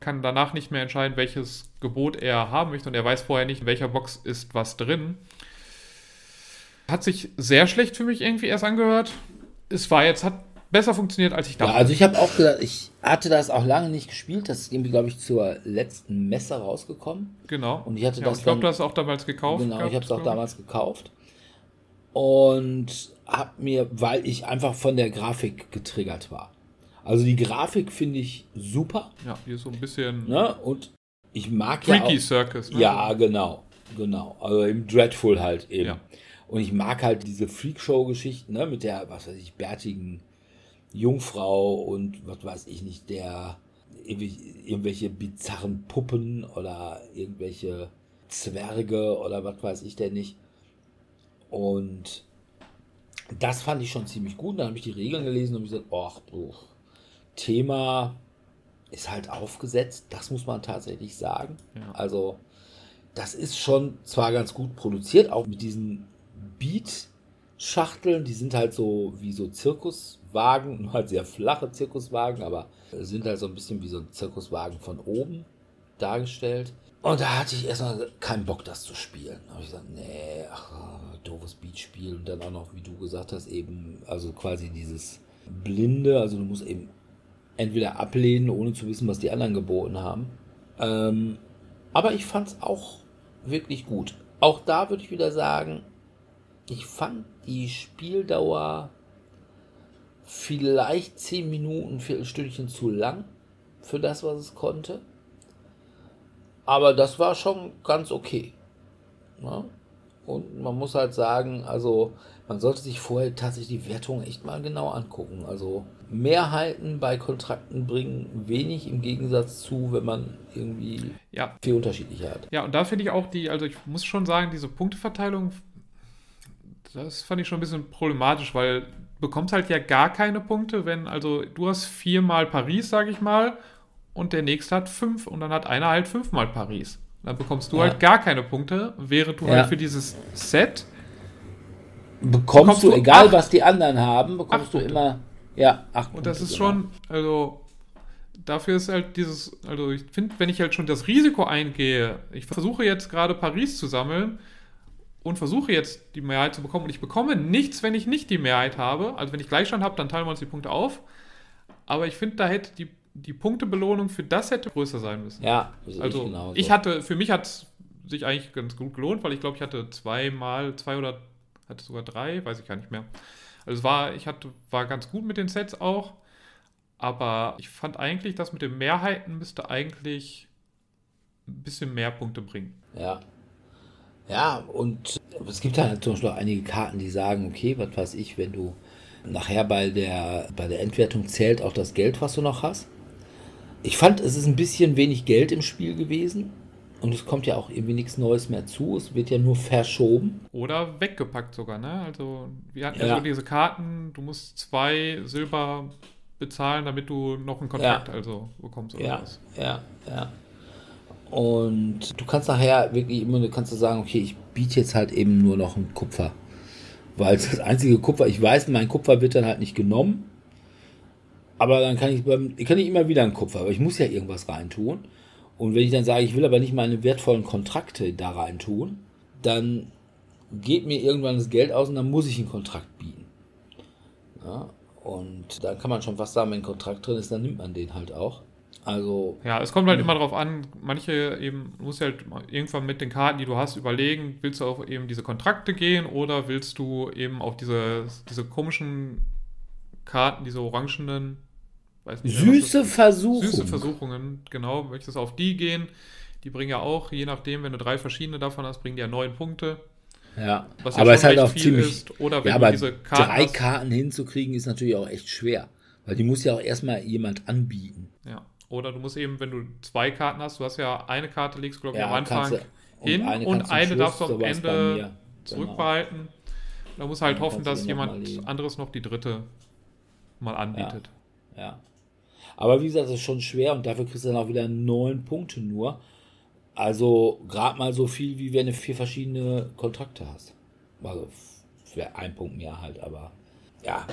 kann danach nicht mehr entscheiden, welches Gebot er haben möchte und er weiß vorher nicht, in welcher Box ist was drin. Hat sich sehr schlecht für mich irgendwie erst angehört. Es war jetzt, hat besser funktioniert, als ich dachte. Ja, also ich habe auch gesagt, ich hatte das auch lange nicht gespielt. Das ist irgendwie, glaube ich, zur letzten Messe rausgekommen. Genau. Und ich hatte ja, das ich glaube, du hast es auch damals gekauft. Genau, ich gehabt, habe es auch damals gekauft. Und habe mir, weil ich einfach von der Grafik getriggert war. Also die Grafik finde ich super. Ja, hier ist so ein bisschen Ne? Und ich mag ja Freaky Circus. Ne? Ja, genau, genau. Also im Dreadful halt eben. Ja. Und ich mag halt diese Freakshow-Geschichten, ne, mit der, was weiß ich, bärtigen Jungfrau und was weiß ich nicht, der irgendwelche, bizarren Puppen oder irgendwelche Zwerge oder was weiß ich denn nicht. Und das fand ich schon ziemlich gut. Dann habe ich die Regeln gelesen und gesagt, ach, oh, Thema ist halt aufgesetzt, das muss man tatsächlich sagen. Ja. Also, das ist schon zwar ganz gut produziert, auch mit diesen Beat-Schachteln, die sind halt so wie so Zirkuswagen, nur halt sehr flache Zirkuswagen, aber sind halt so ein bisschen wie so ein Zirkuswagen von oben dargestellt. Und da hatte ich erstmal keinen Bock, das zu spielen. Da habe ich gesagt, nee, ach, doofes Beatspiel. Und dann auch noch, wie du gesagt hast, eben, also quasi dieses Blinde, also du musst eben entweder ablehnen, ohne zu wissen, was die anderen geboten haben. Ähm, aber ich fand es auch wirklich gut. Auch da würde ich wieder sagen, ich fand die Spieldauer vielleicht 10 Minuten, ein Viertelstündchen zu lang für das, was es konnte. Aber das war schon ganz okay. Ne? Und man muss halt sagen, also man sollte sich vorher tatsächlich die Wertung echt mal genau angucken. Also Mehrheiten bei Kontrakten bringen wenig im Gegensatz zu, wenn man irgendwie Ja, viel unterschiedliche hat. Ja, und da finde ich auch die, also ich muss schon sagen, diese Punkteverteilung, das fand ich schon ein bisschen problematisch, weil du bekommst halt ja gar keine Punkte, wenn, also du hast viermal Paris, sage ich mal, und der nächste hat fünf und dann hat einer halt fünfmal Paris. Dann bekommst du Ja. halt gar keine Punkte, während du Ja. halt für dieses Set, Bekommst, Bekommst du, du egal acht- was die anderen haben, bekommst du immer, ja, acht und das ist genau. schon, also dafür ist halt dieses, also ich finde, wenn ich halt schon das Risiko eingehe, ich versuche jetzt gerade Paris zu sammeln und versuche jetzt die Mehrheit zu bekommen und ich bekomme nichts, wenn ich nicht die Mehrheit habe. Also wenn ich Gleichstand habe, dann teilen wir uns die Punkte auf. Aber ich finde, da hätte die, die Punktebelohnung für das hätte größer sein müssen. Ja, sehe also ich genauso. ich hatte, für mich hat es sich eigentlich ganz gut gelohnt, weil ich glaube, ich hatte zweimal, zwei oder hatte sogar drei, weiß ich gar nicht mehr. Also es war, ich hatte, war ganz gut mit den Sets auch, aber ich fand eigentlich, das mit den Mehrheiten müsste eigentlich ein bisschen mehr Punkte bringen. Ja. Ja, und es gibt halt zum Beispiel auch einige Karten, die sagen, okay, was weiß ich, wenn du nachher bei der, bei der Endwertung zählt auch das Geld, was du noch hast. Ich fand, es ist ein bisschen wenig Geld im Spiel gewesen. Und es kommt ja auch irgendwie nichts Neues mehr zu. Es wird ja nur verschoben. Oder weggepackt sogar, ne? Also wir hatten ja, Ja. so diese Karten, du musst zwei Silber bezahlen, damit du noch einen Kontrakt Ja. also bekommst oder Ja, was. ja, ja. Und du kannst nachher wirklich immer, du kannst du sagen, okay, ich biete jetzt halt eben nur noch ein Kupfer. Weil das einzige Kupfer, ich weiß, mein Kupfer wird dann halt nicht genommen. Aber dann kann ich, kann ich immer wieder ein Kupfer, aber ich muss ja irgendwas reintun. Und wenn ich dann sage, ich will aber nicht meine wertvollen Kontrakte da reintun, dann geht mir irgendwann das Geld aus und dann muss ich einen Kontrakt bieten. Ja, und da kann man schon fast sagen, wenn ein Kontrakt drin ist, dann nimmt man den halt auch. Also. Ja, es kommt halt immer darauf an, manche eben, muss halt irgendwann mit den Karten, die du hast, überlegen, willst du auf eben diese Kontrakte gehen oder willst du eben auf diese, diese komischen Karten, diese orangenen, nicht, süße Versuchungen. Süße Versuchungen, genau, möchtest du auf die gehen? Die bringen ja auch, je nachdem, wenn du drei verschiedene davon hast, bringen die ja neun Punkte. Ja, ja aber es ist halt auch ziemlich. Ist. Oder wenn ja, aber diese Karten drei hast, Karten hinzukriegen, ist natürlich auch echt schwer. Weil die muss ja auch erstmal jemand anbieten. Ja. Oder du musst eben, wenn du zwei Karten hast, du hast ja eine Karte, legst glaube ich ja, am Anfang hin und eine, und eine darfst du am Ende genau. zurückbehalten. Genau. Da musst du halt hoffen, dass jemand anderes noch die dritte mal anbietet. Ja. ja. Aber wie gesagt, das ist schon schwer und dafür kriegst du dann auch wieder neun Punkte nur. Also gerade mal so viel, wie wenn du vier verschiedene Kontrakte hast. Also für ein Punkt mehr halt, aber ja,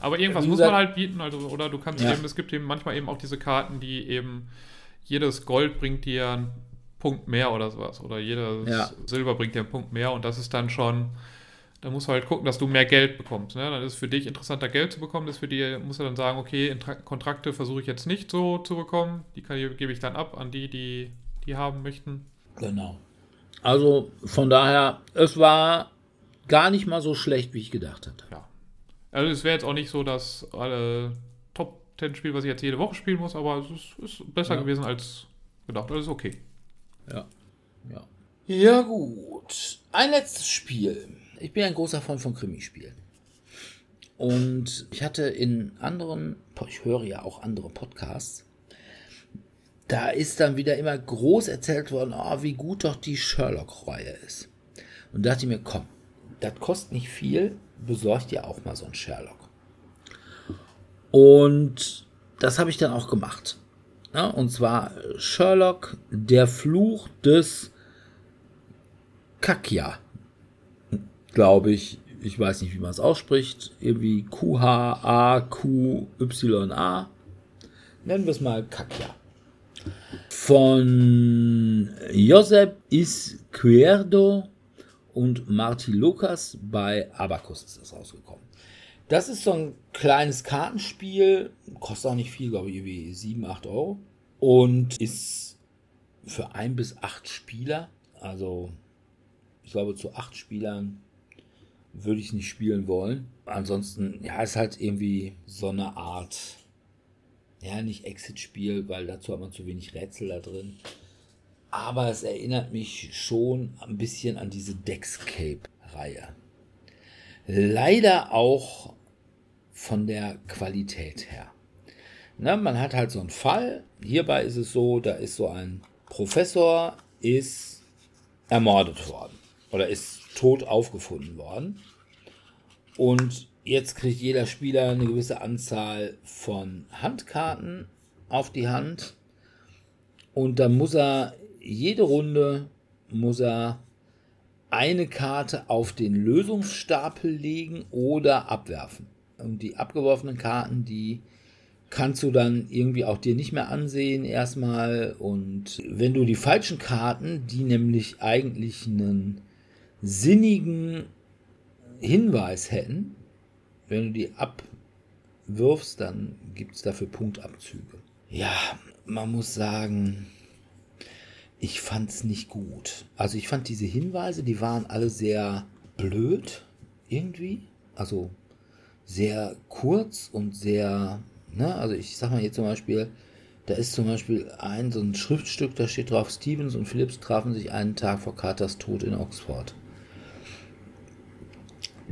aber irgendwas muss man halt bieten, also, oder du kannst ja. eben, es gibt eben manchmal eben auch diese Karten, die eben jedes Gold bringt dir einen Punkt mehr oder sowas. Oder jedes ja. Silber bringt dir einen Punkt mehr und das ist dann schon, da musst du halt gucken, dass du mehr Geld bekommst. Ne? Dann ist es für dich interessanter, Geld zu bekommen. Das für die, musst du dann sagen, okay, Kontrakte versuche ich jetzt nicht so zu bekommen. Die kann, gebe ich dann ab an die, die die haben möchten. Genau. Also von daher, es war gar nicht mal so schlecht, wie ich gedacht hatte. Ja. Also es wäre jetzt auch nicht so, dass alle Top 10 Spiele, was ich jetzt jede Woche spielen muss, aber es ist, ist besser ja. gewesen als gedacht. Das ist okay. Ja. Ja. Ja, gut. Ein letztes Spiel. Ich bin ein großer Freund von Krimispielen. Und ich hatte in anderen, ich höre ja auch andere Podcasts, da ist dann wieder immer groß erzählt worden, oh, wie gut doch die Sherlock-Reihe ist. Und da dachte ich mir, komm, das kostet nicht viel, besorgt dir auch mal so einen Sherlock. Und das habe ich dann auch gemacht. Ja, und zwar Sherlock, der Fluch des Kakya. Glaube ich. Ich weiß nicht, wie man es ausspricht. Irgendwie Q-H-A-Q-Y-A. Nennen wir es mal Kakya. Von Josep Izquierdo und Marty Lucas bei Abacus ist das rausgekommen. Das ist so ein kleines Kartenspiel, kostet auch nicht viel, glaube ich, irgendwie 7, 8 Euro und ist für ein bis acht Spieler, also ich glaube zu acht Spielern würde ich nicht spielen wollen. Ansonsten, ja, ist halt irgendwie so eine Art, ja, nicht Exit-Spiel, weil dazu hat man zu wenig Rätsel da drin aber es erinnert mich schon ein bisschen an diese Dexcape-Reihe. Leider auch von der Qualität her. Na, man hat halt so einen Fall. Hierbei ist es so, da ist so ein Professor, ist ermordet worden oder ist tot aufgefunden worden. Und jetzt kriegt jeder Spieler eine gewisse Anzahl von Handkarten auf die Hand. Und dann muss er jede Runde muss er eine Karte auf den Lösungsstapel legen oder abwerfen. Und die abgeworfenen Karten, die kannst du dann irgendwie auch dir nicht mehr ansehen erstmal. Und wenn du die falschen Karten, die nämlich eigentlich einen sinnigen Hinweis hätten, wenn du die abwirfst, dann gibt es dafür Punktabzüge. Ja, man muss sagen, ich fand es nicht gut. Also ich fand diese Hinweise, die waren alle sehr blöd irgendwie. Also sehr kurz und sehr, ne, also ich sag mal hier zum Beispiel, da ist zum Beispiel ein so ein Schriftstück, da steht drauf, Stevens und Phillips trafen sich einen Tag vor Carters Tod in Oxford.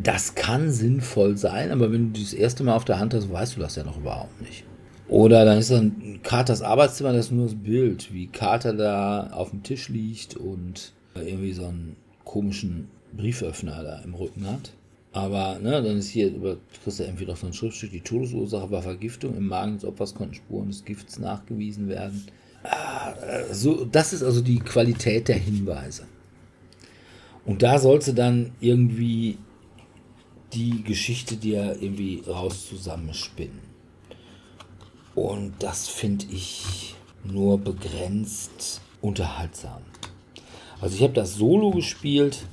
Das kann sinnvoll sein, aber wenn du das erste Mal auf der Hand hast, weißt du das ja noch überhaupt nicht. Oder dann ist dann Carters Arbeitszimmer, das ist nur das Bild, wie Carter da auf dem Tisch liegt und irgendwie so einen komischen Brieföffner da im Rücken hat. Aber ne, dann ist hier über kriegst du entweder so ein Schriftstück, die Todesursache war Vergiftung, im Magen des Opfers konnten Spuren des Gifts nachgewiesen werden. Ah, so, das ist also die Qualität der Hinweise. Und da sollte dann irgendwie die Geschichte dir irgendwie raus zusammenspinnen. Und das finde ich nur begrenzt unterhaltsam. Also ich habe das Solo gespielt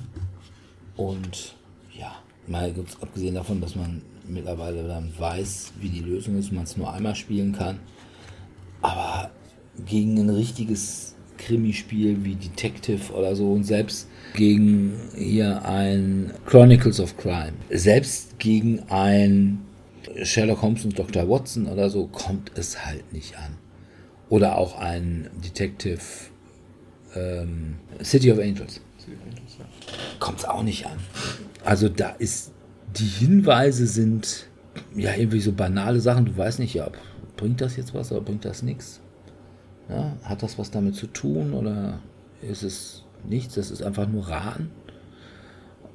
und ja, mal abgesehen davon, dass man mittlerweile dann weiß, wie die Lösung ist, man es nur einmal spielen kann. Aber gegen ein richtiges Krimispiel wie Detective oder so und selbst gegen hier ein Chronicles of Crime, selbst gegen ein Sherlock Holmes und Dr. Watson oder so kommt es halt nicht an. Oder auch ein Detective ähm, City of Angels. Kommt es auch nicht an. Also da ist, die Hinweise sind ja irgendwie so banale Sachen. Du weißt nicht, ja, bringt das jetzt was oder bringt das nichts? Ja, hat das was damit zu tun oder ist es nichts? Das ist einfach nur Raten.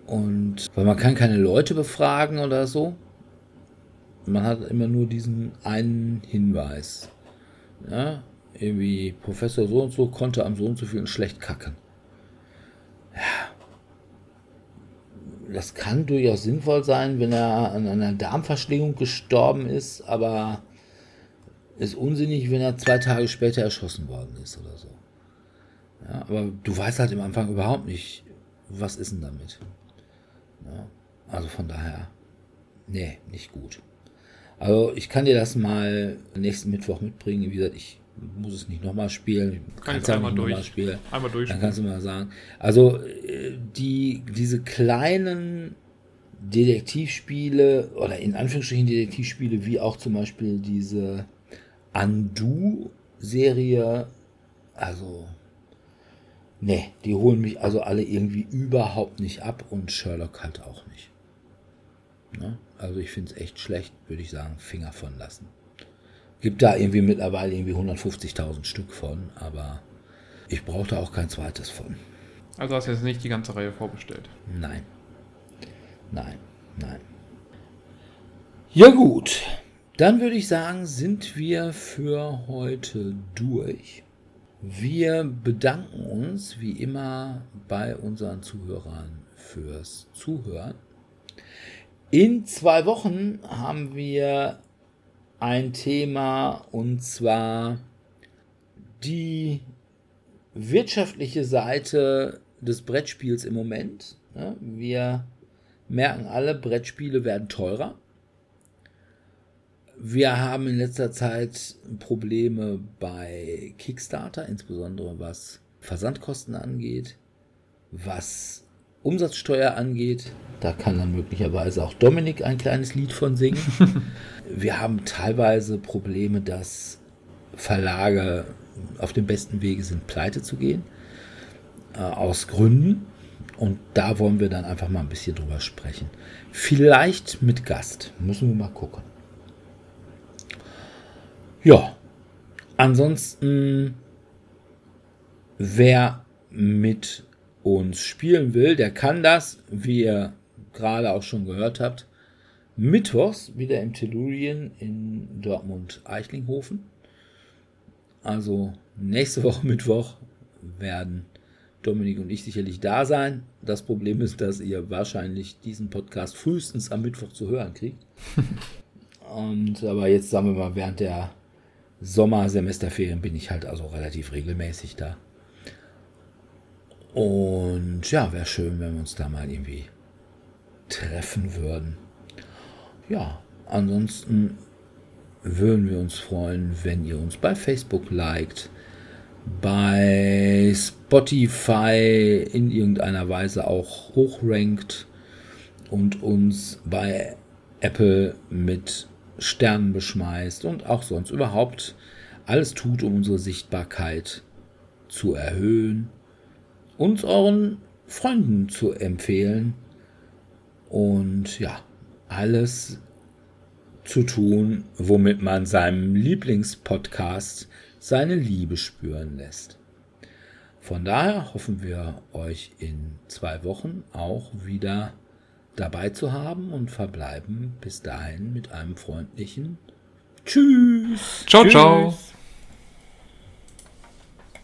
Und weil man kann keine Leute befragen oder so. Man hat immer nur diesen einen Hinweis. Ja, irgendwie Professor so und so konnte am so und so vielen schlecht kacken. Ja. Das kann durchaus sinnvoll sein, wenn er an einer Darmverschlingung gestorben ist, aber ist unsinnig, wenn er zwei Tage später erschossen worden ist oder so. Ja, aber du weißt halt im Anfang überhaupt nicht, was ist denn damit. Ja, also von daher, nee, nicht gut. Also ich kann dir das mal nächsten Mittwoch mitbringen. Wie gesagt, ich muss es nicht nochmal spielen. Kann ich einmal durch. Spielen. Einmal durch. Dann kannst du mal sagen. Also äh, die, diese kleinen Detektivspiele oder in Anführungsstrichen Detektivspiele, wie auch zum Beispiel diese Undo-Serie, also nee, die holen mich also alle irgendwie überhaupt nicht ab und Sherlock halt auch nicht. Ne? Also ich finde es echt schlecht, würde ich sagen, Finger von lassen. Gibt da irgendwie mittlerweile irgendwie 150.000 Stück von, aber ich brauche da auch kein zweites von. Also hast du jetzt nicht die ganze Reihe vorbestellt? Nein. Nein, nein. Ja gut, dann würde ich sagen, sind wir für heute durch. Wir bedanken uns wie immer bei unseren Zuhörern fürs Zuhören. In zwei Wochen haben wir ein Thema und zwar die wirtschaftliche Seite des Brettspiels im Moment. Wir merken alle, Brettspiele werden teurer. Wir haben in letzter Zeit Probleme bei Kickstarter, insbesondere was Versandkosten angeht, was Umsatzsteuer angeht. Da kann dann möglicherweise auch Dominik ein kleines Lied von singen. Wir haben teilweise Probleme, dass Verlage auf dem besten Wege sind, pleite zu gehen. Äh, aus Gründen. Und da wollen wir dann einfach mal ein bisschen drüber sprechen. Vielleicht mit Gast. Müssen wir mal gucken. Ja. Ansonsten, wer mit uns spielen will, der kann das, wie ihr gerade auch schon gehört habt, mittwochs wieder im Tellurien in Dortmund-Eichlinghofen. Also nächste Woche Mittwoch werden Dominik und ich sicherlich da sein. Das Problem ist, dass ihr wahrscheinlich diesen Podcast frühestens am Mittwoch zu hören kriegt. und aber jetzt sagen wir mal, während der Sommersemesterferien bin ich halt also relativ regelmäßig da. Und ja, wäre schön, wenn wir uns da mal irgendwie treffen würden. Ja, ansonsten würden wir uns freuen, wenn ihr uns bei Facebook liked, bei Spotify in irgendeiner Weise auch hochrankt und uns bei Apple mit Sternen beschmeißt und auch sonst überhaupt alles tut, um unsere Sichtbarkeit zu erhöhen uns euren Freunden zu empfehlen und ja, alles zu tun, womit man seinem Lieblingspodcast seine Liebe spüren lässt. Von daher hoffen wir euch in zwei Wochen auch wieder dabei zu haben und verbleiben bis dahin mit einem freundlichen Tschüss. Ciao, Tschüss. ciao.